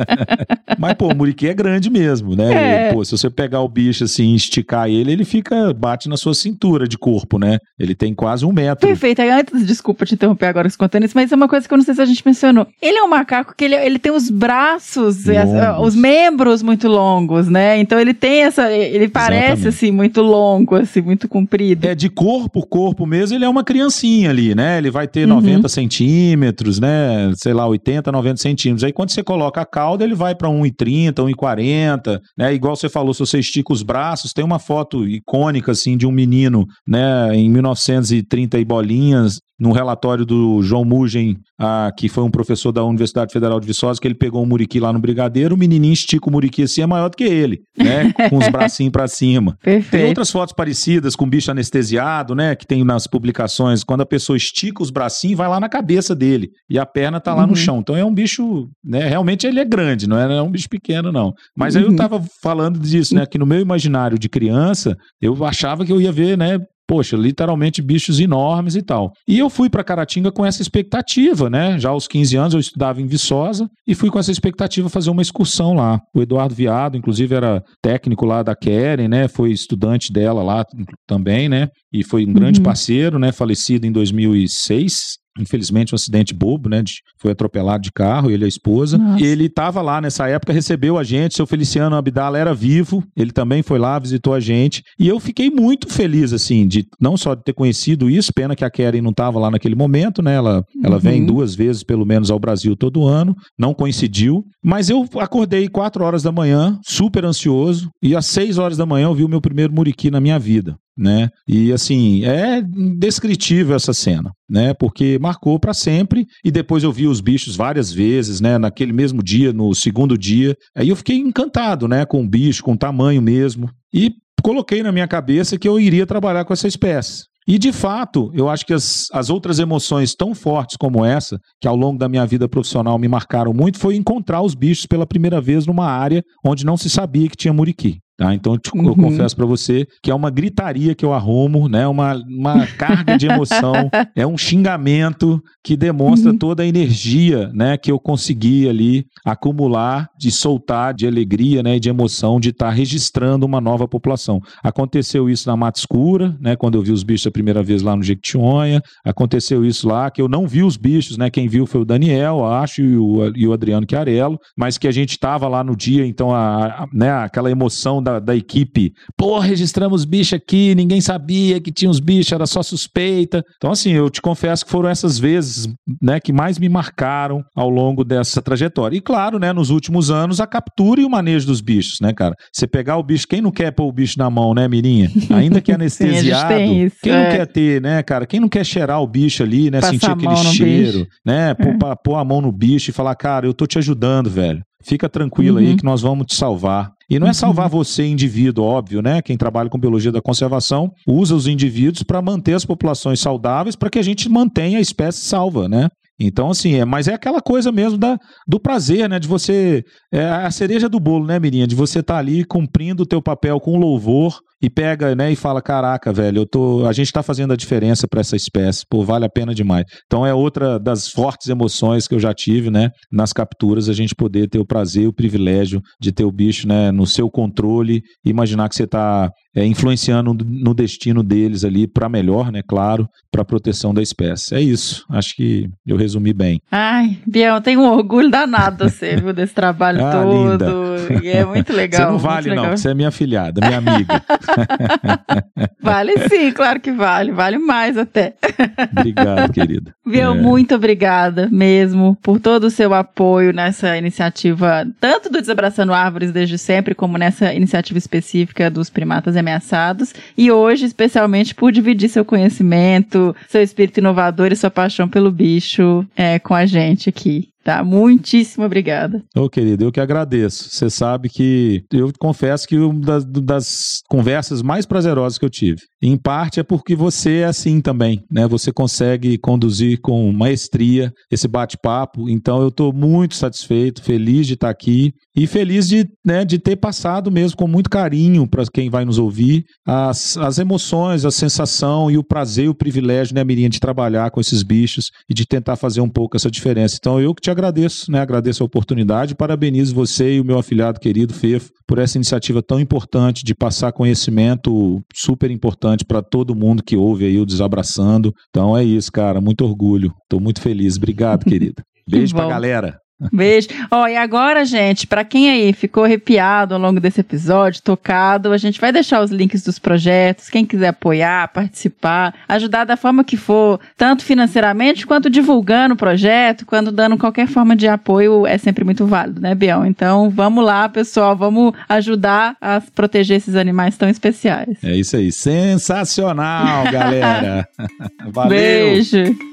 *laughs* Mas, pô, o muriqui é grande mesmo, né? É. E, pô, se você pegar o bicho assim, esticar ele, ele fica, bate na sua cintura de corpo, né? Ele tem quase um metro. Perfeito. Aí, antes, desculpa te interromper agora contando isso, mas é uma coisa que eu não sei se a gente mencionou. Ele é um macaco que ele, ele tem os braços, as, os membros muito longos, né? Então ele tem essa. Ele parece Exatamente. assim, muito longo, assim, muito comprido. É, de corpo, corpo mesmo, ele é uma criancinha ali, né? Ele vai ter uhum. 90 centímetros, né? Sei lá, 80, 90 centímetros. Aí quando você coloca a cauda, ele vai para 1,30, 1,40, né? Igual você falou, se você estica os braços, tem uma foto icônica, assim, de um menino, né? Em 1930 e bolinhas, num relatório do João Mugen, ah, que foi um professor da Universidade Federal de Viçosa, que ele pegou um muriqui lá no Brigadeiro, o menininho estica o muriqui assim, é maior do que ele, né? *laughs* Com os bracinhos para cima. Perfeito. Tem outras fotos parecidas com bicho anestesiado, né? Que tem nas publicações, quando a pessoa estica os bracinhos, vai lá na cabeça dele e a perna tá lá uhum. no chão. Então é um bicho, né? Realmente ele é grande, não é, não é um bicho pequeno, não. Mas uhum. aí eu tava falando disso, né? Que no meu imaginário de criança, eu achava que eu ia ver, né? Poxa, literalmente bichos enormes e tal. E eu fui para Caratinga com essa expectativa, né? Já aos 15 anos eu estudava em Viçosa e fui com essa expectativa fazer uma excursão lá. O Eduardo Viado, inclusive, era técnico lá da Keren, né? Foi estudante dela lá também, né? E foi um grande uhum. parceiro, né? Falecido em 2006, Infelizmente, um acidente bobo, né? De, foi atropelado de carro, ele e a esposa. Nossa. Ele estava lá nessa época, recebeu a gente. Seu Feliciano Abdala era vivo, ele também foi lá, visitou a gente. E eu fiquei muito feliz, assim, de não só de ter conhecido isso, pena que a Keren não estava lá naquele momento, né? Ela, uhum. ela vem uhum. duas vezes, pelo menos, ao Brasil todo ano, não coincidiu. Mas eu acordei quatro horas da manhã, super ansioso, e às seis horas da manhã eu vi o meu primeiro muriqui na minha vida né? E assim, é indescritível essa cena, né? Porque marcou para sempre e depois eu vi os bichos várias vezes, né, naquele mesmo dia, no segundo dia. Aí eu fiquei encantado, né, com o bicho, com o tamanho mesmo. E coloquei na minha cabeça que eu iria trabalhar com essa espécie. E de fato, eu acho que as, as outras emoções tão fortes como essa, que ao longo da minha vida profissional me marcaram muito, foi encontrar os bichos pela primeira vez numa área onde não se sabia que tinha muriqui. Tá? Então eu, uhum. eu confesso para você que é uma gritaria que eu arrumo, né? uma, uma carga de emoção, *laughs* é um xingamento que demonstra uhum. toda a energia né? que eu consegui ali acumular, de soltar de alegria né? e de emoção de estar tá registrando uma nova população. Aconteceu isso na Mata Escura, né? quando eu vi os bichos a primeira vez lá no Jequitinhonha, aconteceu isso lá, que eu não vi os bichos, né? quem viu foi o Daniel, acho, e o, e o Adriano Chiarello, mas que a gente estava lá no dia, então a, a, né? aquela emoção da, da equipe. Pô, registramos bicho aqui, ninguém sabia que tinha os bichos, era só suspeita. Então, assim, eu te confesso que foram essas vezes, né, que mais me marcaram ao longo dessa trajetória. E claro, né, nos últimos anos, a captura e o manejo dos bichos, né, cara? Você pegar o bicho, quem não quer pôr o bicho na mão, né, Mirinha? Ainda que *laughs* anestesiado, Sim, isso, quem é. não quer ter, né, cara? Quem não quer cheirar o bicho ali, né, Passar sentir aquele cheiro, bicho. né, pôr, é. pôr a mão no bicho e falar, cara, eu tô te ajudando, velho. Fica tranquilo uhum. aí que nós vamos te salvar. E não é salvar uhum. você, indivíduo, óbvio, né? Quem trabalha com biologia da conservação usa os indivíduos para manter as populações saudáveis, para que a gente mantenha a espécie salva, né? Então, assim, é, mas é aquela coisa mesmo da, do prazer, né? De você. É a cereja do bolo, né, Mirinha? De você estar tá ali cumprindo o teu papel com louvor e pega, né, e fala: caraca, velho, eu tô. A gente tá fazendo a diferença para essa espécie, pô, vale a pena demais. Então é outra das fortes emoções que eu já tive, né? Nas capturas, a gente poder ter o prazer, o privilégio de ter o bicho, né, no seu controle, imaginar que você tá é, influenciando no destino deles ali para melhor, né? Claro, para proteção da espécie. É isso. Acho que eu resumi bem. Ai, Biel, tenho um orgulho danado você, *laughs* viu, desse trabalho ah, todo. Linda. E é muito legal. *laughs* Você não vale, não, você é minha filhada, minha amiga. *laughs* *laughs* vale sim, claro que vale. Vale mais até. *laughs* Obrigado, querida. Biel, é. muito obrigada mesmo por todo o seu apoio nessa iniciativa, tanto do Desabraçando Árvores desde sempre, como nessa iniciativa específica dos primatas ameaçados. E hoje, especialmente, por dividir seu conhecimento, seu espírito inovador e sua paixão pelo bicho é, com a gente aqui. Tá, muitíssimo obrigada. Ô, querido, eu que agradeço. Você sabe que eu confesso que uma das, das, conversas mais prazerosas que eu tive. Em parte é porque você é assim também, né? Você consegue conduzir com maestria esse bate-papo. Então eu estou muito satisfeito, feliz de estar aqui e feliz de, né, de ter passado mesmo com muito carinho para quem vai nos ouvir as, as emoções, a sensação e o prazer o privilégio, né, Mirinha, de trabalhar com esses bichos e de tentar fazer um pouco essa diferença. Então eu que te agradeço, né? Agradeço a oportunidade, parabenizo você e o meu afilhado querido Fefo por essa iniciativa tão importante de passar conhecimento super importante importante para todo mundo que ouve aí o Desabraçando. Então é isso, cara. Muito orgulho. Tô muito feliz. Obrigado, *laughs* querida. Beijo pra galera. Beijo. Ó, oh, e agora, gente, para quem aí ficou arrepiado ao longo desse episódio, tocado, a gente vai deixar os links dos projetos, quem quiser apoiar, participar, ajudar da forma que for, tanto financeiramente quanto divulgando o projeto, quando dando qualquer forma de apoio, é sempre muito válido, né, Bião? Então, vamos lá, pessoal, vamos ajudar a proteger esses animais tão especiais. É isso aí. Sensacional, galera. *laughs* Valeu. Beijo.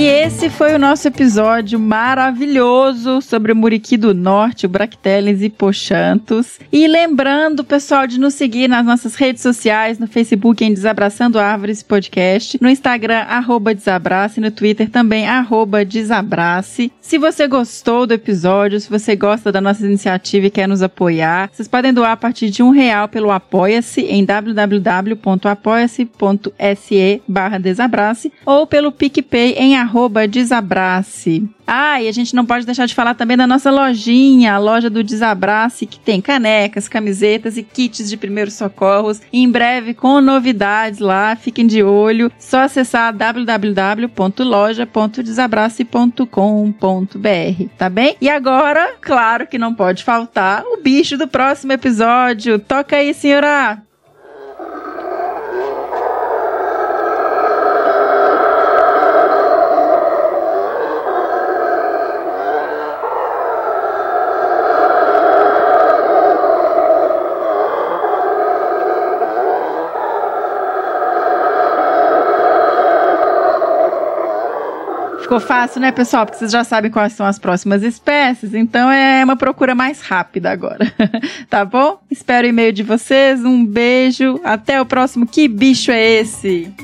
E esse foi o nosso episódio maravilhoso sobre o Muriqui do Norte, o Bracteles e Pochantos. E lembrando, pessoal, de nos seguir nas nossas redes sociais, no Facebook em Desabraçando Árvores Podcast, no Instagram, arroba Desabrace, no Twitter também, arroba Desabrace. Se você gostou do episódio, se você gosta da nossa iniciativa e quer nos apoiar, vocês podem doar a partir de um real pelo Apoia-se em www.apoia-se.se barra Desabrace ou pelo PicPay em arroba Desabrace. Ah, e a gente não pode deixar de falar também da nossa lojinha, a loja do Desabrace, que tem canecas, camisetas e kits de primeiros socorros. Em breve com novidades lá, fiquem de olho. Só acessar www.loja.desabrace.com.br, tá bem? E agora, claro que não pode faltar o bicho do próximo episódio. Toca aí, senhora! Ficou fácil, né, pessoal? Porque vocês já sabem quais são as próximas espécies, então é uma procura mais rápida agora. *laughs* tá bom? Espero o e-mail de vocês, um beijo, até o próximo. Que bicho é esse?